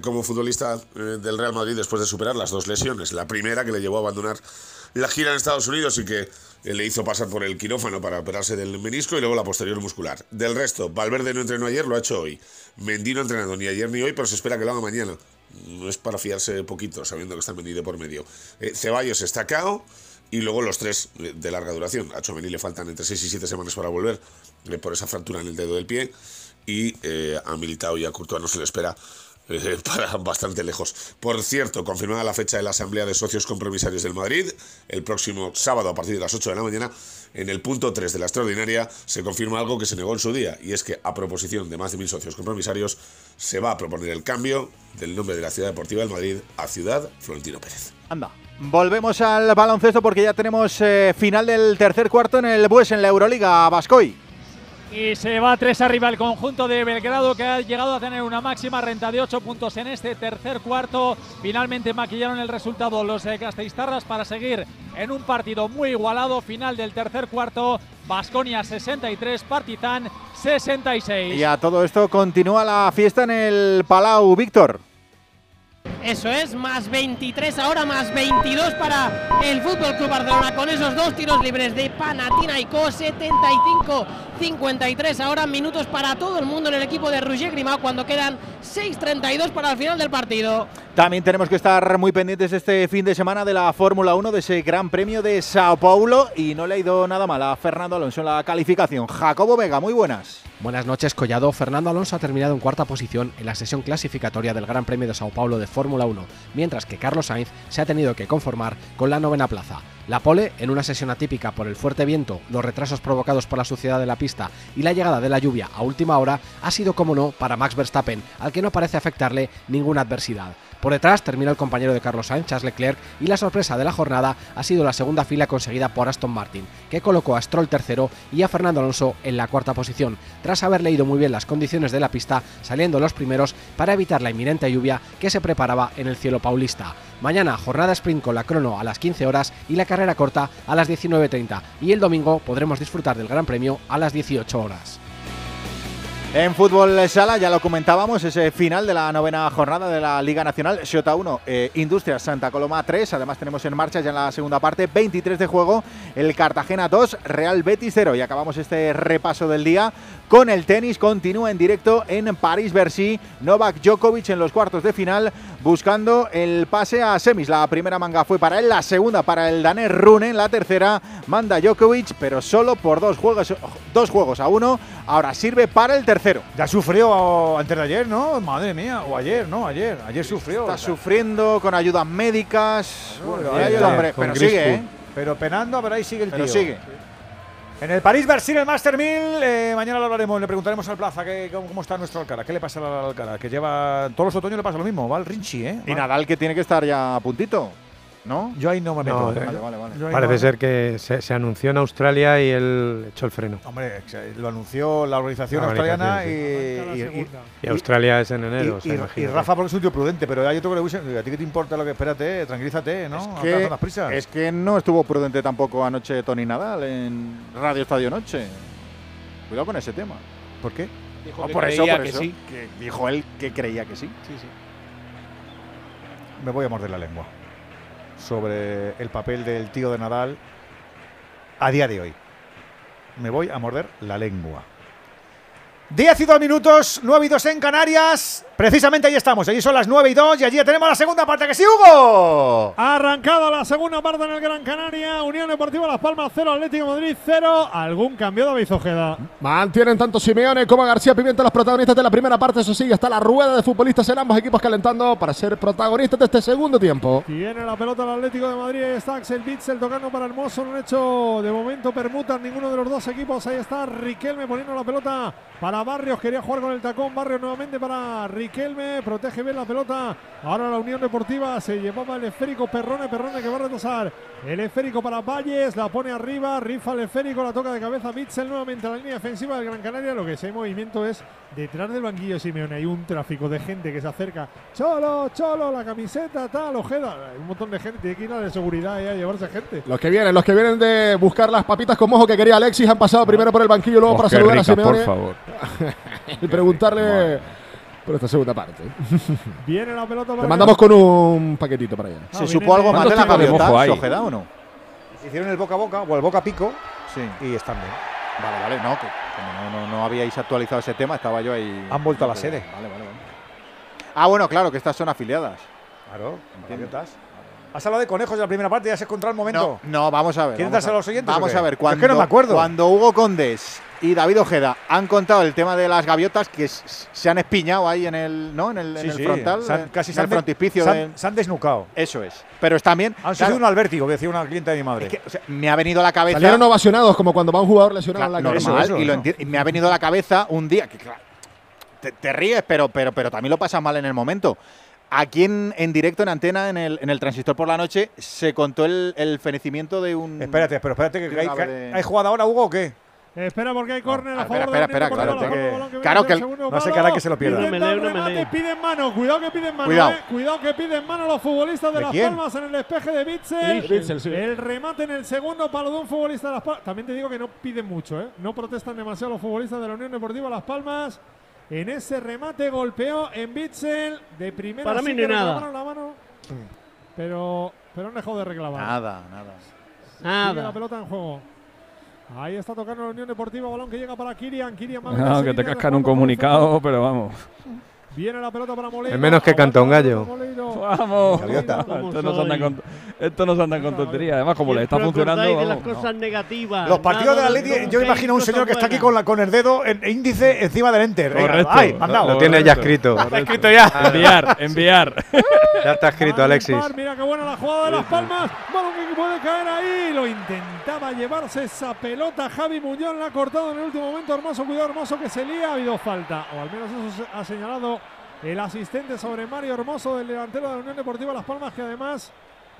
como futbolista del Real Madrid después de superar las dos lesiones. La primera que le llevó a abandonar la gira en Estados Unidos y que le hizo pasar por el quirófano para operarse del menisco y luego la posterior muscular. Del resto, Valverde no entrenó ayer, lo ha hecho hoy. Mendy no ha entrenado ni ayer ni hoy, pero se espera que lo haga mañana. No es para fiarse poquito, sabiendo que está vendido por medio. Eh, Ceballos está cao y luego los tres de larga duración. A Chomení le faltan entre 6 y 7 semanas para volver eh, por esa fractura en el dedo del pie. Y eh, a Militao y a Courtois no se le espera eh, *laughs* para bastante lejos. Por cierto, confirmada la fecha de la Asamblea de Socios Compromisarios del Madrid, el próximo sábado a partir de las 8 de la mañana, en el punto 3 de la extraordinaria se confirma algo que se negó en su día, y es que a proposición de más de mil socios compromisarios se va a proponer el cambio del nombre de la Ciudad Deportiva del Madrid a Ciudad Florentino Pérez. Anda. Volvemos al baloncesto porque ya tenemos eh, final del tercer cuarto en el Bues en la Euroliga Bascoy. Y se va tres arriba el conjunto de Belgrado que ha llegado a tener una máxima renta de 8 puntos en este tercer cuarto. Finalmente maquillaron el resultado los eh, Gasteiztarras para seguir en un partido muy igualado. Final del tercer cuarto. Basconia 63, Partizan 66. Y a todo esto continúa la fiesta en el Palau Víctor. Eso es, más 23 ahora, más 22 para el Fútbol Club Barcelona con esos dos tiros libres de Panathinaikos, 75 53 ahora, minutos para todo el mundo en el equipo de Roger Grimao cuando quedan 6.32 para el final del partido. También tenemos que estar muy pendientes este fin de semana de la Fórmula 1, de ese Gran Premio de Sao Paulo. Y no le ha ido nada mal a Fernando Alonso en la calificación. Jacobo Vega, muy buenas. Buenas noches, Collado. Fernando Alonso ha terminado en cuarta posición en la sesión clasificatoria del Gran Premio de Sao Paulo de Fórmula 1, mientras que Carlos Sainz se ha tenido que conformar con la novena plaza. La pole, en una sesión atípica por el fuerte viento, los retrasos provocados por la suciedad de la pista y la llegada de la lluvia a última hora, ha sido como no para Max Verstappen, al que no parece afectarle ninguna adversidad. Por detrás termina el compañero de Carlos Sainz, Charles Leclerc, y la sorpresa de la jornada ha sido la segunda fila conseguida por Aston Martin, que colocó a Stroll tercero y a Fernando Alonso en la cuarta posición, tras haber leído muy bien las condiciones de la pista, saliendo los primeros para evitar la inminente lluvia que se preparaba en el cielo paulista. Mañana jornada sprint con la crono a las 15 horas y la carrera corta a las 19.30 y el domingo podremos disfrutar del Gran Premio a las 18 horas. En fútbol sala, ya lo comentábamos, ese final de la novena jornada de la Liga Nacional, Xota 1, eh, Industrias Santa Coloma 3, además tenemos en marcha ya en la segunda parte, 23 de juego, el Cartagena 2, Real Betis 0 y acabamos este repaso del día con el tenis, continúa en directo en París-Bercy, Novak Djokovic en los cuartos de final buscando el pase a semis, la primera manga fue para él, la segunda para el danés Rune, la tercera manda Djokovic, pero solo por dos juegos, dos juegos a uno, ahora sirve para el tercero. Ya sufrió antes de ayer, ¿no? Madre mía, o ayer, ¿no? Ayer, ayer sufrió. Está sufriendo con ayudas médicas. Bueno, pero sigue, ¿eh? Pero penando, pero ahí sigue el Pero tío. sigue. En el París Bercy, el Master 1000, eh, mañana lo hablaremos, le preguntaremos al Plaza que, cómo, cómo está nuestro Alcara, qué le pasa al Alcara, que lleva todos los otoños le pasa lo mismo, va al Rinchi, ¿eh? Y Nadal que tiene que estar ya a puntito, ¿no? Yo ahí no me meto. No, ¿eh? vale, vale. Parece no- ser que se, se anunció en Australia y él echó el freno. Hombre, lo anunció la organización La australiana y, y- y- Y Australia es en enero, o sea, y- Rafa porque es un tío prudente, pero hay otro que le gusta, ¿a ti qué te importa lo que espérate? Tranquilízate, ¿no? Es que, con las prisas. es que no estuvo prudente tampoco anoche Tony Nadal en Radio Estadio Noche. Cuidado con ese tema. ¿Por qué? Dijo que por eso, por que eso, sí. que dijo él que creía que sí. Sí, sí. Me voy a morder la lengua sobre el papel del tío de Nadal a día de hoy. Me voy a morder la lengua. 10 y 2 minutos, 9 y 2 en Canarias. Precisamente ahí estamos, allí son las 9 y 2 y allí ya tenemos la segunda parte. ¡Que sí, Hugo! Ha arrancado la segunda parte en el Gran Canaria. Unión Deportiva Las Palmas 0, Atlético de Madrid 0. ¿Algún cambio, David Ojeda? Mantienen tanto Simeone como García Pimienta los protagonistas de la primera parte. Eso sí, está la rueda de futbolistas en ambos equipos calentando para ser protagonistas de este segundo tiempo. Tiene la pelota el Atlético de Madrid. Ahí está Axel tocando para Hermoso. No han hecho de momento permutas ninguno de los dos equipos. Ahí está Riquelme poniendo la pelota para Barrios. Quería jugar con el tacón. Barrios nuevamente para Riquelme. Protege bien la pelota. Ahora la Unión Deportiva se llevaba el esférico Perrone. Perrone que va a retrasar. El esférico para Valles. La pone arriba. Rifa el esférico. La toca de cabeza Bitzel nuevamente a la línea defensiva del Gran Canaria. Lo que sí hay movimiento es detrás del banquillo de Simeone. Hay un tráfico de gente que se acerca. Cholo, cholo, la camiseta, tal, Ojeda. Hay un montón de gente. Tiene que ir a la de seguridad y a llevarse gente. Los que vienen, los que vienen de buscar las papitas con mojo que quería Alexis han pasado primero por el banquillo, luego Oh, para saludar a Simeone. por favor. *laughs* y preguntarle por esta segunda parte. *laughs* Viene la pelota para. Le mandamos con un paquetito para allá. Ah, ¿Se supo algo más de la gaviota, Ojeda o no? Hicieron el boca a boca o el boca a pico Sí. y están bien. Vale, vale, no, que no, no, no habíais actualizado ese tema, estaba yo ahí. Han vuelto a la sede. Vale, vale, vale. Ah, bueno, claro, que estas son afiliadas. Claro, Entiendo. gaviotas. Has hablado de conejos de la primera parte, ya se ha encontrado el momento. No, no, vamos a ver. ¿Quieres dárselo a los oyentes Vamos a ver, Es cuando, que no me acuerdo. cuando Hugo Condés y David Ojeda han contado el tema de las gaviotas que se han espiñado ahí en el, ¿no? en el, en Sí, el sí, frontal, se han- en- casi en el frontispicio. se de- han, se han desnucado. Eso es. Pero están bien. Han claro, sufrido un albértigo, que decía una clienta de mi madre. o sea, me ha venido a la cabeza. Salieron ovacionados como cuando va un jugador lesionado en la Claro, calle. normal, y lo y me ha venido a la cabeza un día que claro, te, te ríes, pero, pero, pero también lo pasas mal en el momento. Aquí en, en directo en antena, en el, en el transistor por la noche, se contó el, el fenecimiento de un. Espérate, pero espérate que hay, de- ¿hay jugada ahora, Hugo, o qué? Espera porque hay córner a espera, favor espera, espera, Deportiva claro, que- claro el- segundo no sé palo. hará que se lo pierda. Piden mano, cuidado que piden mano, Cuidado. eh. cuidado que piden mano los futbolistas de, ¿De Las quién? Palmas en el despeje de Bitzel. Bitzel, sí. El remate en el segundo palo de un futbolista de Las Palmas. También te digo que no piden mucho, ¿eh? no protestan demasiado los futbolistas de la Unión Deportiva Las Palmas. En ese remate golpeó en Bitzel de primera. Para mí ni nada. la mano, pero, pero han dejado de reclamar. Nada, nada. Sigue la Nada. pelota en juego. Ahí está tocando la Unión Deportiva, balón que llega para Kirian. Kirian No, que te cascan un comunicado, pero vamos. Viene la pelota para Moleiro. Es menos que canta un gallo. Vamos. Esto no se anda con, esto no se anda con tonterías. Además, como le está funcionando. de las cosas negativas. Los partidos de la Leti, yo imagino a un señor que está aquí con, la, con el dedo en índice encima del enter. Venga, Correcto. ¡Ay! mandado. Lo tiene ya escrito. Está escrito ya. Enviar, enviar. Ya está escrito, Alexis. Mira qué buena la jugada de las palmas. Balón que puede caer ahí. Lo intentaba llevarse esa pelota. Javi Muñoz la ha cortado en el último momento. Hermoso, cuidado, hermoso que se lía. Ha habido falta. O al menos eso se- ha señalado el asistente sobre Mario Hermoso del delantero de la Unión Deportiva Las Palmas, que además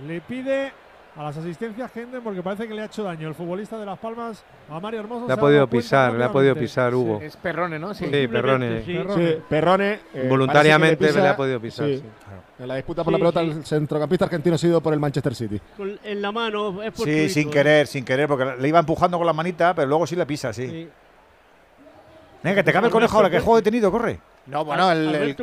le pide a las asistencias gente porque parece que le ha hecho daño el futbolista de Las Palmas a Mario Hermoso. Le ha podido pisar, le ha podido pisar Hugo. Es Perrone, ¿no? Sí, Perrone. Sí. Perrone. Sí, Perrone. eh, Voluntariamente que le ha podido pisar, sí. En la disputa por Sí, la pelota, sí. el centrocampista argentino ha sido por el Manchester City. Con- en la mano es Sí, fortuito, sin ¿eh? querer, sin querer, porque le iba empujando con la manita, pero luego sí le pisa, sí. Sí. Venga, que te cabe el conejo ahora, que juego he tenido, corre. No, bueno, el,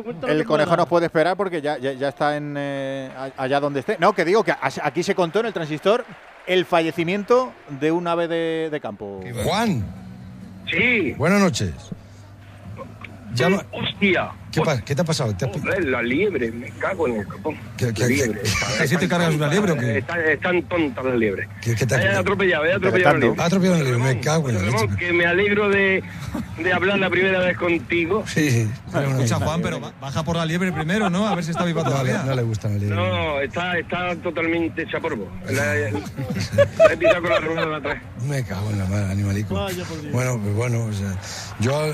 conejo nos puede esperar porque ya, ya, ya está en eh, allá donde esté. No, que digo que aquí se contó en el transistor el fallecimiento de un ave de, de campo. Juan, Sí, buenas noches. Llama- hostia. ¿Qué, pa- qué te ha pasado? ¿Te ha- Joder, la liebre, me cago en el copón. ¿Qué- qué- liebre. ¿Así te cargas una liebre o qué? Están, están tontas las liebres. ¿Qué, qué te He atropellado, he atropellado una liebre. ¿Ha atropellado una liebre? Me cago en la leche. Que me alegro de, de hablar la primera vez contigo. Sí. Escucha, Juan, pero ba- baja por la liebre primero, ¿no? A ver si está viva todavía. No, le gusta la liebre. No, está, está totalmente hecha polvo. La, *laughs* la he pisado con la rueda de atrás. Me cago en la madre, animalico. Vaya, por Dios. Bueno, pues bueno, o sea, yo eh,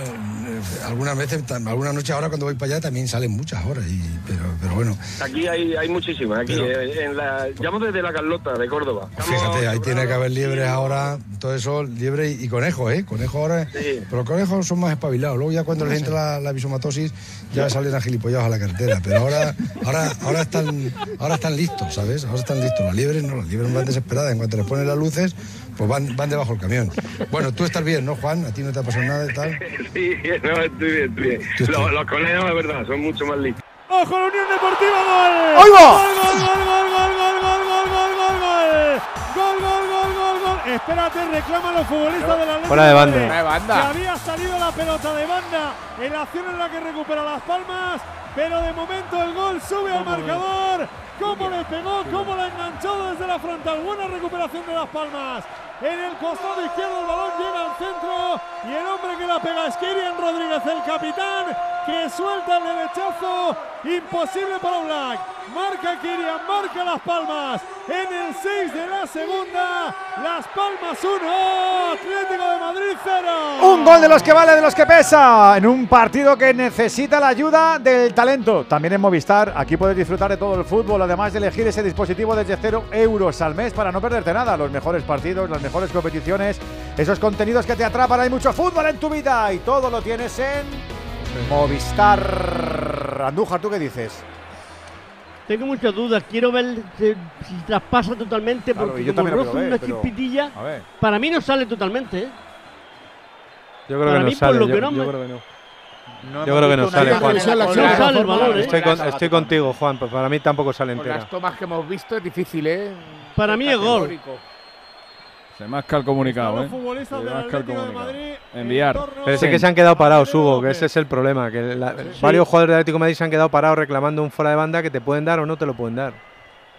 algunas veces, algunas noches ahora cuando voy para allá también salen muchas horas, y, pero, pero bueno, Aquí hay, hay muchísimas. Aquí, eh, en la, llamo desde la Carlota, de Córdoba. fíjate, ahí tiene que haber liebres ahora, todo eso, liebre y, y conejos, ¿eh? Conejos ahora, Sí. pero los conejos son más espabilados, luego ya cuando les entra la, la bisomatosis ya salen a gilipollados a la carretera, pero ahora, ahora, ahora están, ahora están listos, ¿sabes? Ahora están listos, las liebres no, las liebres van desesperadas, en cuanto les ponen las luces, pues van, van debajo del camión. Bueno, tú estás bien, ¿no, Juan? A ti no te ha pasado nada y tal. Sí, no, estoy bien, estoy bien. Los, los conejos, de verdad, son mucho más listos. ¡Ojo, la Unión Deportiva! ¡Gol! ¡Ahí va! ¡Gol, gol, gol, gol, gol, gol, gol, gol, gol, gol, gol! ¡Gol, gol, gol, gol, gol! Espérate, reclaman los futbolistas de la Fuera de banda. Fuera de banda. Que había salido la pelota de banda en la acción en la que recupera Las Palmas, pero de momento el gol sube al marcador. ¿Cómo le pegó? ¿Cómo la enganchó desde la frontal? Buena recuperación de Las Palmas. En el costado izquierdo el balón llega al centro y el hombre que la pega es Kirian Rodríguez, el capitán, que suelta el derechazo. Imposible para Black. Marca Kirian, marca Las Palmas. En el 6 de la segunda, Las Palmas 1, Atlético de Madrid 0. Un gol de los que vale, de los que pesa, en un partido que necesita la ayuda del talento. También en Movistar, aquí puedes disfrutar de todo el fútbol, además de elegir ese dispositivo desde 0 euros al mes para no perderte nada. Los mejores partidos, las mejores competiciones, esos contenidos que te atrapan. Hay mucho fútbol en tu vida y todo lo tienes en Movistar. Andújar, ¿tú qué dices? Tengo muchas dudas. Quiero ver si, si traspasa totalmente Claro, porque yo como roza ver, una pero- chispitilla, para mí no sale totalmente. ¿eh? Yo creo Para que no mí, por sale. lo yo, que no yo me- creo que no. No Yo creo que no sale, Juan. No sale el valor, ¿eh? Estoy, con- estoy contigo, Juan. pues Para mí tampoco sale Con entera. las tomas que hemos visto es difícil, ¿eh? Para mí es gol. Se masca el comunicado, Los ¿eh? Se masca el comunicado. Enviar. Pero sí que se han quedado parados, Hugo, que ese es el problema. Que la- varios jugadores del Atlético de Madrid se han quedado parados reclamando un fuera de banda que te pueden dar o no te lo pueden dar.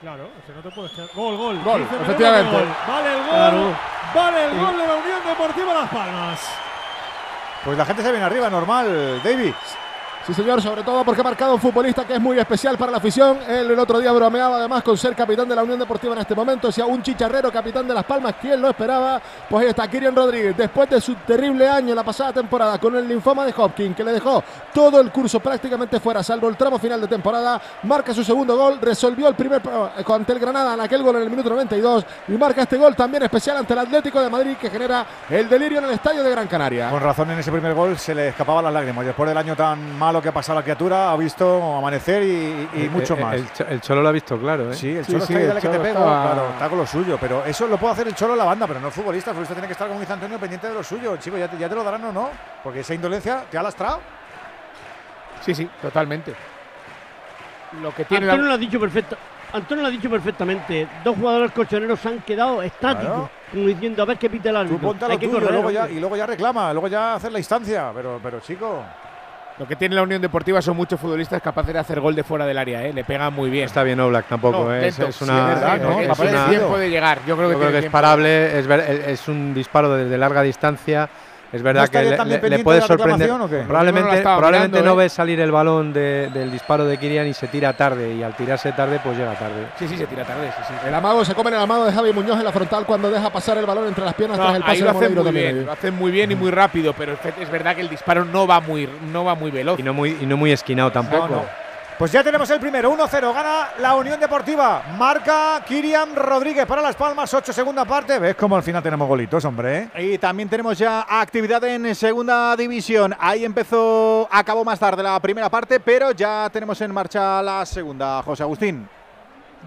Claro, que no te puedes quedar. Gol, gol. Gol, efectivamente. gol. Vale el gol. Claro. Vale el gol de la Unión Deportiva Las Palmas. Pues la gente se viene arriba, normal, David. Sí, señor, sobre todo porque ha marcado un futbolista que es muy especial para la afición. Él el otro día bromeaba además con ser capitán de la Unión Deportiva en este momento. Decía un chicharrero capitán de Las Palmas. ¿Quién lo esperaba? Pues ahí está Kirian Rodríguez. Después de su terrible año la pasada temporada con el linfoma de Hopkins, que le dejó todo el curso prácticamente fuera, salvo el tramo final de temporada, marca su segundo gol. Resolvió el primer eh, ante el Granada en aquel gol en el minuto 92 y marca este gol también especial ante el Atlético de Madrid que genera el delirio en el estadio de Gran Canaria. Con razón en ese primer gol se le escapaban las lágrimas. Después del año tan malo que ha pasado la criatura, ha visto amanecer y, y El- mucho el- más. El, Cho- el Cholo lo ha visto claro, ¿eh? Sí, el Cholo está ahí, dale que te pego. Claro, está con lo suyo. Pero eso lo puede hacer el Cholo en la banda, pero no el futbolista. El futbolista tiene que estar, como dice Antonio, pendiente de lo suyo. Chico, ya te, ya te lo darán o no. Porque esa indolencia te ha lastrado. Sí, sí, totalmente. Lo que tiene Antonio la- lo ha dicho perfecto. Antonio lo ha dicho perfectamente. Dos jugadores colchoneros han quedado estáticos, Claro. como diciendo a ver qué pita el árbitro. Tú ponte a Hay lo que tuyo correr, luego ya, y luego ya reclama, luego ya hacer la instancia. Pero, pero chico. Lo que tiene la Unión Deportiva son muchos futbolistas capaces de hacer gol de fuera del área, ¿eh? le pegan muy bien. Está bien Oblak tampoco, No, ¿eh? es, es Sí, una. es verdad, ¿no? es una- tiempo de llegar. Yo creo que tiene es tiempo. parable, es, ver- es un disparo desde larga distancia. Es verdad que le, le- puede sorprender. reclamación, ¿o qué? Yo no Probablemente, estaba probablemente mirando, no ¿eh? ve salir el balón de- del disparo de Kirian y se tira tarde. Y al tirarse tarde, pues llega tarde. Sí, sí, se tira tarde. Sí, sí. El amago se come el amago de Javi Muñoz en la frontal cuando deja pasar el balón entre las piernas No, tras el ahí pase lo de hacen muy también. bien, lo hacen muy bien y muy rápido, pero es verdad que el disparo no va muy, no va muy veloz. Y no muy, y no muy esquinado tampoco. Pues ya tenemos el primero, 1-0, gana la Unión Deportiva. Marca Kiriam Rodríguez para Las Palmas, 8 segunda parte. ¿Ves cómo al final tenemos golitos, hombre? Y también tenemos ya actividad en segunda división. Ahí empezó, acabó más tarde la primera parte, pero ya tenemos en marcha la segunda, José Agustín.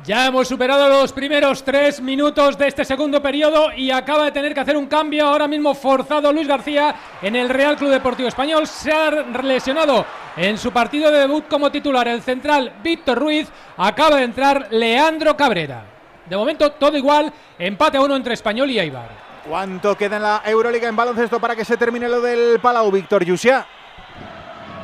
Ya hemos superado los primeros tres minutos de este segundo periodo y acaba de tener que hacer un cambio ahora mismo forzado Luis García en el Real Club Deportivo Español. Se ha lesionado en su partido de debut como titular el central Víctor Ruiz. Acaba de entrar Leandro Cabrera. De momento todo igual, empate a uno entre Español y Eibar. ¿Cuánto queda en la Euroliga en baloncesto para que se termine lo del Palau, Víctor Yusia?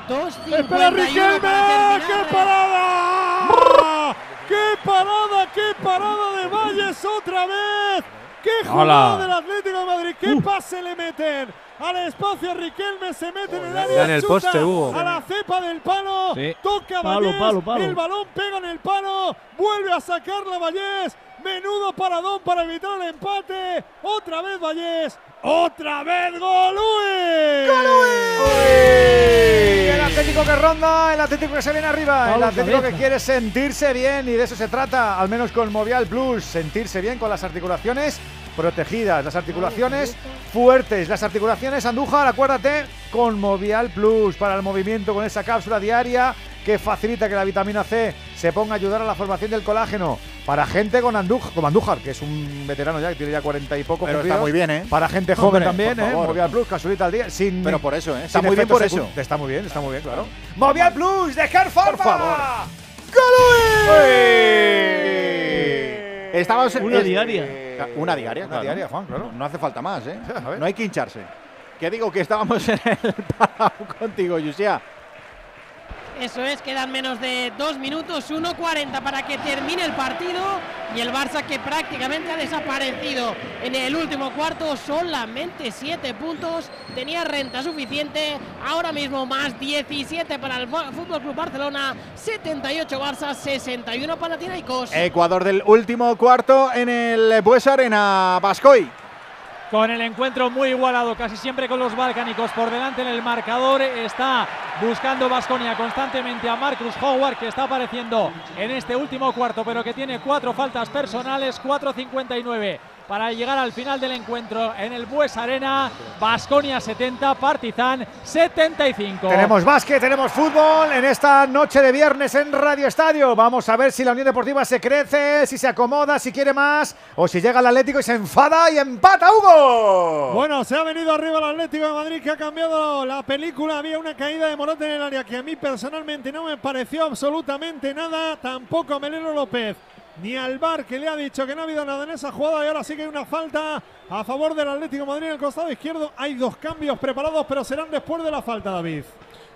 'Espera Riquelme! ¡Qué parada! ¡Qué parada, qué parada de Valles otra vez! ¡Qué jugada Hola. del Atlético de Madrid! ¡Qué pase le meten! Al espacio Riquelme se mete en el área. Ya en el chuta poste, Hugo. A la cepa del palo. Sí. Toca Palo, Vallés. palo, palo. El balón pega en el palo. Vuelve a sacarla Vallés. Menudo paradón para evitar el empate. Otra vez Vallés. Otra vez Golui. El Atlético que ronda, el Atlético que se viene arriba, el Atlético que quiere sentirse bien y de eso se trata, al menos con Movial Plus, sentirse bien con las articulaciones protegidas, las articulaciones fuertes, las articulaciones Andújar, acuérdate, con Movial Plus para el movimiento con esa cápsula diaria que facilita que la vitamina C se ponga a ayudar a la formación del colágeno. Para gente con Andújar, como Andújar, que es un veterano ya, que tiene ya 40 y poco. Pero está muy bien, ¿eh? Para gente joven Hombre, también, por ¿eh? favor. Movial Plus, casulita al día. Sin, Pero por eso, ¿eh? Está muy bien por eso. Está muy bien, está muy bien, claro. Movial Plus de Pharma. Por favor. Estamos Una es- diaria. eh, Una diaria, Una claro. diaria, Juan, claro. No hace falta más, ¿eh? *laughs* No hay que hincharse. Que digo que estábamos en el *laughs* contigo, Yusia. Eso es, quedan menos de dos minutos, 1.40 para que termine el partido y el Barça que prácticamente ha desaparecido en el último cuarto, solamente 7 puntos, tenía renta suficiente, ahora mismo más 17 para el Fútbol Club Barcelona, 78 Barça, 61 Panathinaikos. Ecuador del último cuarto en el Bues Arena, Bascoy. Con el encuentro muy igualado, casi siempre con los balcánicos por delante en el marcador. Está buscando Vasconia constantemente a Marcus Howard, que está apareciendo en este último cuarto, pero que tiene cuatro faltas personales, 4.59 para llegar al final del encuentro en el Bues Arena. Vasconia 70, Partizan 75. Tenemos básquet, tenemos fútbol en esta noche de viernes en Radio Estadio. Vamos a ver si la Unión Deportiva se crece, si se acomoda, si quiere más o si llega el Atlético y se enfada y empata Hugo. Bueno, se ha venido arriba el Atlético de Madrid que ha cambiado la película. Había una caída de Morata en el área que a mí personalmente no me pareció absolutamente nada. Tampoco a Melero López ni al Bar que le ha dicho que no ha habido nada en esa jugada y ahora sí que hay una falta a favor del Atlético de Madrid en el costado izquierdo. Hay dos cambios preparados, pero serán después de la falta, David.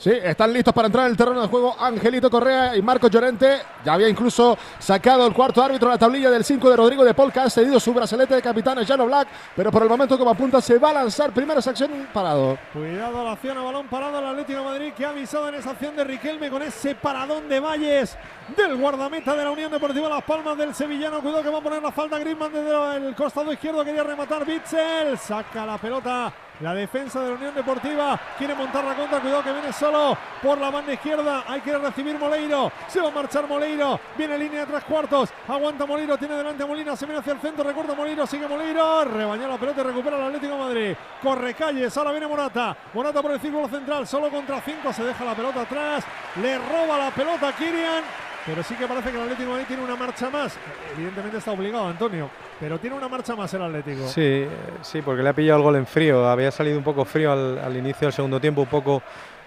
Sí, están listos para entrar en el terreno de juego Angelito Correa y Marco Llorente. Ya había incluso sacado el cuarto árbitro a la tablilla del 5 de Rodrigo de Paul, ha cedido su bracelete de capitán a Jano Black, pero por el momento como apunta se va a lanzar. Primera sección parado. Cuidado la acción a balón parado al Atlético Madrid que ha avisado en esa acción de Riquelme con ese paradón de Valles del guardameta de la Unión Deportiva Las Palmas del Sevillano. Cuidado que va a poner la falta Griezmann desde el costado izquierdo. Quería rematar Bitzel. Saca la pelota la defensa de la Unión Deportiva quiere montar la contra. Cuidado que viene solo por la banda izquierda. Hay que recibir Moleiro. Se va a marchar Moleiro. Viene línea de tres cuartos. Aguanta Moleiro. Tiene delante Molina. Se viene hacia el centro. Recorta Moleiro. Sigue Moleiro. Rebaña la pelota y recupera el Atlético de Madrid. Corre calles. Ahora viene Morata. Morata por el círculo central. Solo contra cinco. Se deja la pelota atrás. Le roba la pelota a Kirian. Pero sí que parece que el Atlético de Madrid tiene una marcha más. Evidentemente está obligado, Antonio. Pero tiene una marcha más el Atlético. Sí, sí, porque le ha pillado el gol en frío. Había salido un poco frío al, inicio del segundo tiempo, un poco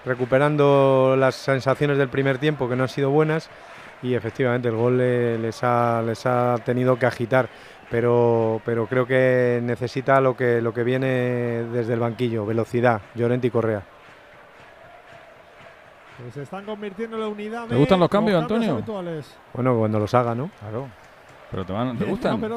recuperando las sensaciones del primer tiempo que no han sido buenas. Y efectivamente el gol les, ha, tenido que agitar. Pero, pero creo que necesita lo que, lo que viene desde el banquillo, velocidad, Llorente y Correa. Pues se están convirtiendo en la unidad. ¿Te gustan los cambios, Antonio? Bueno, cuando los haga, ¿no? Claro. Pero te, van, ¿te gustan. ¿Te,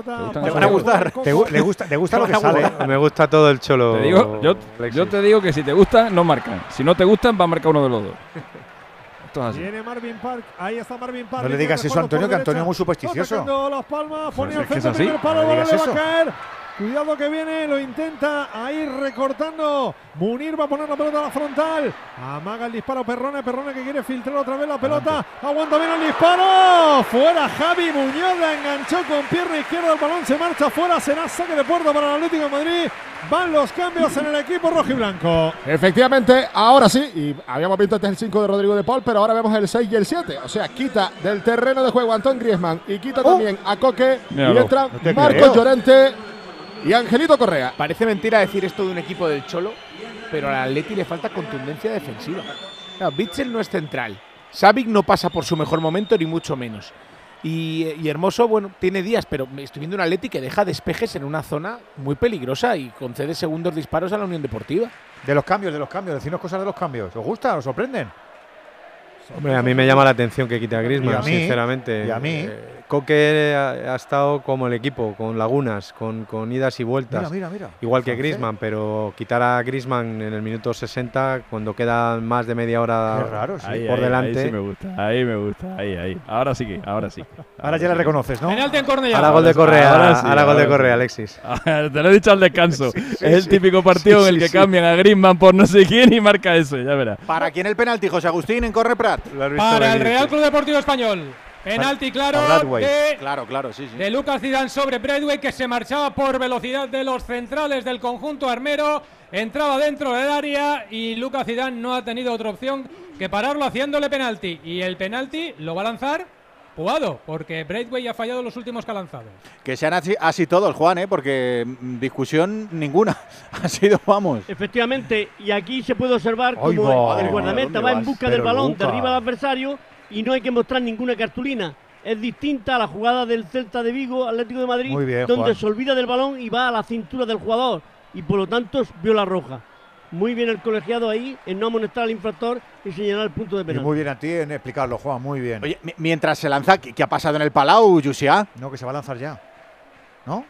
van a gustar. ¿Te, gusta, te gusta lo que sale? Me gusta todo el cholo. Te digo, yo, yo, te digo que si te gustan, no marcan. Si no te gustan, va a marcar uno de los dos. Viene Marvin Park, ahí está Marvin Park. No le digas eso a Antonio, que Antonio es muy supersticioso. las palmas, pone al centro, primer palo, no le va a caer. Cuidado que viene, lo intenta ahí recortando. Munir va a poner la pelota a la frontal. Amaga el disparo Perrone. Perrone que quiere filtrar otra vez la pelota. Aguanta bien el disparo. Fuera Javi Muñoz. La enganchó con pierna izquierda. El balón se marcha fuera. Será saque de puerta para el Atlético de Madrid. Van los cambios en el equipo rojo y blanco. Efectivamente, ahora sí. Y habíamos visto antes el 5 de Rodrigo de Paul, pero ahora vemos el 6 y el 7. O sea, quita del terreno de juego Antón Griezmann y quita oh. también a Coque. y entra Marco Llorente y Angelito Correa. Parece mentira decir esto de un equipo del Cholo, pero al Atleti le falta contundencia defensiva. No, Bitzel no es central. Savic no pasa por su mejor momento, ni mucho menos. Y, Hermoso, bueno, tiene días, pero estoy viendo un Atleti que deja despejes en una zona muy peligrosa y concede segundos disparos a la Unión Deportiva. De los cambios, de los cambios, decirnos cosas de los cambios. ¿Os gusta? ¿Os sorprenden? Hombre, a mí me llama la atención que quite a Griezmann, sinceramente. Y a mí. Eh, Coque ha, estado como el equipo, con lagunas, con, con idas y vueltas. Mira, mira, Igual que Grisman, pero quitar a Grisman en el minuto 60, cuando queda más de media hora por delante. Ahí sí me gusta, ahí me gusta, ahí, ahí. Ahora sí que, ahora sí. Ahora, ya le reconoces, ¿no? Penalti en Cornellá. Ahora gol de Correa, ahora, gol de Correa, Alexis. *laughs* Te lo he dicho al descanso. es el típico partido en el que cambian a Grisman por no sé quién y marca eso, ya verás. ¿Para quién el penalti, José Agustín, en Corre Prat? Para el Real Club Deportivo Español. Penalti claro de, claro, claro, sí, de Lucas Zidane sobre Bradway que se marchaba por velocidad de los centrales del conjunto armero. Entraba dentro del área y Lucas Zidane no ha tenido otra opción que pararlo haciéndole penalti. Y el penalti lo va a lanzar jugado, porque Braithwaite ha fallado los últimos que ha lanzado. Que sean así, así todos, Juan, ¿eh? porque mm, discusión ninguna. *laughs* ha sido, vamos. Efectivamente, y aquí se puede observar como el guardameta va en busca del balón, derriba al adversario y no hay que mostrar ninguna cartulina. Es distinta a la jugada del Celta de Vigo, Atlético de Madrid, donde se olvida del balón y va a la cintura del jugador y por lo tanto vio la roja. Muy bien el colegiado ahí en no amonestar al infractor y señalar el punto de penal. muy bien a ti en explicarlo, Juan, muy bien. Oye, mientras se lanza, ¿qué, ha pasado en el Palau, Yusia? No, que se va a lanzar ya. ¿No?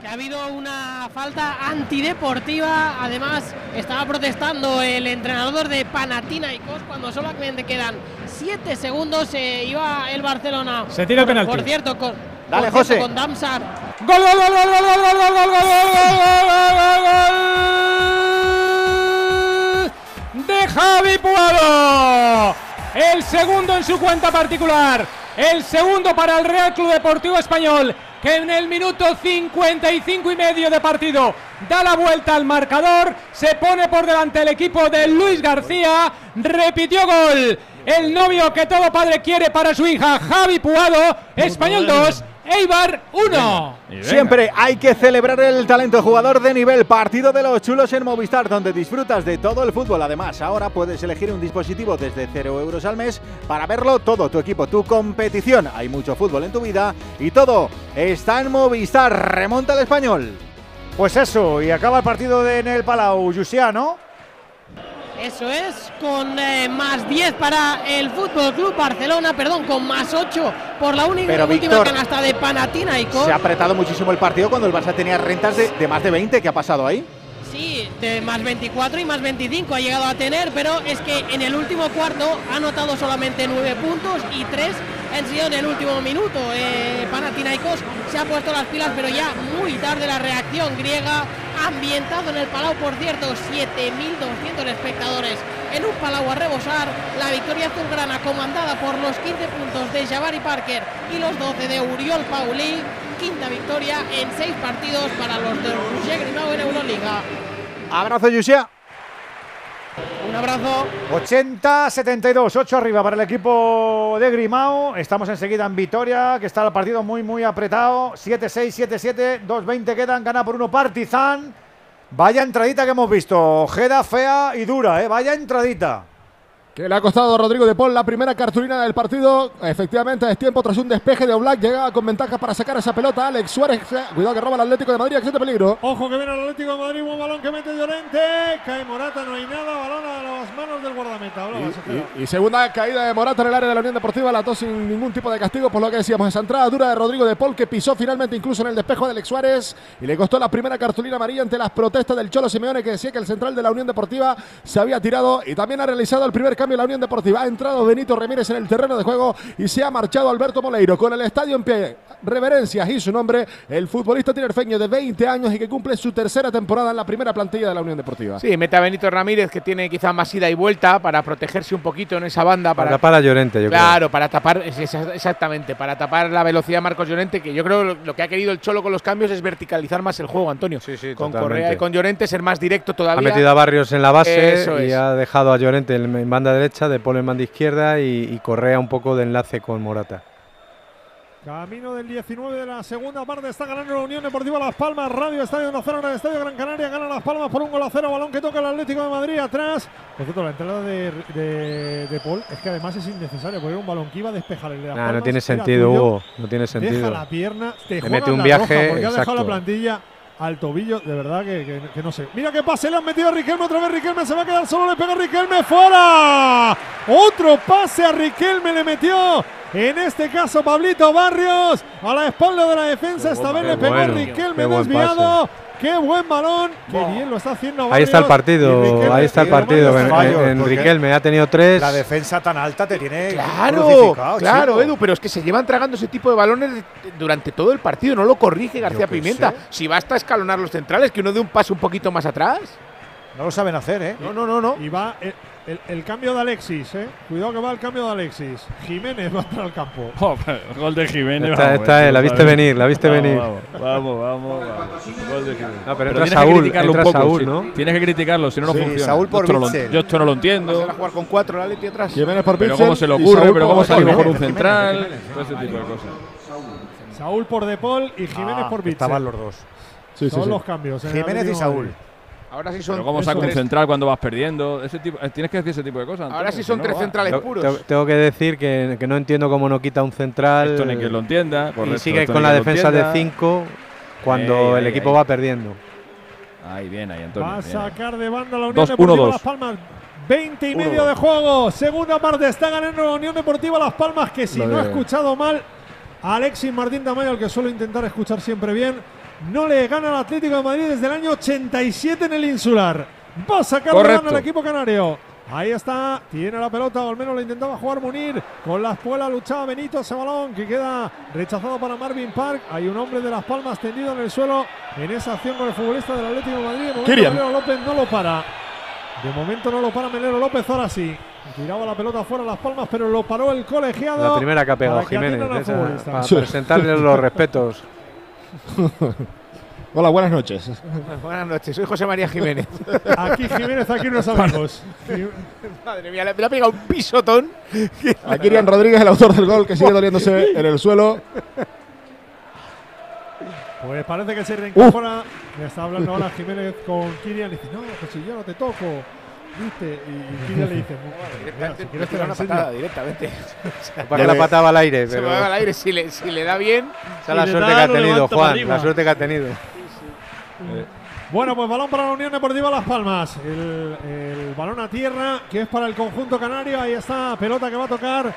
que ha habido una falta antideportiva. Además, estaba protestando el entrenador de Panathinaikos cuando solamente quedan 7 segundos. Se iba el Barcelona. Se tira el penalti. Por cierto, con, Dale, José. con Damsar. ¡Gol, gol, gol, gol, gol, gol, gol, gol, gol, gol, de Javi Puado! El segundo en su cuenta particular. El segundo para el Real Club Deportivo Español que en el minuto 55 y medio de partido da la vuelta al marcador, se pone por delante el equipo de Luis García, repitió gol, el novio que todo padre quiere para su hija, Javi Puado, Español 2, Eibar 1. Siempre hay que celebrar el talento jugador de nivel. Partido de los chulos en Movistar, donde disfrutas de todo el fútbol. Además, ahora puedes elegir un dispositivo desde 0 euros al mes para verlo todo, tu equipo, tu competición. Hay mucho fútbol en tu vida y todo está en Movistar. Remonta el español. Pues eso, y acaba el partido de, en el Palau, Yusia, ¿no? Eso es, con eh, más 10 para el Fútbol Club Barcelona, perdón, con más 8 por la única Pero, última Víctor, canasta de Panathinaikos. Se ha apretado muchísimo el partido cuando el Barça tenía rentas de, de más de 20. ¿Qué ha pasado ahí? Sí, de más 24 y más 25 ha llegado a tener, pero es que en el último cuarto ha anotado solamente 9 puntos y 3 han sido en el último minuto. Eh, Panathinaikos se ha puesto las pilas, pero ya muy tarde la reacción griega, ambientado en el Palau, por cierto, 7.200 espectadores en un Palau a rebosar. La victoria azulgrana comandada por los 15 puntos de Jabari Parker y los 12 de Uriol Pauli. Quinta victoria en 6 partidos para los de Roger Grimao en Euroliga. Abrazo, Yusia. Un abrazo. 80-72, 8 arriba para el equipo de Grimao. Estamos enseguida en Vitoria, que está el partido muy, muy apretado. 7-6, 7-7, 2-20 quedan, gana por uno Partizan. Vaya entradita que hemos visto. Ojeda fea y dura, ¿eh? Vaya entradita. Que le ha costado a Rodrigo de Paul la primera cartulina del partido. Efectivamente, es tiempo tras un despeje de Oblak. Llegaba con ventaja para sacar esa pelota. Alex Suárez. Cuidado que roba el Atlético de Madrid. Acción de peligro. Ojo que viene el Atlético de Madrid. Buen balón que mete Llorente. Cae Morata. No hay nada. Balón a las manos del guardameta. Y segunda caída de Morata en el área de la Unión Deportiva. La tos sin ningún tipo de castigo. Por lo que decíamos, esa entrada dura de Rodrigo de Paul que pisó finalmente incluso en el despejo de Alex Suárez. Y le costó la primera cartulina amarilla ante las protestas del Cholo Simeone que decía que el central de la Unión Deportiva se había tirado. Y también ha realizado el primer cambio en la Unión Deportiva. Ha entrado Benito Ramírez en el terreno de juego y se ha marchado Alberto Moleiro con el estadio en pie. Reverencias y su nombre, el futbolista tinerfeño de 20 años y que cumple su tercera temporada en la primera plantilla de la Unión Deportiva. Sí, mete a Benito Ramírez que tiene quizá más ida y vuelta para protegerse un poquito en esa banda. Para Para, tapar a Llorente, yo Claro, para tapar, exactamente, para tapar la velocidad de Marcos Llorente, que yo creo lo, lo que ha querido el Cholo con los cambios es verticalizar más el juego, Antonio. con totalmente. Correa y con Llorente ser más directo creo. Ha todavía. metido a Barrios en la base Eso y es. ha dejado a Llorente en, en banda derecha, De Paul en banda izquierda y, y Correa un poco de enlace con Morata. Camino del 19 de la segunda parte. Está ganando la Unión Deportiva Las Palmas. Radio Estadio Nacional en el Estadio Gran Canaria. Gana Las Palmas por un gol a cero. Balón que toca el Atlético de Madrid atrás. Por cierto, la entrada de, de, de Paul es que además es innecesario porque era un balón que iba a despejar el de Las Nah, Palmas. no tiene sentido. Hugo. No tiene Deja sentido. la pierna. Te mete un la viaje, roja porque ha dejado la exacto. plantilla al tobillo. De verdad que, que- que no sé. Mira qué pase le han metido a Riquelme. Otra vez Riquelme se va a quedar solo. Le pega a Riquelme. ¡Fuera! Otro pase a Riquelme le metió. En este caso, Pablito Barrios a la espalda de la defensa. Esta vez le pegó bueno, Riquelme desviado. Qué buen balón. Qué bien lo está haciendo Ahí está el partido, ahí está el partido. ha tenido tres. La defensa tan alta te tiene Claro, claro, chico. Edu, pero es que se llevan tragando ese tipo de balones durante todo el partido. No lo corrige García Pimienta. sé. Si basta escalonar los centrales, que uno dé un paso un poquito más atrás. No lo saben hacer, ¿eh? No, no, no, no. Y va el, el- el cambio de Alexis, ¿eh? Cuidado que va el cambio de Alexis. Jiménez va a entrar al campo. *laughs* gol de Jiménez. Esta- vamos, esta es, esto la viste venir, la viste Vamos, venir. Vamos, vamos, vamos. vamos. Gol de Jiménez. No, pero entra tienes Saúl, que criticarlo entra un poco. Saúl. ¿no? Tienes que criticarlo, si no, no Sí, funciona. Saúl por yo, esto no yo esto no lo entiendo. Va a jugar con cuatro la Leti atrás. Jiménez por Pero cómo se le ocurre, pero por cómo sale mejor un central. Todo ese tipo de cosas. Saúl por De Paul y Jiménez Ah, por Bitzel. Estaban los dos. Sí, Son sí. los cambios. el Jiménez y Saúl. Ahora sí son. Pero cómo eso saca un es. central cuando vas perdiendo. Ese tipo, eh, tienes que decir ese tipo de cosas. Ahora sí son no, tres va. centrales Tengo- puros. tengo- Tengo que decir que, que no entiendo cómo no quita un central. Esto ni que lo entienda. y correcto, sigue esto con la defensa de entienda. 5 cuando Ey, el ey, equipo ey. va perdiendo. Ahí bien, ahí Antonio. Va a sacar de banda la Unión Dos, Deportiva uno, dos. Las Palmas. 20 y medio de juego. Segunda parte está ganando la Unión Deportiva Las Palmas. Que si Lo no ha de- escuchado mal, Alexis Martín Tamayo, el que suelo intentar escuchar siempre bien, no le gana al Atlético de Madrid desde el año 87 en el insular. Va a sacar de el equipo canario. Ahí está, tiene la pelota, o al menos lo intentaba jugar Munir. Con la espuela luchaba Benito, ese balón que queda rechazado para Marvin Park. Hay un hombre de Las Palmas tendido en el suelo en esa acción con el futbolista del Atlético de Madrid. De momento López no lo para. De momento no lo para Melero López, ahora sí. Tiraba la pelota fuera Las Palmas, pero lo paró el colegiado. La primera que ha pegado Jiménez. esa, para Sí. presentarle los respetos. *laughs* Hola, buenas noches. *laughs* Buenas noches, soy José María Jiménez. *laughs* Aquí Jiménez, aquí unos amigos. Madre mía, le, le ha pegado un pisotón. Aquí Irian Rodríguez, el autor del gol, que sigue doliéndose en el suelo. Pues parece que se reincorpora. Le está hablando ahora Jiménez con Kirian. Le dice, no, pues si yo no te toco. ¿Viste? Y, y le dice, "Mira, si quieres te *laughs* la una enseño". patada directamente. Para que la pataba al aire. Se Pero va al aire. Si le, si le da bien. esa es la suerte da, que ha tenido, Juan. La suerte que ha tenido. Bueno, pues balón para la Unión Deportiva Las Palmas. El, el balón a tierra, que es para el conjunto canario. Ahí está, pelota que va a tocar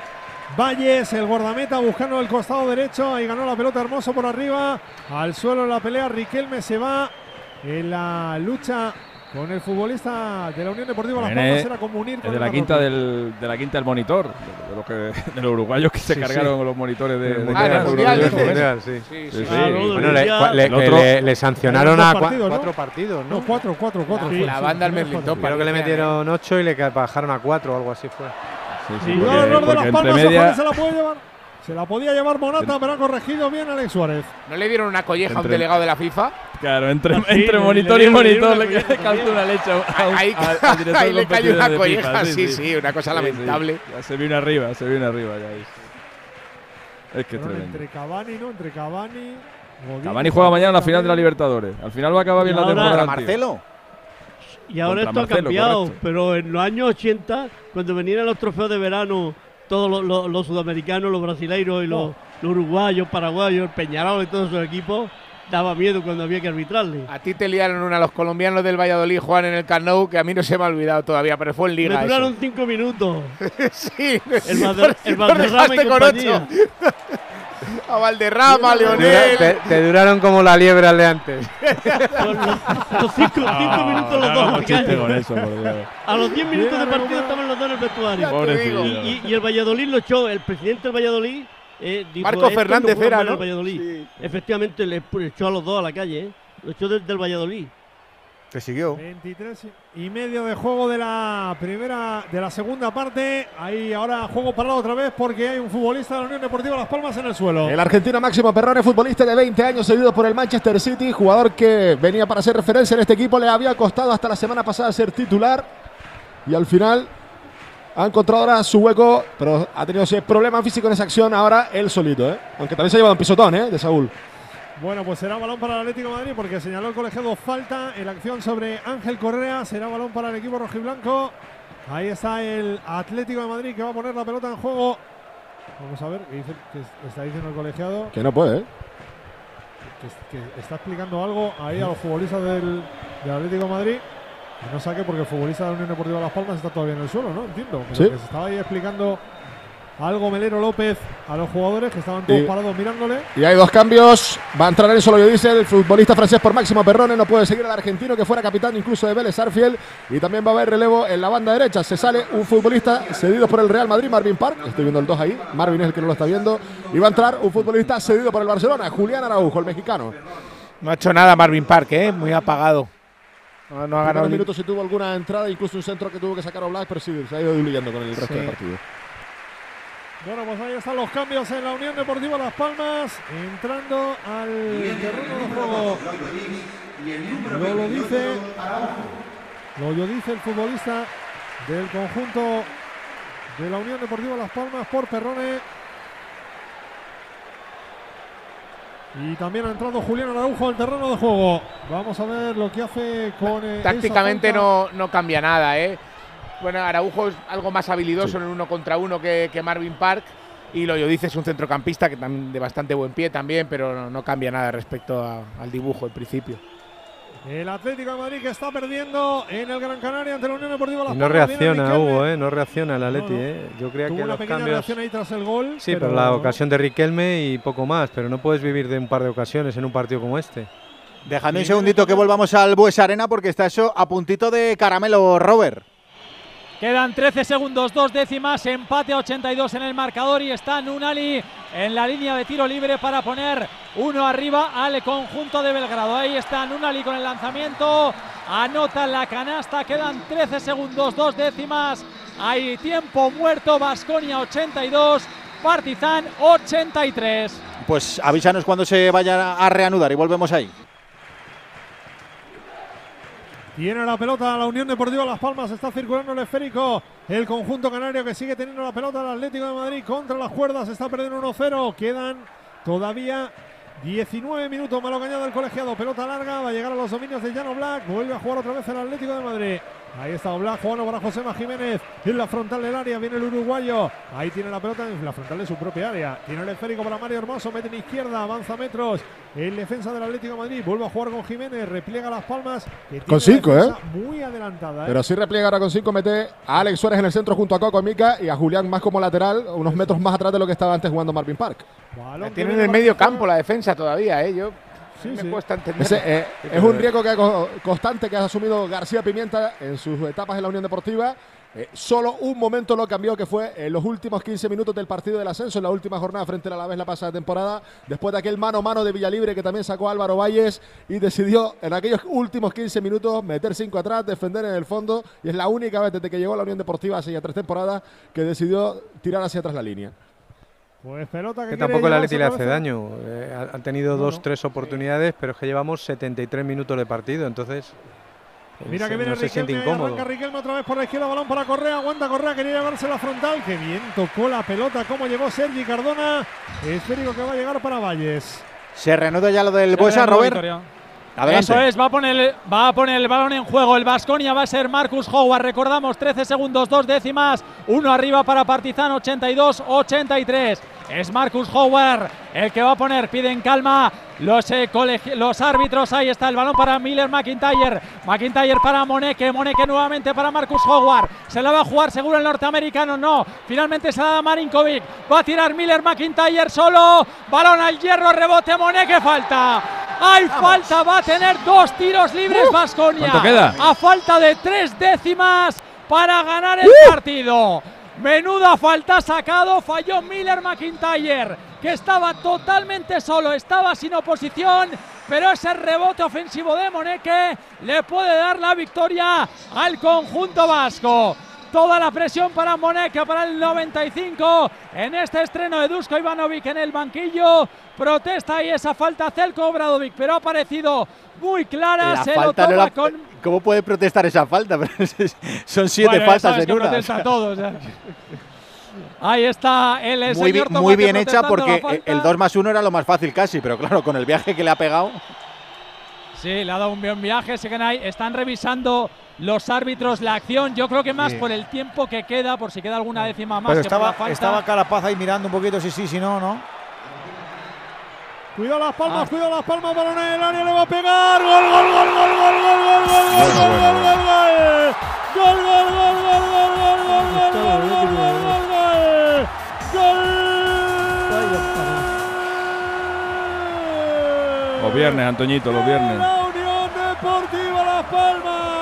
Valles, el guardameta, buscando el costado derecho. Ahí ganó la pelota hermoso por arriba. Al suelo en la pelea, Riquelme se va en la lucha con el futbolista de la Unión Deportiva Las Palmas. Era como unir con de la quinta del, de la quinta del monitor, de, de los, que, *laughs* de los uruguayos que se Sí, cargaron sí. los monitores de, Mundial. Mundial, sí. Sí, Sí, sí. sí. Bueno, le- sancionaron a cuatro partidos, ¿no? No, cuatro, cuatro, cuatro. Sí, fue, la sí, banda sí, del. Merlin Creo que le metieron ocho y le bajaron a cuatro o algo así fue. Sí, Y porque- el error de porque Las entre Palmas, media- ojo que se la puede llevar. Se la podía llevar Monata, pero ha corregido bien Alex Suárez. ¿No le dieron una colleja a un Entre- delegado de la FIFA? Claro, entre, Sí, entre monitor y monitor le calza una leche a un, Ahí- al- *laughs* al director ahí de le cayó una colleja, FIFA, sí, sí, una cosa lamentable. Ya se vino arriba, se vino arriba ya. Es, que tremendo. entre Cavani, ¿no? Entre Cavani. Godín, Cavani juega mañana en la final de la Libertadores. Al final va a acabar bien Y la ahora- temporada. ¿Contra tío. Marcelo? Y ahora Contra esto ha Marcelo, cambiado, correcto. pero en los años 80, cuando venían los trofeos de verano, todos los, los- los sudamericanos, los brasileiros y los, los uruguayos, paraguayos, Peñarol y todos esos equipos, daba miedo cuando había que arbitrarle. A ti te liaron una los colombianos del Valladolid, Juan, en el Camp Nou, que a mí no se me ha olvidado todavía, pero fue en Liga. Me eso. duraron cinco minutos. *laughs* sí, el, no dejaste con ocho. A Valderrama, Leonel. te, te duraron como la liebre al de antes. Los cinco, cinco minutos los no dos. eso. A los 10 minutos de partido estaban los dos en el vestuario. Y, y- y el Valladolid lo echó, el presidente del Valladolid. eh, dijo, Marco "Estos Fernández no juegan era, mal ¿no? Efectivamente, le echó a los dos a la calle. ¿eh? Lo echó desde el Valladolid. Te siguió. 23 y medio de juego de la primera, de la segunda parte. Ahí ahora juego parado otra vez porque hay un futbolista de la Unión Deportiva Las Palmas en el suelo. El argentino Máximo Perrone, futbolista de 20 años, cedido por el Manchester City, jugador que venía para hacer referencia en este equipo, le había costado hasta la semana pasada ser titular y al final ha encontrado ahora su hueco, pero ha tenido ese problema físico en esa acción ahora él solito, ¿eh? aunque también se ha llevado un pisotón ¿eh? de Saúl. Bueno, pues será balón para el Atlético de Madrid porque señaló el colegiado falta en la acción sobre Ángel Correa. Será balón para el equipo rojiblanco. Ahí está el Atlético de Madrid que va a poner la pelota en juego. Vamos a ver qué dice, qué está diciendo el colegiado. Que no puede, ¿eh? que, que está explicando algo ahí a los futbolistas del, del Atlético de Madrid. Que no saque porque el futbolista de la Unión Deportiva Las Palmas está todavía en el suelo, ¿no? Entiendo. Pero Sí. que se estaba ahí explicando algo Melero López a los jugadores que estaban todos Y- parados mirándole. Y hay dos cambios. Va a entrar Enzo Lo dice el futbolista francés por Máximo Perrone. No puede seguir al argentino que fuera capitán incluso de Vélez Arfiel. Y también va a haber relevo en la banda derecha. Se sale un futbolista cedido por el Real Madrid, Marvin Park. Estoy viendo el 2 ahí. Marvin es el que no lo está viendo. Y va a entrar un futbolista cedido por el Barcelona, Julián Araujo, el mexicano. No ha hecho nada Marvin Park, ¿eh? Muy apagado. No, no ha ganado minutos sí tuvo alguna entrada, incluso un centro que tuvo que sacar a Black, pero sí, se ha ido diluyendo con el resto Sí. del partido. Bueno, pues ahí están los cambios en la Unión Deportiva Las Palmas. Entrando al terreno de juego. Lo, lo dice. Lo, lo dice el futbolista del conjunto de la Unión Deportiva Las Palmas por Perrone. Y también ha entrado Julián Araujo al terreno de juego. Vamos a ver lo que hace con. eh, Tácticamente no, no cambia nada, ¿eh? Bueno, Araujo es algo más habilidoso en un uno contra uno que, que Marvin Park. Y lo yo dice es un centrocampista que también de bastante buen pie también, pero no, no cambia nada respecto a- al dibujo en principio. El Atlético de Madrid que está perdiendo en el Gran Canaria ante la Unión Deportiva Las no reacciona, Riquelme. Hugo, ¿eh? No reacciona el Atleti, No, no. ¿eh? Yo creía Tuvo que una los pequeña cambios... reacción ahí tras el gol. Sí, pero, la ocasión de Riquelme y poco más, pero no puedes vivir de un par de ocasiones en un partido como este. Déjame un segundito que volvamos al Bues Arena porque está eso a puntito de caramelo, Robert. Quedan 13 segundos, dos décimas, empate a 82 en el marcador y está Nunali en la línea de tiro libre para poner uno arriba al conjunto de Belgrado. Ahí está Nunali con el lanzamiento, anota la canasta, quedan 13 segundos, dos décimas, hay tiempo muerto, Basconia 82, Partizan 83. Pues avísanos cuando se vaya a reanudar y volvemos ahí. Tiene la pelota la Unión Deportiva Las Palmas, está circulando el esférico. El conjunto canario que sigue teniendo la pelota el Atlético de Madrid contra las cuerdas, está perdiendo 1-0. Quedan todavía 19 minutos, malo cañado el colegiado. Pelota larga, va a llegar a los dominios de Llano Black. Vuelve a jugar otra vez el Atlético de Madrid. Ahí está Oblak jugando para Josema Jiménez. En la frontal del área viene el uruguayo. Ahí tiene la pelota en la frontal de su propia área. Tiene el esférico para Mario Hermoso. Mete en izquierda. Avanza metros. El defensa del Atlético de Madrid. Vuelve a jugar con Jiménez. Repliega las palmas. que tiene Con la cinco, defensa ¿eh? Muy adelantada. ¿eh? Pero sí repliega ahora con 5, mete a Alex Suárez en el centro junto a Coco Mica y a Julián más como lateral, unos metros más atrás de lo que estaba antes jugando Marvin Park. Balón que Tiene en el medio campo la defensa todavía, ¿eh? Yo Sí, me sí. cuesta entender. Ese, eh, es un riesgo que ha co- constante que ha asumido García Pimienta en sus etapas en la Unión Deportiva. Eh, solo un momento lo cambió, que fue en los últimos 15 minutos del partido del ascenso, en la última jornada frente a la vez la pasada temporada, después de aquel mano a mano de Villalibre que también sacó Álvaro Valles y decidió en aquellos últimos 15 minutos meter 5 atrás, defender en el fondo y es la única vez desde que llegó a la Unión Deportiva hace ya tres temporadas que decidió tirar hacia atrás la línea. Pues pelota que, Que tampoco llevarse Atleti le hace daño. Eh, ha- han tenido dos, tres oportunidades, pero es que llevamos 73 minutos de partido, entonces. eh, Mira se- que viene no se siente incómodo. arranca Riquelme otra vez por la izquierda, balón para Correa, aguanta Correa, quería llevarse la frontal, que bien tocó la pelota, cómo llegó Sergi Cardona, esférico que va a llegar para Valles. Se reanuda ya lo del Buesa, Robert. Vitoria. Adelante. Eso es, va a, poner, va a poner el balón en juego. El Vasconia va a ser Marcus Howard. Recordamos, 13 segundos, dos décimas. Uno arriba para Partizan, 82-83. Es Marcus Howard el que va a poner. Piden calma los, eh, los árbitros. Ahí está el balón para Miller McIntyre. McIntyre para Moneke. Moneke nuevamente para Marcus Howard. Se la va a jugar seguro el norteamericano. No. Finalmente se la da Marinkovic. Va a tirar Miller McIntyre solo. Balón al hierro. Rebote Moneke. Falta. Hay falta. Va a tener dos tiros libres Vasconia. ¿Cuánto queda? A falta de tres décimas para ganar el partido. Menuda falta sacado, falló Miller McIntyre, que estaba totalmente solo, estaba sin oposición, pero ese rebote ofensivo de Moneke le puede dar la victoria al conjunto vasco. Toda la presión para Moneke para el 95 en este estreno de Dusko Ivanovic en el banquillo. Protesta y esa falta Celko Obradovic, pero ha parecido muy clara. La se falta lo no toma la- con ¿Cómo puede protestar esa falta? *laughs* Son siete bueno, faltas en una. protesta todo, o sea. Ahí está el muy, señor bi- Tomate muy bien hecha porque el 2 más 1 era lo más fácil casi, pero claro, con el viaje que le ha pegado. Sí, le ha dado un buen viaje. Siguen ahí, están revisando los árbitros la acción. Yo creo que más Sí. por el tiempo que queda, por si queda alguna décima más. Pero que por estaba, la falta. estaba Carapaz ahí mirando un poquito si sí, si no, ¿no? Cuidado las Ah. palmas, cuidado las palmas, balón en el área, le va a pegar. Gol, gol, gol, gol, gol, gol, gol, gol, gol, gol, gol, gol, gol, gol. Gol, gol, gol, gol, gol, gol, gol, gol, gol, gol, gol, gol. Los viernes, Antoñito, los viernes. La Unión Deportiva Las Palmas.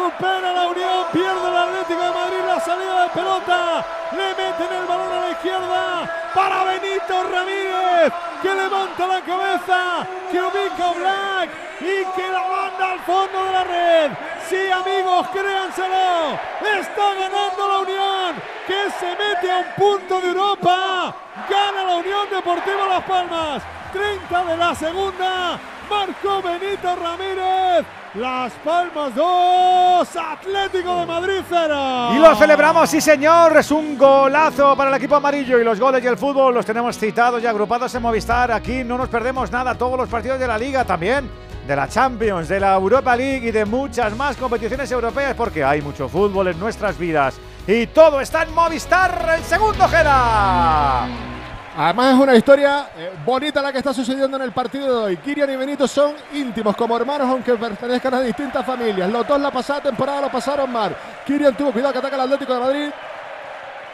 Recupera la Unión, pierde el Atlético de Madrid la salida de pelota. Le meten el balón a la izquierda para Benito Ramírez, que levanta la cabeza, que ubica Black y que la manda al fondo de la red. Sí, amigos, créanselo. Está ganando la Unión, que se mete a un punto de Europa. Gana la Unión Deportiva Las Palmas. 30 de la segunda. Marcó Benito Ramírez. Las Palmas 2. Atlético de Madrid 0. Y lo celebramos, sí señor, es un golazo para el equipo amarillo y los goles y el fútbol los tenemos citados y agrupados en Movistar. Aquí no nos perdemos nada, todos los partidos de la liga también, de la Champions, de la Europa League y de muchas más competiciones europeas porque hay mucho fútbol en nuestras vidas. Y todo está en Movistar, el segundo Gera. Además es una historia eh, bonita la que está sucediendo en el partido de hoy. Kirian y Benito son íntimos como hermanos aunque pertenezcan a distintas familias. Los dos la pasada temporada lo pasaron mal. Kirian tuvo cuidado que ataca al Atlético de Madrid.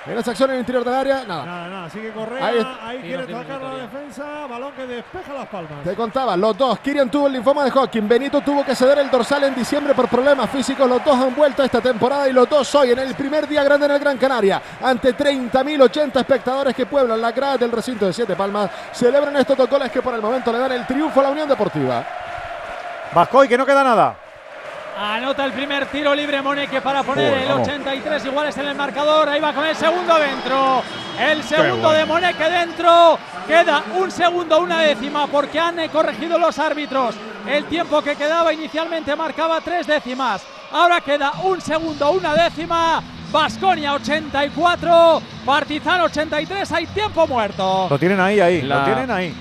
En esa acción en el interior del área, nada. Nada, nada, sigue Correa. Ahí quiere no sacar la defensa. Balón que despeja Las Palmas. Te contaba, los dos. Kirian tuvo el linfoma de Hodgkin. Benito tuvo que ceder el dorsal en diciembre por problemas físicos. Los dos han vuelto esta temporada y los dos hoy en el primer día grande en el Gran Canaria. Ante 30.080 espectadores que pueblan la grada del recinto de Siete Palmas. Celebran estos dos goles que por el momento le dan el triunfo a la Unión Deportiva. Vascoy, que no queda nada. Anota el primer tiro libre Moneke para poner Joder, el vamos. 83 iguales en el marcador. Ahí va con el segundo dentro. El segundo bueno. de Moneke dentro. Queda un segundo, una décima, porque han eh, corregido los árbitros. El tiempo que quedaba inicialmente marcaba tres décimas. Ahora queda un segundo, una décima. Basconia 84, Partizan 83. Hay tiempo muerto. Lo tienen ahí, ahí, La- lo tienen ahí.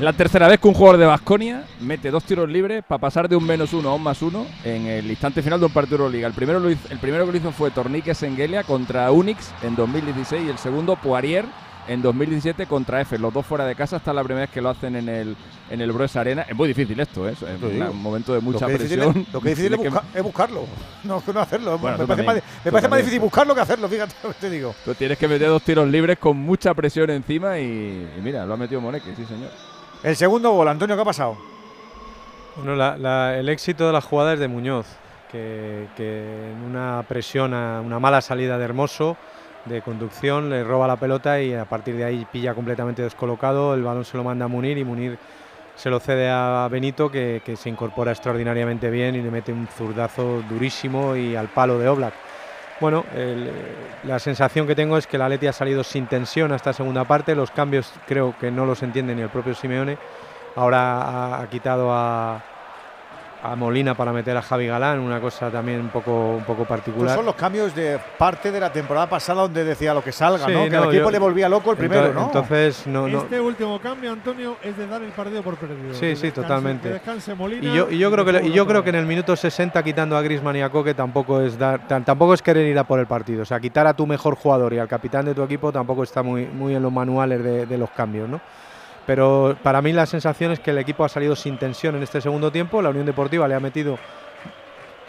La tercera vez que un jugador de Basconia mete dos tiros libres para pasar de un menos uno a un más uno en el instante final de un partido de Euroliga. El primero, lo hizo- el primero que lo hizo fue Tornique Sengelia contra Unix en 2016 y el segundo Poirier en 2017 contra F. Los dos fuera de casa. Esta es la primera vez que lo hacen en el, en el Bruce Arena. Es muy difícil esto, ¿eh? es Lo un momento de mucha lo presión. es- lo que es difícil es, busca- es buscarlo, *laughs* no, no hacerlo. Bueno, me parece, también, más, me difícil buscarlo que hacerlo, fíjate lo que te digo. Tú tienes que meter dos tiros libres con mucha presión encima y, y mira, lo ha metido Moneque, sí señor. El segundo gol, Antonio, ¿qué ha pasado? Bueno, el éxito de la jugada es de Muñoz, que, en una presión, una mala salida de Hermoso, de conducción, le roba la pelota y a partir de ahí pilla completamente descolocado, el balón se lo manda a Munir y Munir se lo cede a Benito, que, que se incorpora extraordinariamente bien y le mete un zurdazo durísimo y al palo de Oblak. Bueno, el, eh, la sensación que tengo es que la Leti ha salido sin tensión a esta segunda parte. Los cambios creo que no los entiende ni el propio Simeone. Ahora ha quitado a, a Molina para meter a Javi Galán, una cosa también un poco, un poco Estos particular. son los cambios de parte de la temporada pasada donde decía lo que salga, Sí, ¿no? Que no, al equipo yo- le volvía loco el primero, ¿no? Entonces, no, no, Este último cambio, Antonio, es de dar el partido por perdido. Sí, Que sí, descanse- totalmente. que descanse Molina Y yo, y yo creo que y yo creo que en el minuto 60 quitando a Griezmann y a Coque tampoco es dar tampoco es querer ir a por el partido, o sea, quitar a tu mejor jugador y al capitán de tu equipo tampoco está muy muy en los manuales de, de los cambios, ¿no? Pero para mí la sensación es que el equipo ha salido sin tensión en este segundo tiempo, la Unión Deportiva le ha metido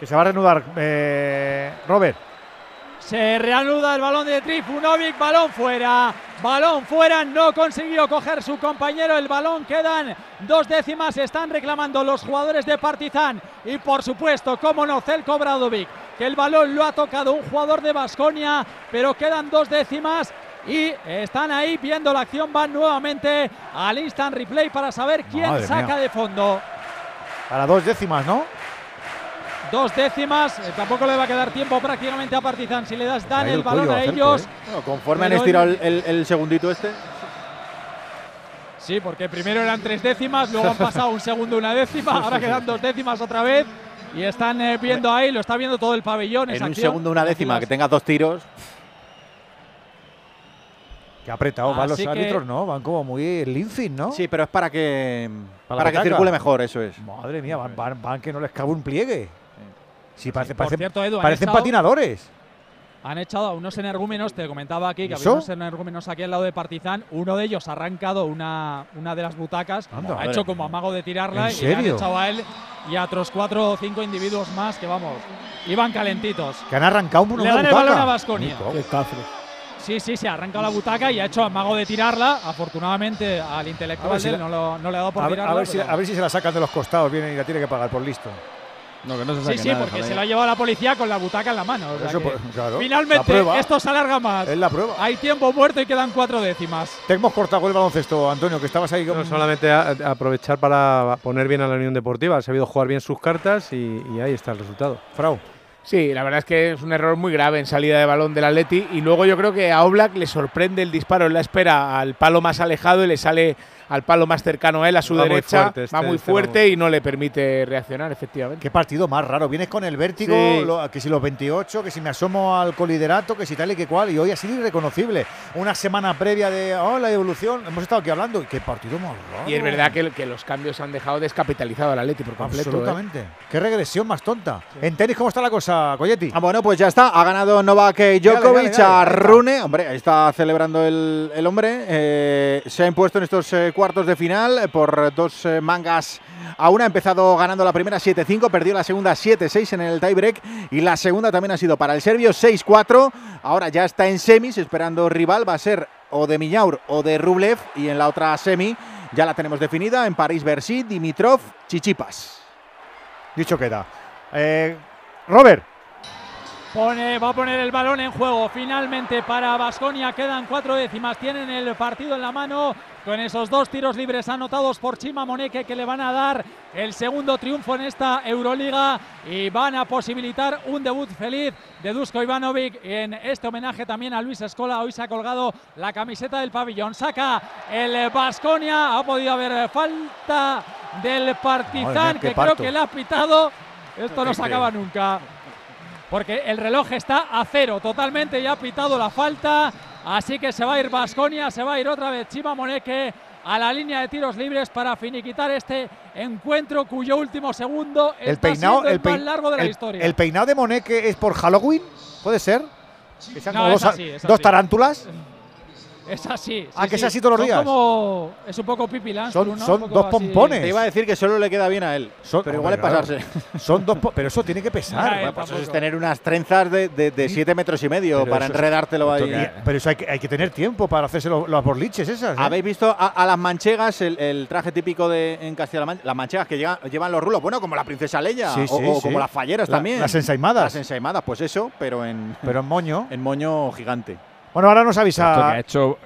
Que se va a reanudar, eh, Robert. Se reanuda el balón de Trifunovic, balón fuera, balón fuera, no consiguió coger su compañero, el balón quedan dos décimas, están reclamando los jugadores de Partizan y por supuesto, como no, Celko Bradovic, que el balón lo ha tocado un jugador de Basconia, pero quedan dos décimas y están ahí viendo la acción, van nuevamente al instant replay para saber quién Madre saca mía. de fondo. Para dos décimas, ¿no? Dos décimas, eh, tampoco le va a quedar tiempo prácticamente a Partizan si le das dan el, el balón a ellos. ¿eh? Bueno, conforme han estirado el, el- el segundito este. Sí, porque primero eran tres décimas, luego han pasado un segundo una décima, *laughs* ahora quedan dos décimas otra vez y están eh, viendo ahí, lo está viendo todo el pabellón. En esa un acción. segundo, una décima, que tengas dos tiros. Que apretado van los que- árbitros, ¿no? Van como muy linfin, ¿no? Sí, pero es para que Para que circule mejor, eso es. Madre mía, van, van- van que no les cabe un pliegue. Sí, parece, Por parecen, cierto, Edu, parecen echado- patinadores. Han echado a unos energúmenos, te comentaba aquí que había ¿Eso? unos energúmenos aquí al lado de Partizan. Uno de ellos ha arrancado una, una de las butacas, Anda. ha Madre hecho como amago de tirarla ¿En y le han serio? echado a él y a otros cuatro o cinco individuos más que vamos, iban calentitos. Que han arrancado una Le dan el balón a Baskonia. Sí, sí, se ha arrancado la butaca y ha hecho amago de tirarla. Afortunadamente al intelectual ver si de él la- no, lo- no le ha dado por A ver, tirarla. a ver si, a ver si se la sacan de los costados, viene y la tiene que pagar por listo. No, que no Sí, sí, porque se lo ha llevado la policía con la butaca en la mano. o sea Eso, que pues, claro, finalmente esto se alarga más. Es la prueba. Hay tiempo muerto y quedan cuatro décimas. Te hemos cortado el baloncesto, Antonio, que estabas ahí. No, con- solamente a- a aprovechar para poner bien a la Unión Deportiva, ha sabido jugar bien sus cartas y, y ahí está el resultado. Frau. Sí, la verdad es que es un error muy grave en salida de balón del Atleti y luego yo creo que a Oblak le sorprende el disparo en la espera al palo más alejado y le sale al palo más cercano a él, a su Va muy derecha, fuerte este- va muy este va fuerte y no le permite reaccionar, efectivamente. Qué partido más raro. Vienes con el vértigo, Sí. lo- que si los 28, que si me asomo al coliderato, que si tal y que cual. Y hoy ha sido irreconocible. Una semana previa de oh, la evolución. Hemos estado aquí hablando. y Qué partido más raro. Y es verdad que, que los cambios han dejado descapitalizado al Atleti por completo. ¿eh? Absolutamente. Qué regresión más tonta. En tenis, ¿cómo está la cosa, Coyetti? Ah, bueno, pues ya está. Ha ganado Novak eh, Dale, Djokovic dale, dale, a. Rune. Hombre, ahí está celebrando el, el hombre. Eh, se ha impuesto en estos eh, cuartos de final eh, por dos eh, mangas a una. Ha empezado ganando la primera 7-5, perdió la segunda 7-6 en el tiebreak y la segunda también ha sido para el serbio 6-4. Ahora ya está en semis esperando rival. Va a ser o de Miñaur o de Rublev y en la otra semi ya la tenemos definida en París-Bercy, Dimitrov, Chichipas. Dicho queda. Eh, Robert. Pone, va a poner el balón en juego finalmente para Basconia. Quedan cuatro décimas. Tienen el partido en la mano con esos dos tiros libres anotados por Chima Moneke que le van a dar el segundo triunfo en esta Euroliga y van a posibilitar un debut feliz de Dusko Ivanovic en este homenaje también a Luis Escola. Hoy se ha colgado la camiseta del pabellón. Saca el Basconia. Ha podido haber falta del Partizan que parto. creo que le ha pitado. Esto no se acaba nunca porque el reloj está a cero totalmente y ha pitado la falta. Así que se va a ir Basconia, se va a ir otra vez Chima Moneke a la línea de tiros libres para finiquitar este encuentro cuyo último segundo El está peinado, siendo el, el, más largo de la el- historia. el peinado de Monet que es por Halloween, ¿puede ser? Que sean No, como es dos, así, tarántulas. *laughs* Es así. Ah, sí, que es sí. así todos los Son días. como- es un poco Pipi Son- dos así. pompones. Te iba a decir que solo le queda bien a él, pero igual es pasarse. claro. Son dos, pero eso tiene que pesar. Bueno, pues eso es tener unas trenzas de, de, de siete metros y medio Pero para es- enredártelo ahí. Y- Pero eso hay que, hay que tener tiempo para hacerse lo- las borliches esas. ¿eh? ¿Habéis visto a, a las manchegas, el, el traje típico de en Castilla-La Mancha? Las manchegas que llegan- llevan los rulos, bueno, como la princesa Leia Sí, o, sí, o sí. como las falleras La- también. las ensaimadas. Las ensaimadas, pues eso, pero en, Pero en moño. en moño gigante. Bueno, ahora nos avisa. Esto que ha hecho,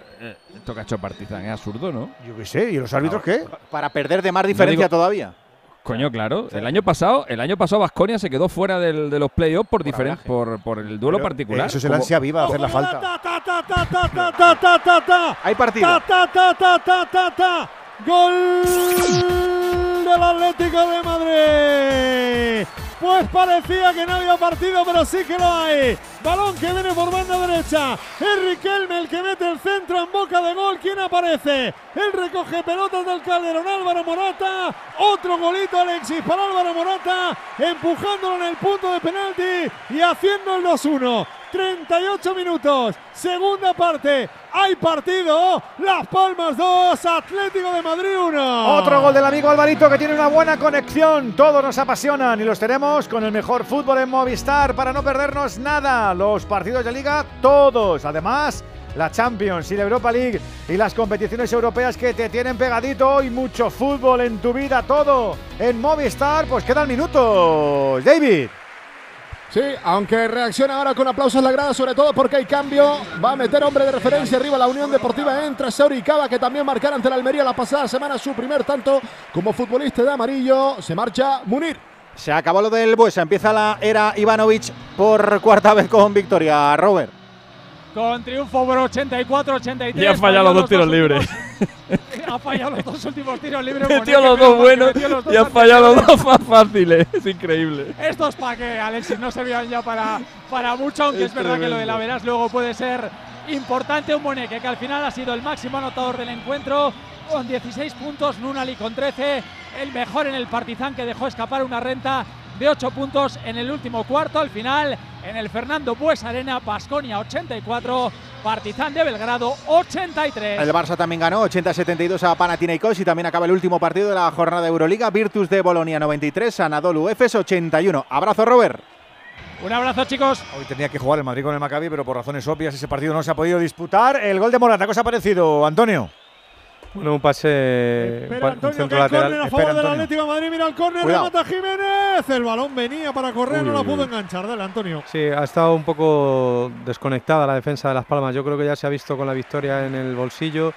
esto que ha hecho Partizan es absurdo, ¿no? Yo qué sé, ¿y los árbitros qué? Para perder de más diferencia todavía. Coño, claro. El año pasado, el año pasado Vasconia se quedó fuera del, de los playoffs por, por, por, por, el duelo particular. Eso es el ansia viva de hacer la falta. Hay partido. Gol del Atlético de Madrid. Pues parecía que no había partido, pero sí que lo hay. Balón que viene por banda derecha. Riquelme el que mete el centro en boca de gol. ¿Quién aparece? El recoge pelotas del Calderón Álvaro Morata. Otro golito Alexis para Álvaro Morata. Empujándolo en el punto de penalti y haciendo el 2-1. 38 minutos, segunda parte, hay partido, Las Palmas 2, Atlético de Madrid 1. Otro gol del amigo Alvarito que tiene una buena conexión. Todos nos apasionan y los tenemos con el mejor fútbol en Movistar para no perdernos nada. Los partidos de liga, todos. Además, la Champions y la Europa League y las competiciones europeas que te tienen pegadito y mucho fútbol en tu vida, todo en Movistar. Pues quedan minutos. David. Sí, aunque reacciona ahora con aplausos la grada, sobre todo porque hay cambio. Va a meter hombre de referencia arriba la Unión Deportiva. Entra Seuri Cava, que también marcara ante la Almería la pasada semana su primer tanto como futbolista de amarillo. Se marcha Munir. Se acabó lo del Buesa, empieza la era Ivanovic por cuarta vez con victoria. Robert. Con triunfo por 84-83. Y ha fallado los dos tiros libres. *laughs* ha fallado los dos últimos tiros libres. Metió los dos buenos y ha fallado los dos más fáciles. *laughs* Es increíble. Estos para que Alexis no servían ya para, para mucho, aunque es, Es verdad que lo de la Verás luego puede ser importante. Un Moneque que al final ha sido el máximo anotador del encuentro con 16 puntos, Nunali con 13, el mejor en el Partizan que dejó escapar una renta de 8 puntos en el último cuarto. Al final, en el Fernando Bues Arena, Basconia 84, Partizan de Belgrado 83. El Barça también ganó 80-72 a Panathinaikos y también acaba el último partido de la jornada de Euroliga. Virtus de Bolonia 93, Anadolu Efes 81. Abrazo, Robert. Un abrazo, chicos. Hoy tenía que jugar el Madrid con el Maccabi, pero por razones obvias ese partido no se ha podido disputar. El gol de Morata, ¿qué os ha parecido, Antonio? Bueno, un pase, Espera, pa- un Antonio, centro que hay córner lateral. a favor del Atlético de Madrid. Mira el córner, remata Jiménez. El balón venía para correr, Uy, no la pudo uy. enganchar. Dale, Antonio. Sí, ha estado un poco desconectada la defensa de Las Palmas. Yo creo que ya se ha visto con la victoria en el bolsillo.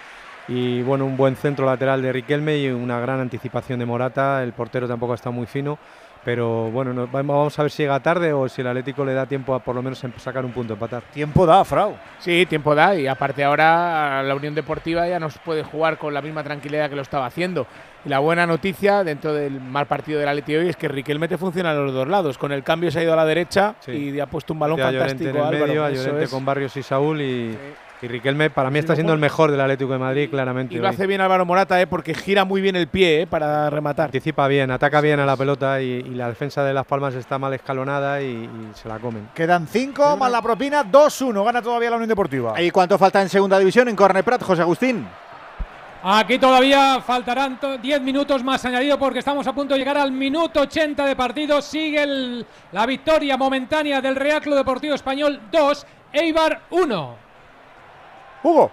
Y bueno, un buen centro lateral de Riquelme y una gran anticipación de Morata. El portero tampoco ha estado muy fino. Pero bueno, no- vamos a ver si llega tarde o si el Atlético le da tiempo a por lo menos sacar un punto, empatar. Tiempo da, Frau. Sí, tiempo da y aparte ahora la Unión Deportiva ya nos puede jugar con la misma tranquilidad que lo estaba haciendo. Y la buena noticia dentro del mal partido del Atleti hoy es que Riquelme te funciona a los dos lados. Con el cambio se ha ido a la derecha y ha puesto un balón a Llorente fantástico. en el Álvaro. medio, a Llorente es. con Barrios y Saúl y, y Riquelme para mí está siendo el mejor del Atlético de Madrid, claramente. Y lo hoy. hace bien Álvaro Morata, ¿eh? porque gira muy bien el pie ¿eh? para rematar. Anticipa bien, ataca bien a la pelota y, y la defensa de Las Palmas está mal escalonada y, y se la comen. Quedan 5 más la propina, 2-1. Gana todavía la Unión Deportiva. ¿Y cuánto falta en segunda división en Corner Prat, José Agustín? Aquí todavía faltarán to- 10 minutos más añadido porque estamos a punto de llegar al minuto 80 de partido. Sigue el- la victoria momentánea del Real Club Deportivo Español 2, Eibar 1. Hugo.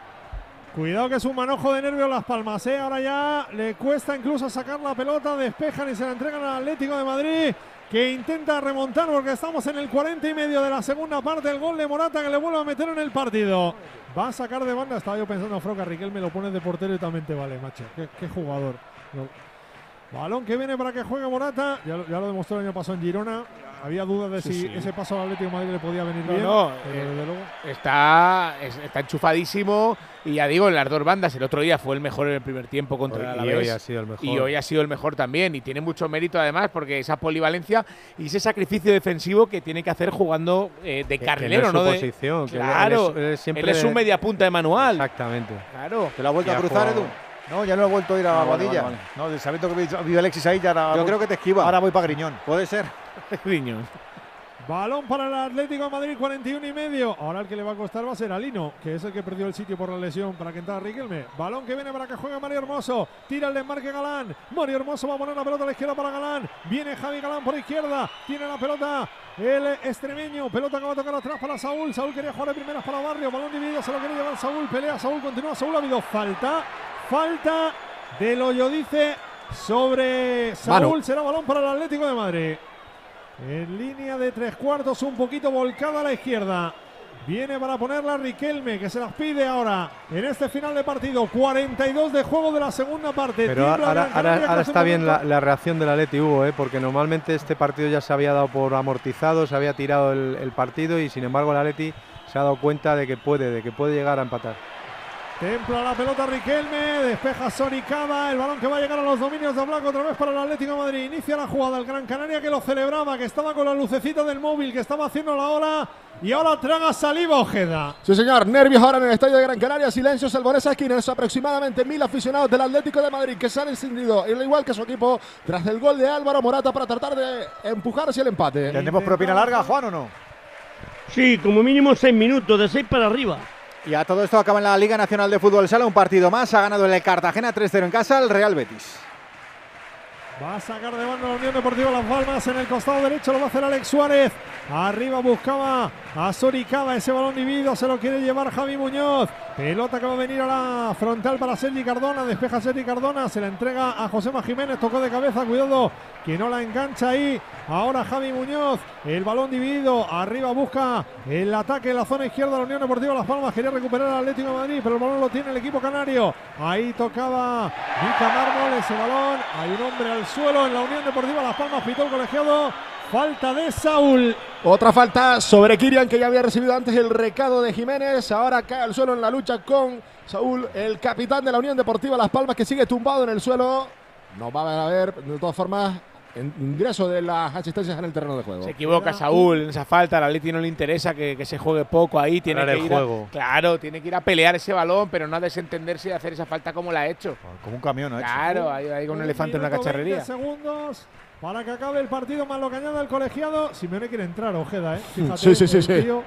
Cuidado que es un manojo de nervios Las Palmas, ¿eh? Ahora ya le cuesta incluso sacar la pelota, despejan y se la entregan al Atlético de Madrid, que intenta remontar porque estamos en el 40 y medio de la segunda parte. El gol de Morata que le vuelve a meter en el partido. Va a sacar de banda, estaba yo pensando, Froca, Riquelme lo pone de portero y también te vale, macho. Qué, jugador. Balón que viene para que juegue Morata, ya, ya lo demostró el año pasado en Girona. Había dudas de Sí, si sí. ese paso al Atlético de Madrid le podía venir No, bien. no, pero eh, desde luego- Está, es- está enchufadísimo y ya digo, en las dos bandas. El otro día fue el mejor en el primer tiempo contra Hoy- el y hoy ha sido el mejor. Y hoy ha sido el mejor también. Y tiene mucho mérito además porque esa polivalencia y ese sacrificio defensivo que tiene que hacer jugando eh, de que carrilero, no es ¿no? su De- posición, que él- claro, él es- él es siempre él es un media punta de manual. Exactamente. Claro. ¿Te lo ha vuelto Y a cruzar, Edu? No, ya no he vuelto a ir a Ah, vale, Guadilla. vale, No, sabiendo que vi- vive Alexis ahí, ya ahora Yo voy- creo que te esquiva. Ahora voy para Griñón. Puede ser. *laughs* Griñón. Balón para el Atlético de Madrid, 41 y medio. Ahora el que le va a costar va a ser a Lino, que es el que perdió el sitio por la lesión para que entrara Riquelme. Balón que viene para que juegue Mario Hermoso. Tira el desmarque Galán. Mario Hermoso va a poner la pelota a la izquierda para Galán. Viene Javi Galán por izquierda. Tiene la pelota el extremeño. Pelota que va a tocar atrás para Saúl. Saúl quería jugar de primeras para Barrio. Balón dividido, se lo quiere llevar Saúl. Pelea Saúl, continúa Saúl. Ha habido falta. Falta del hoyo dice sobre Saúl. Mano. Será balón para el Atlético de Madrid. En línea de tres cuartos, un poquito volcada a la izquierda. Viene para ponerla Riquelme, que se las pide ahora en este final de partido. 42 de juego de la segunda parte. Pero ahora, está bien la, la reacción del Atleti Hugo, ¿eh? porque normalmente este partido ya se había dado por amortizado, se había tirado el, el partido y sin embargo el Atleti se ha dado cuenta de que puede, de que puede llegar a empatar. Templa la pelota Riquelme, despeja Soricaba, el balón que va a llegar a los dominios de Blanco otra vez para el Atlético de Madrid. Inicia la jugada el Gran Canaria que lo celebraba, que estaba con la lucecita del móvil, que estaba haciendo la ola y ahora traga saliva Ojeda. Sí, señor. Nervios ahora en el estadio de Gran Canaria. Silencio en esa esquina. Es aproximadamente mil aficionados del Atlético de Madrid que se han encendido, al igual que su equipo, tras el gol de Álvaro Morata para tratar de empujar hacia el empate. ¿Tenemos propina larga, Juan, o no? Sí, como mínimo seis minutos, de seis para arriba. Y a todo esto acaba en la Liga Nacional de Fútbol Sala un partido más. Ha ganado el Cartagena 3-0 en casa el Real Betis. Va a sacar de banda la Unión Deportiva Las Palmas en el costado derecho, lo va a hacer Alex Suárez. Arriba buscaba a Soricaba, ese balón dividido, se lo quiere llevar Javi Muñoz. Pelota que va a venir a la frontal para Sergi Cardona, despeja Sergi Cardona, se la entrega a Josema Jiménez, tocó de cabeza, cuidado que no la engancha ahí. Ahora Javi Muñoz, el balón dividido, arriba busca el ataque en la zona izquierda de la Unión Deportiva Las Palmas, quería recuperar al Atlético de Madrid, pero el balón lo tiene el equipo canario. Ahí tocaba Mica Mármol ese balón, hay un hombre al suelo en la Unión Deportiva Las Palmas, pitó el colegiado, falta de Saúl. Otra falta sobre Kirian que ya había recibido antes el recado de Jiménez. Ahora cae al suelo en la lucha con Saúl, el capitán de la Unión Deportiva Las Palmas que sigue tumbado en el suelo. No va a haber, de todas formas, en- ingreso de las asistencias en el terreno de juego. Se equivoca Saúl en esa falta, al Atleti no le interesa que, que se juegue poco ahí, tiene que el ir a- juego. claro, tiene que ir a pelear ese balón, pero no a desentenderse y hacer esa falta como la ha hecho. Como un camión, ¿no? Claro, ahí, ahí con un elefante en una Minuto 20 cacharrería. segundos para que acabe el partido, más lo que añada el colegiado. Simeone quiere entrar, Ojeda, ¿eh? Fíjate, Sí, sí, sí, sí. tío,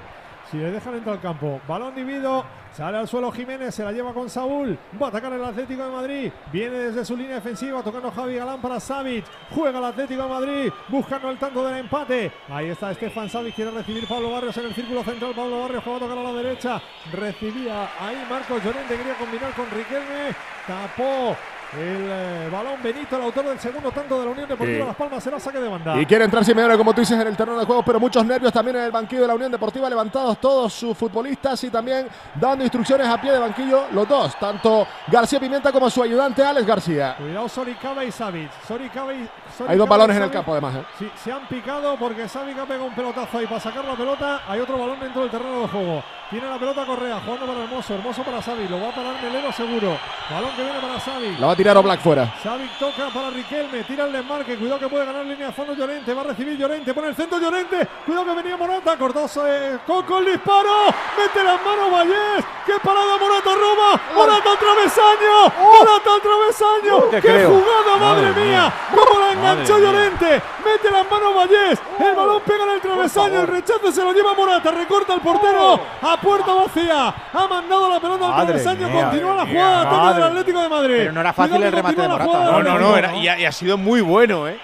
si le dejan entrar al campo. Balón dividido, sale al suelo Jiménez, se la lleva con Saúl. Va a atacar el Atlético de Madrid. Viene desde su línea defensiva, tocando Javi Galán para Savic. Juega el Atlético de Madrid, buscando el tanto del empate. Ahí está Estefan Savic, quiere recibir Pablo Barrios en el círculo central. Pablo Barrios que va a tocar a la derecha. Recibía ahí Marcos Llorente, quería combinar con Riquelme. Tapó el eh, balón Benito, el autor del segundo tanto de la Unión Deportiva Sí. Las Palmas, será saque de banda. Y quiere entrar Simeone, como tú dices, en el terreno de juego, pero muchos nervios también en el banquillo de la Unión Deportiva, levantados todos sus futbolistas y también dando instrucciones a pie de banquillo, los dos, tanto García Pimienta como su ayudante Alex García. Cuidado Soricaba y Savic. Soricaba y, Hay dos balones en el campo, además. ¿eh? Sí, se han picado porque Savic ha pegado un pelotazo ahí para sacar la pelota. Hay otro balón dentro del terreno de juego. Tiene la pelota Correa, jugando para Hermoso. Hermoso para Savic. Lo va a parar Melero seguro. Balón que viene para Savic. La va a tirar Oblak fuera. Savic toca para Riquelme, tira el desmarque, cuidado que puede ganar línea de fondo Llorente, va a recibir Llorente, pone el centro Llorente, cuidado que venía Morata, cortó eh, Coco el disparo, mete las manos Vallés, qué parada Morata roba, Morata al travesaño, Morata al travesaño, qué creo. jugada, madre, Madre mía, mía. cómo la mía. Llorente, mete las manos Vallés, el balón pega en el travesaño, el rechazo se lo lleva Morata, recorta el portero a puerta vacía, ha mandado la pelota al Madre travesaño, mía, continúa la jugada, ataque del. Atlético de Madrid. Pero no era fácil Cuidado el remate de Morata. No, no, no, era- y, ha, y ha sido muy bueno, ¿eh?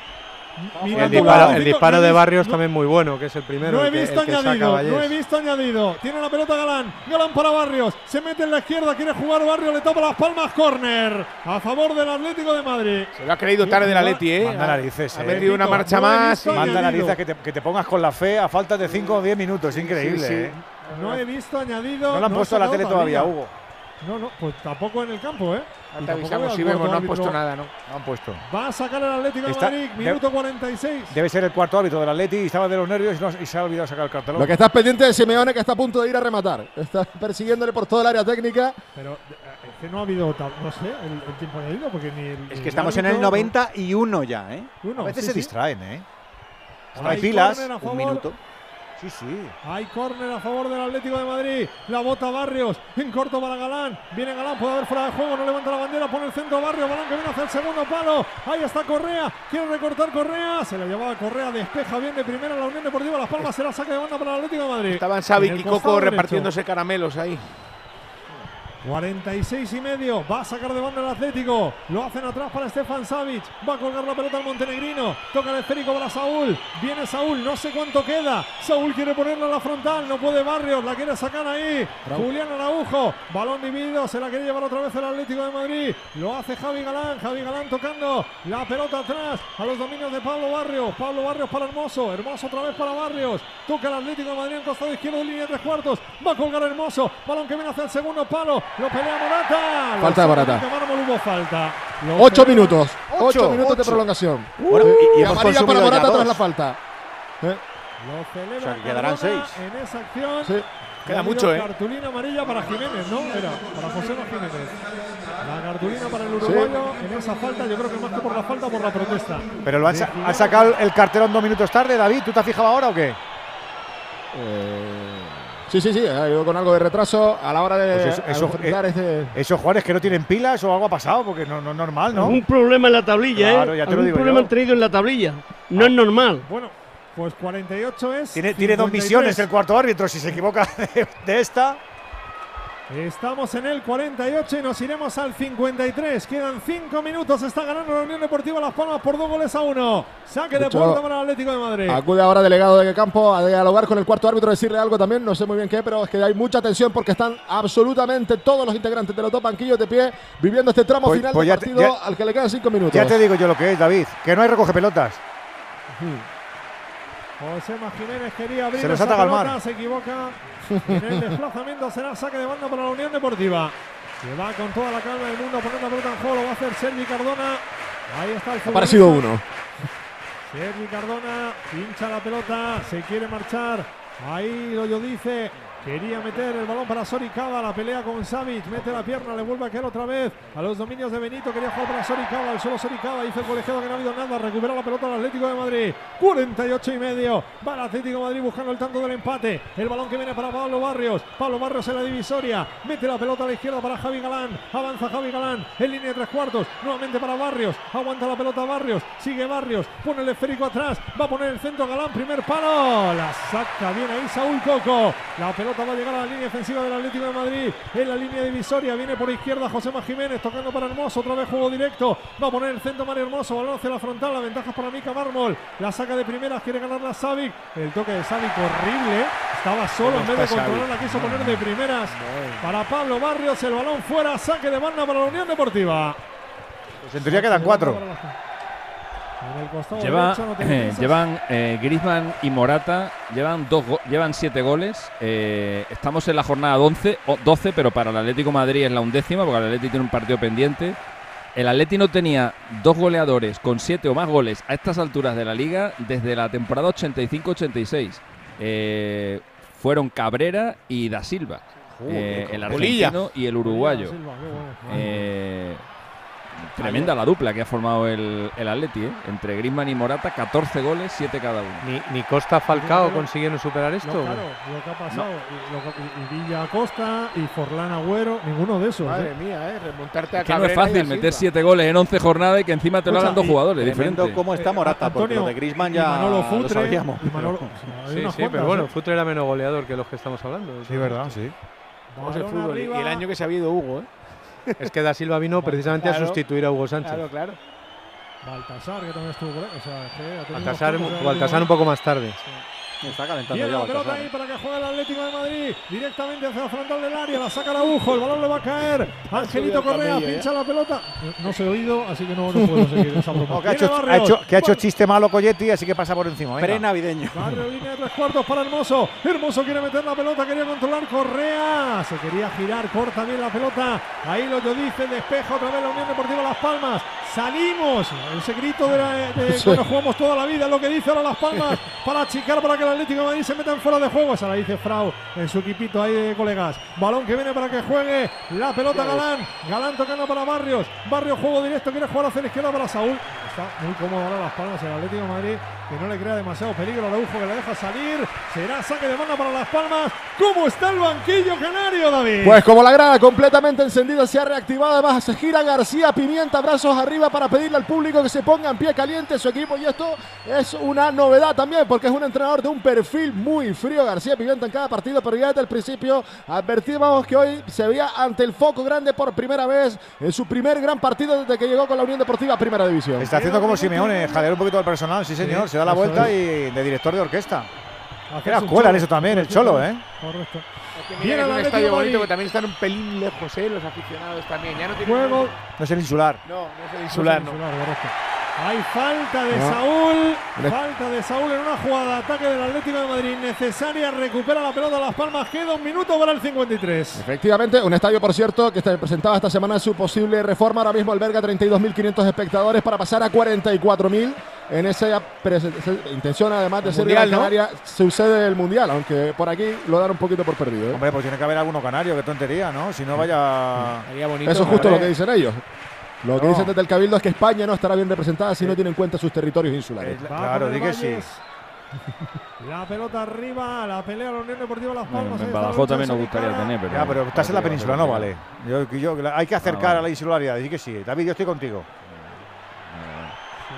Mira, El disparo, Nico, el disparo de no Barrios visto- también muy bueno, que es el primero. No he visto que añadido, no he visto añadido. Tiene la pelota Galán, Galán para Barrios, se mete en la izquierda, quiere jugar Barrios, le tapa las palmas, córner a favor del Atlético de Madrid. Se lo ha creído tarde el Atleti, ¿eh? Manda narices, Ha eh. metido una marcha no más. Manda narices que te, que te pongas con la fe a falta de 5 o 10 minutos. Increíble, Sí, sí. ¿eh? No he visto añadido. No lo han puesto a la tele todavía, Hugo. No, no, pues tampoco en el campo, ¿eh? Y Te tampoco avisamos si vemos, no han puesto nada, ¿no? No han puesto. Va a sacar el Atlético Está- de Madrid, minuto 46. Debe ser el cuarto árbitro del Atleti y estaba de los nervios y, no- y se ha olvidado sacar el cartelón. Lo que está pendiente de Simeone que está a punto de ir a rematar. Está persiguiéndole por todo el área técnica. Pero eh, es que no ha habido, no sé, el, el tiempo añadido, porque ni el. Es que estamos en el 91 ya, ¿eh? Uno, a veces sí, se sí. distraen, ¿eh? No Hay pilas. Un minuto. Sí, sí. Hay córner a favor del Atlético de Madrid. La bota Barrios. En corto para Galán. Viene Galán, puede haber fuera de juego. No levanta la bandera. Pone el centro Barrios. Balón que viene hacia el segundo palo. Ahí está Correa. Quiere recortar Correa. Se la llevaba Correa. Despeja bien de primera la Unión Deportiva Las Palmas. Será saque de banda para el Atlético de Madrid. Estaban Xavi y Coco derecho. repartiéndose caramelos ahí. 46 y medio. Va a sacar de banda el Atlético. Lo hacen atrás para Stefan Savic. Va a colgar la pelota al montenegrino. Toca el esférico para Saúl. Viene Saúl. No sé cuánto queda. Saúl quiere ponerla en la frontal. No puede Barrios. La quiere sacar ahí. Bravo. Julián Araujo. Balón dividido. Se la quiere llevar otra vez el Atlético de Madrid. Lo hace Javi Galán. Javi Galán tocando la pelota atrás a los dominios de Pablo Barrios. Pablo Barrios para Hermoso. Hermoso otra vez para Barrios. Toca el Atlético de Madrid en costado izquierdo de línea de tres cuartos. Va a colgar Hermoso. Balón que viene hacia el segundo palo. Lo pelea Morata. Falta de Morata. hubo falta. Lo Ocho pelea- minutos. Ocho, Ocho, minutos de prolongación. Bueno, y- y hemos amarilla consumido para ya Morata dos. tras la falta. ¿Eh? Lo celebra O sea, que quedarán Cardona seis. En esa acción. Sí. Queda Ha habido mucho, ¿eh? Cartulina amarilla para Jiménez, ¿no? Era para José Luis Jiménez. La cartulina para el uruguayo en esa falta. Yo creo que más que por la falta, por la protesta. Pero lo han, sa- sacado el cartelón dos minutos tarde, David. ¿Tú te has fijado ahora o qué? Sí, sí, sí. Ha ido con algo de retraso a la hora de Pues eso- eso- enfrentar eh. Esos jugadores que no tienen pilas o algo ha pasado, porque no, no es normal, ¿no? Algún problema en la tablilla, Claro, ¿eh? ya te lo digo problema yo. han tenido en la tablilla. No es normal. Bueno, pues 48 es. Tiene, tiene dos 53. misiones el cuarto árbitro. Si se equivoca *laughs* de, de esta. Estamos en el 48 y nos iremos al 53. Quedan 5 minutos. Está ganando la Unión Deportiva Las Palmas por dos goles a uno. Saque de Mucho- puerta para el Atlético de Madrid. Acude ahora delegado de campo a dialogar con el cuarto árbitro, decirle algo también, no sé muy bien qué, pero es que hay mucha tensión porque están absolutamente todos los integrantes de los dos banquillos de pie viviendo este tramo Pues- final pues del te- partido ya- al que le quedan cinco minutos. Ya te digo yo lo que es, David. Que no hay recoge pelotas. José Jiménez quería abrir Se esa pelota, se equivoca. En el desplazamiento será saque de banda para la Unión Deportiva. Que va con toda la calma del mundo poner la pelota en juego. Lo va a hacer Sergi Cardona. Ahí está el Ha parecido uno. Sergi Cardona pincha la pelota, se quiere marchar. Ahí lo dice. Quería meter el balón para Soricaba, la pelea con Savic, mete la pierna, le vuelve a caer otra vez a los dominios de Benito, quería jugar para Soricaba, al solo Soricaba, dice el colegiado que no ha habido nada, recupera la pelota el Atlético de Madrid, 48 y medio, va el Atlético de Madrid buscando el tanto del empate, el balón que viene para Pablo Barrios, Pablo Barrios en la divisoria, mete la pelota a la izquierda para Javi Galán, avanza Javi Galán, en línea de tres cuartos, nuevamente para Barrios, aguanta la pelota Barrios, sigue Barrios, pone el esférico atrás, va a poner el centro Galán, primer palo, la saca bien ahí Saúl Coco, la pelota va a llegar a la línea defensiva del Atlético de Madrid, en la línea divisoria, viene por izquierda José Jiménez, tocando para Hermoso, otra vez juego directo, va a poner el centro Mario Hermoso, balón hacia la frontal, la ventaja es para Mica Mármol, la saca de primeras, quiere ganar la Savic, el toque de Savic horrible, estaba solo, en vez de controlar la quiso poner de primeras, para Pablo Barrios, el balón fuera, saque de banda para la Unión Deportiva. Pues en teoría quedan cuatro. Lleva, no eh, llevan eh, Griezmann y Morata, llevan, dos go- llevan siete goles. eh, estamos en la jornada 11, o 12, pero para el Atlético de Madrid es la undécima, porque el Atlético tiene un partido pendiente. El Atlético no tenía dos goleadores con siete o más goles a estas alturas de la liga desde la temporada 85-86. Eh, fueron Cabrera y Da Silva. eh, el Bolilla. argentino y el uruguayo. Silva, qué bueno. Eh, tremenda la dupla que ha formado el, el Atleti, ¿eh? Entre Griezmann y Morata, 14 goles, 7 cada uno. Ni, ni Costa Falcao consiguieron superar Lo, esto. claro, lo que ha pasado. Y, lo que- Villa Acosta y Forlán Agüero, ninguno de esos. Madre ¿eh? mía, ¿eh? Remontarte a Que no es Cabrera y a fácil meter 7 goles en 11 jornadas y que encima te lo hagan dos jugadores diferentes. cómo está Morata, porque Antonio lo de Griezmann ya Manolo lo Futre, sabíamos. y Manolo- pero- o sea, hay Sí, sí, pero bueno, ¿eh? Futre era menos goleador que los que estamos hablando. Sí, verdad, sí. Vamos el fútbol. Y el año que se ha habido Hugo, ¿eh? Es que Da Silva vino precisamente Claro, a sustituir a Hugo Sánchez. Claro, claro. Baltasar, que también estuvo por ahí. O sea, Baltasar, Baltasar un poco más tarde. Está calentando Viene ya la pelota ahí para que juegue el Atlético de Madrid. Directamente hacia la frontal del área. La saca Araujo. El balón le va a caer. Angelito el Correa camello, pincha la pelota. No se ha oído, así que no, no puedo seguir esa broma. No, *laughs* que ha, hecho, ha, hecho, que ha hecho chiste malo Colletti, así que pasa por encima. Pre-navideño. Barrio línea de tres cuartos para Hermoso. Hermoso quiere meter la pelota, quería controlar Correa. Se quería girar, corta bien la pelota. Ahí lo dice, despeja otra vez la Unión Deportiva Las Palmas. Salimos. Ese grito de, la, de Sí. jugamos toda la vida, lo que dice ahora Las Palmas. para achicar, para que el Atlético de Madrid se meta en fuera de juego. Esa la dice Frau en su equipito ahí de colegas. Balón que viene para que juegue la pelota Galán. Galán tocando para Barrios. Barrios juego directo, quiere jugar hacia la izquierda para Saúl. Está muy cómodo ahora Las Palmas el Atlético de Madrid, que no le crea demasiado peligro. Araujo que le deja salir. Será saque de banda para Las Palmas. ¿Cómo está el banquillo canario, David? Pues como la grada completamente encendida se ha reactivado, además se gira García Pimienta, brazos arriba para pedirle al público que se ponga en pie caliente su equipo y esto es una novedad también porque es un entrenador de un perfil muy frío, García Pimienta en cada partido, pero ya desde el principio advertíamos que hoy se veía ante el foco grande por primera vez en su primer gran partido desde que llegó con la Unión Deportiva Primera División. Está haciendo como Simeone, jadear un poquito al personal, sí señor, Sí, se da la eso vuelta es. y de director de orquesta. Era escuela en eso también, el cholo, ¿eh? Correcto. Viene es un Atlético estadio bonito que también están un pelín lejos, ¿eh? Los aficionados también. Ya no tienen Juego. No es el insular. No, no es el No es insular, el no. insular, correcto. Hay falta de No. Saúl. Falta de Saúl en una jugada de ataque del Atlético de Madrid necesaria. Recupera la pelota Las Palmas. Queda un minuto para el 53. Efectivamente, un estadio, por cierto, que está- presentaba esta semana su posible reforma. Ahora mismo alberga 32.500 espectadores para pasar a 44.000. En esa, intención, además de El ser Mundial, Gran ¿no? Canaria, sucede el Mundial, aunque por aquí lo dan un poquito por perdido. ¿eh? Hombre, pues tiene que haber alguno canario, qué tontería, ¿no? Si no vaya. Sería bonito. Eso es justo lo que dicen ellos. Lo que No. dicen desde el Cabildo es que España no estará bien representada si no tiene en cuenta sus territorios insulares. Es la- Claro, di que sí. *laughs* La pelota arriba, la pelea la Unión Deportiva Las Palmas. en está Badajoz también nos gustaría tener, pero. Ya, pero estás en la península, no vale. Yo, yo- hay que acercar vale. a la insularidad, di que sí. David, yo estoy contigo.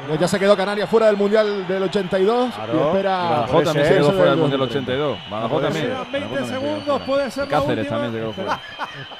Pues ya se quedó Canarias fuera del Mundial del 82 Claro. y Y espera. Badajoz también se quedó fuera del del Mundial 2030. 82. Badajoz también. ser. Quedan 20 Badajoz también se quedó segundos, puede ser la Cáceres última. también se quedó fuera. *laughs*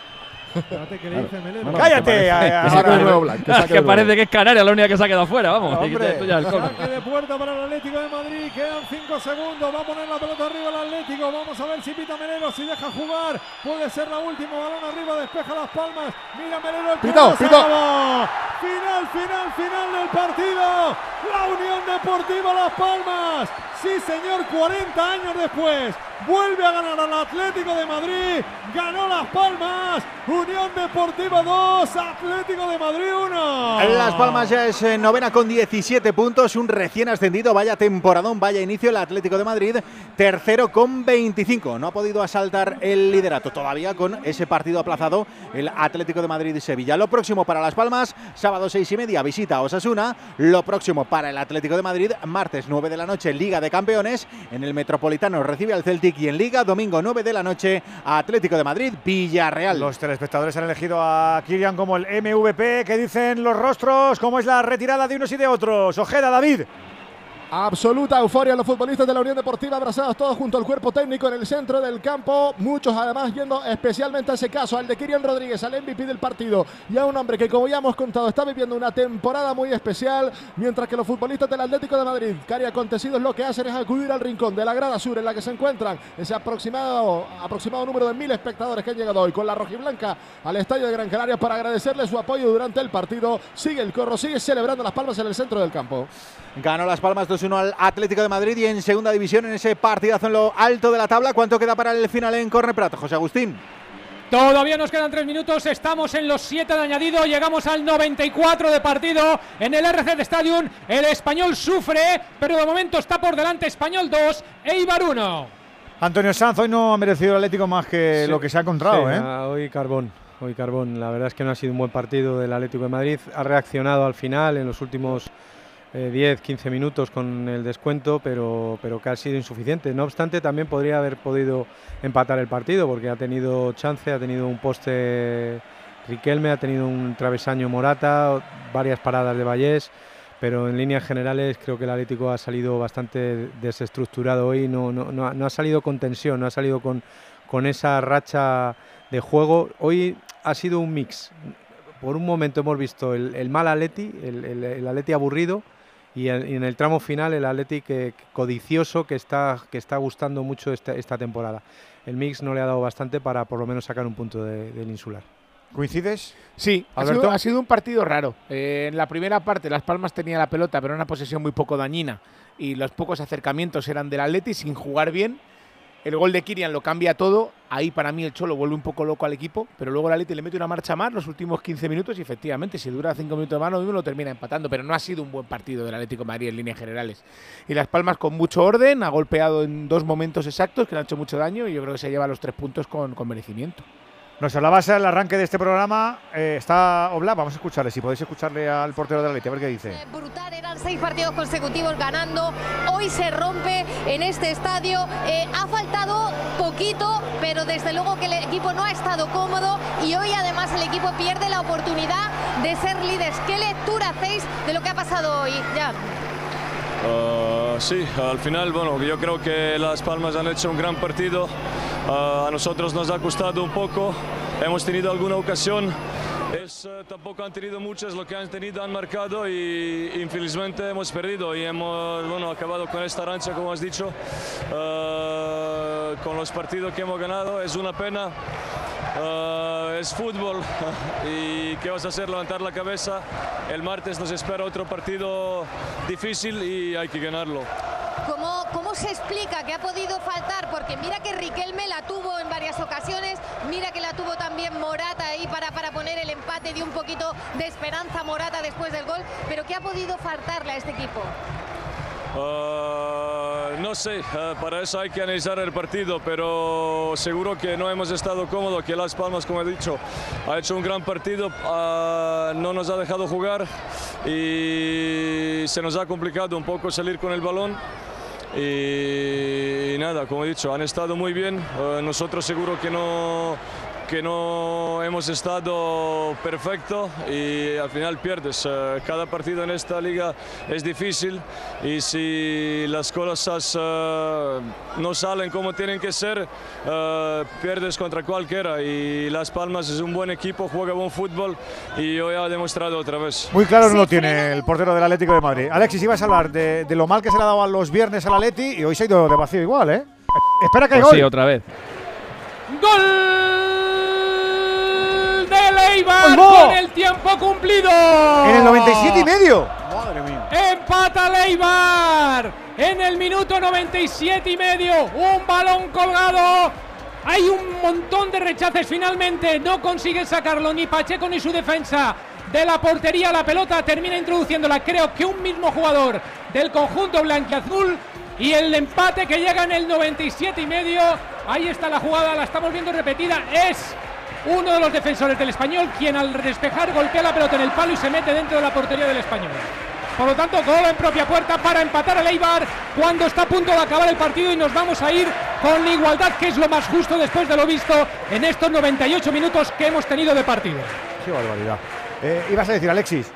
Espérate que le dice Melero. No, no, ¡Cállate! que parece- Que Es *laughs* saque que de nuevo. parece que es Canarias la única que se ha quedado fuera, vamos. No, hombre. esto ya el. Saque de puerta para el Atlético de Madrid. Quedan 5 segundos. Va a poner la pelota arriba el Atlético. Vamos a ver si pita Melero. Si deja jugar. Puede ser la última. Balón arriba. Despeja las palmas. Mira Melero. El acabó. Final, final, final del partido. La Unión Deportiva Las Palmas. Sí, señor. 40 años después. Vuelve a ganar al Atlético de Madrid. Ganó Las Palmas. Unión Deportiva 2. Atlético de Madrid 1. Las Palmas ya es eh, novena con 17 puntos, un recién ascendido, vaya temporadón, vaya inicio el Atlético de Madrid, tercero con 25. No ha podido asaltar el liderato todavía con ese partido aplazado el Atlético de Madrid y Sevilla. Lo próximo para Las Palmas, sábado seis y media, visita a Osasuna. Lo próximo para el Atlético de Madrid, martes 9 de la noche, Liga de Campeones. En el Metropolitano recibe al Celtic y en Liga, domingo 9 de la noche, Atlético de Madrid, Villarreal. Los telespectadores han elegido a Kirian como el MVP. ¿Qué dicen los rostros? ¿Cómo es la retirada de unos y de otros? Ojeda, David. Absoluta euforia los futbolistas de la Unión Deportiva abrazados todos junto al cuerpo técnico en el centro del campo. Muchos además yendo especialmente a ese caso, al de Kirian Rodríguez, al MVP del partido y a un hombre que como ya hemos contado está viviendo una temporada muy especial, mientras que los futbolistas del Atlético de Madrid, cari acontecidos, lo que hacen es acudir al rincón de la grada sur en la que se encuentran ese aproximado, aproximado número de mil espectadores que han llegado hoy con la rojiblanca al estadio de Gran Canaria para agradecerle su apoyo durante el partido. Sigue el corro, sigue celebrando las palmas en el centro del campo. Ganó Las Palmas 2-1 al Atlético de Madrid y en segunda división en ese partidazo en lo alto de la tabla. ¿Cuánto queda para el final en Corner Prat, José Agustín? Todavía nos quedan tres minutos, estamos en los siete de añadido, llegamos al 94 de partido en el RC Stadium. El español sufre, pero de momento está por delante Español 2, Eibar 1. Antonio Sanz hoy no ha merecido el Atlético más que Sí. lo que se ha encontrado, Sí, ¿eh? ah, Hoy Carbón, hoy Carbón. La verdad es que no ha sido un buen partido del Atlético de Madrid. Ha reaccionado al final en los últimos eh, 10, 15 minutos con el descuento, pero, pero que ha sido insuficiente. No obstante, también podría haber podido empatar el partido porque ha tenido chance, ha tenido un poste Riquelme, ha tenido un travesaño Morata, varias paradas de Vallés. Pero en líneas generales creo que el Atlético ha salido bastante desestructurado hoy, no, no, no ha- salido con tensión, no ha salido con, con esa racha de juego. Hoy ha sido un mix. Por un momento hemos visto el, mal Atleti, el Atleti aburrido, y en, el tramo final el Atleti que, codicioso que está, que está gustando mucho esta, esta temporada. El mix no le ha dado bastante para por lo menos sacar un punto de- del insular. ¿Coincides? Sí, ha sido, ha sido un partido raro. Eh, en la primera parte Las Palmas tenía la pelota, pero era una posesión muy poco dañina. Y los pocos acercamientos eran del Atleti sin jugar bien. El gol de Kirian lo cambia todo. Ahí para mí el Cholo vuelve un poco loco al equipo, pero luego el Atleti le mete una marcha más los últimos 15 minutos y efectivamente si dura 5 minutos más lo mismo lo termina empatando, pero no ha sido un buen partido del Atlético de Madrid en líneas generales. Y Las Palmas con mucho orden, ha golpeado en dos momentos exactos que le han hecho mucho daño y yo creo que se lleva los tres puntos con, con merecimiento. Nos hablabas al arranque de este programa, eh, está Oblak, vamos a escucharle, si podéis escucharle al portero de la Leti, a ver qué dice. brutal, eran seis partidos consecutivos ganando, hoy se rompe en este estadio, Eh, ha faltado poquito, pero desde luego que el equipo no ha estado cómodo y hoy además el equipo pierde la oportunidad de ser líderes. ¿Qué lectura hacéis de lo que ha pasado hoy? Ya. Ah, sí, al final, bueno, yo creo que Las Palmas han hecho un gran partido. Ah, a nosotros nos ha costado un poco. Hemos tenido alguna ocasión. Es, eh, tampoco han tenido muchas, lo que han tenido han marcado y infelizmente hemos perdido y hemos bueno, acabado con esta rancha, como has dicho, Ah, con los partidos que hemos ganado. Es una pena. Ah, es fútbol *laughs* y qué vas a hacer levantar la cabeza el martes nos espera otro partido difícil y hay que ganarlo ¿Cómo, ¿Cómo se explica que ha podido faltar? Porque mira que Riquelme la tuvo en varias ocasiones, mira que la tuvo también Morata ahí para, para poner el empate, dio un poquito de esperanza Morata después del gol, pero ¿qué ha podido faltarle a este equipo? Ah, no sé, ah, para eso hay que analizar el partido, pero seguro que no hemos estado cómodos, que Las Palmas, como he dicho, ha hecho un gran partido, ah, no nos ha dejado jugar y se nos ha complicado un poco salir con el balón. Y, nada, como he dicho, han estado muy bien. Nosotros seguro que no, que no hemos estado perfecto y al final pierdes. Eh, Cada partido en esta liga es difícil y si las cosas eh, no salen como tienen que ser, eh, pierdes contra cualquiera. Y Las Palmas es un buen equipo, juega buen fútbol y hoy ha demostrado otra vez. Muy claro no lo tiene el portero del Atlético de Madrid. Alexis, ibas a hablar de, de lo mal que se le ha dado a los viernes al Atleti y hoy se ha ido de vacío igual, ¿eh? Espera que hay Pues gol. sí, otra vez. ¡Gol ¡Gol! con el tiempo cumplido! En el 97 y medio. Madre mía. Empata Leibar en el minuto 97 y medio. Un balón colgado. Hay un montón de rechaces finalmente. No consiguen sacarlo ni Pacheco ni su defensa de la portería. La pelota termina introduciéndola. Creo que un mismo jugador del conjunto blanquiazul. Y el empate que llega en el 97 y medio. Ahí está la jugada. La estamos viendo repetida. Es uno de los defensores del español quien al despejar golpea la pelota en el palo y se mete dentro de la portería del español. Por lo tanto, gol en propia puerta para empatar al Eibar cuando está a punto de acabar el partido y nos vamos a ir con la igualdad, que es lo más justo después de lo visto en estos 98 minutos que hemos tenido de partido. Qué barbaridad. Eh, ibas a decir, Alexis.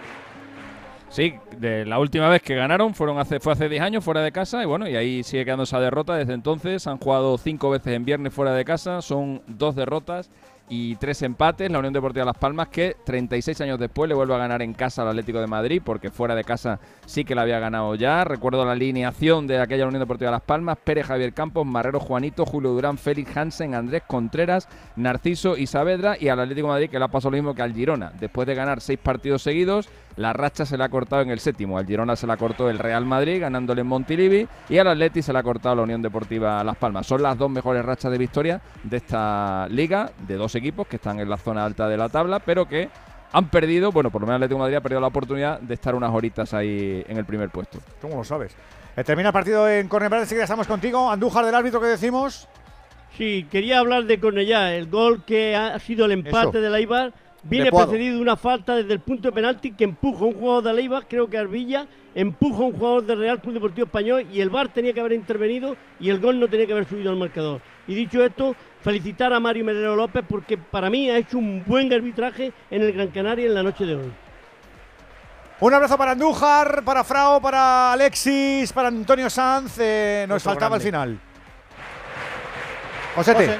Sí, de la última vez que ganaron fueron hace, fue hace 10 años fuera de casa y bueno, y ahí sigue quedando esa derrota desde entonces. Han jugado cinco veces en viernes fuera de casa, son dos derrotas y tres empates. La Unión Deportiva Las Palmas que 36 años después le vuelve a ganar en casa al Atlético de Madrid porque fuera de casa sí que la había ganado ya. Recuerdo la alineación de aquella Unión Deportiva Las Palmas, Pérez Javier Campos, Marrero Juanito, Julio Durán, Félix Hansen, Andrés Contreras, Narciso y Saavedra y al Atlético de Madrid que le ha pasado lo mismo que al Girona. Después de ganar seis partidos seguidos, la racha se le ha cortado en el séptimo. Al Girona se la cortó el Real Madrid ganándole en Montilivi y al Atleti se la ha cortado la Unión Deportiva Las Palmas. Son las dos mejores rachas de victoria de esta liga, de dos equipos que están en la zona alta de la tabla, pero que han perdido, bueno, por lo menos el Atlético de Madrid ha perdido la oportunidad de estar unas horitas ahí en el primer puesto. ¿Cómo lo sabes? Eh, termina el partido en Cornellà, enseguida estamos contigo. Andújar del árbitro, ¿qué decimos? Sí, quería hablar de Cornellá, el gol que ha sido el empate Eso. de la Eibar. Viene De precedido de una falta desde el punto de penalti que empuja a un jugador de Eibar, creo que Arbilla, empuja a un jugador del Real Club Deportivo Español y el VAR tenía que haber intervenido y el gol no tenía que haber subido al marcador. Y dicho esto, felicitar a Mario Melero López porque para mí ha hecho un buen arbitraje en el Gran Canaria en la noche de hoy. Un abrazo para Andújar, para Frao, para Alexis, para Antonio Sanz. eh, nos Otro faltaba grande. el final. Josete. José.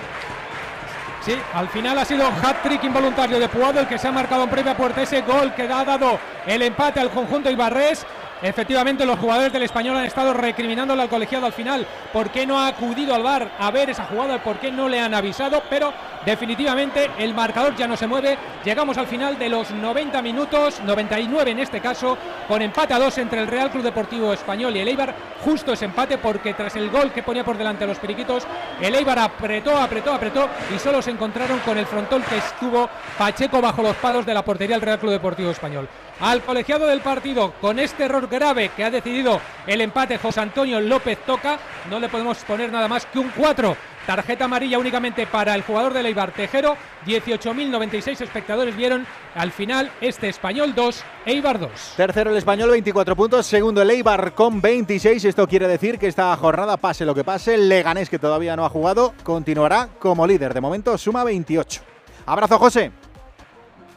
Sí, al final ha sido hat-trick involuntario de Puado el que se ha marcado en previa puerta ese gol que ha dado el empate al conjunto Ibarres. Efectivamente, los jugadores del español han estado recriminándole al colegiado al final por qué no ha acudido al bar a ver esa jugada, por qué no le han avisado, pero definitivamente el marcador ya no se mueve. Llegamos al final de los 90 minutos, 99 en este caso, con empate a dos entre el Real Club Deportivo Español y el Eibar. Justo ese empate porque tras el gol que ponía por delante a los periquitos, el Eibar apretó, apretó, apretó y solo se encontraron con el frontón que estuvo Pacheco bajo los palos de la portería del Real Club Deportivo Español. Al colegiado del partido, con este error grave que ha decidido el empate José Antonio López Toca, no le podemos poner nada más que un 4 Tarjeta amarilla únicamente para el jugador de Leibar Tejero. 18.096 espectadores vieron al final este español 2, Eibar 2. Tercero el español, 24 puntos. Segundo el Eibar con 26. Esto quiere decir que esta jornada, pase lo que pase, Leganés, que todavía no ha jugado, continuará como líder. De momento suma 28. Abrazo, José.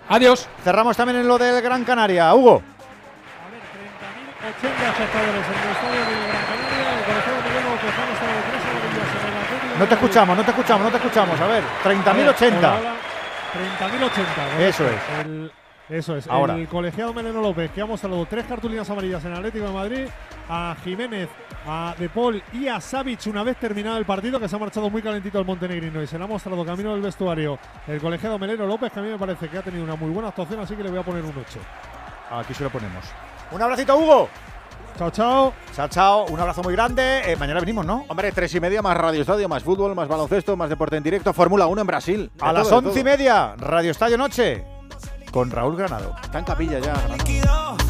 Adiós. Cerramos también en lo del Gran Canaria. Hugo. No te escuchamos, no te escuchamos, no te escuchamos. A ver, 30.080. Hola, hola. 30.080. Eso es. El- eso es. Ahora. El colegiado Meleno López, que ha mostrado tres cartulinas amarillas en Atlético de Madrid, a Jiménez, a De Paul y a Savic una vez terminado el partido, que se ha marchado muy calentito el montenegrino y se le ha mostrado camino del vestuario el colegiado Meleno López, que a mí me parece que ha tenido una muy buena actuación, así que le voy a poner un 8. Aquí se lo ponemos. Un abracito, Hugo. Chao, chao. Chao, chao. Un abrazo muy grande. Eh, mañana venimos, ¿no? Hombre, tres y media más Radio Estadio, más fútbol, más baloncesto, más deporte en directo, Fórmula 1 en Brasil. De A las once y media, Radio Estadio Noche, con Raúl Granado. Está en capilla ya, Granado.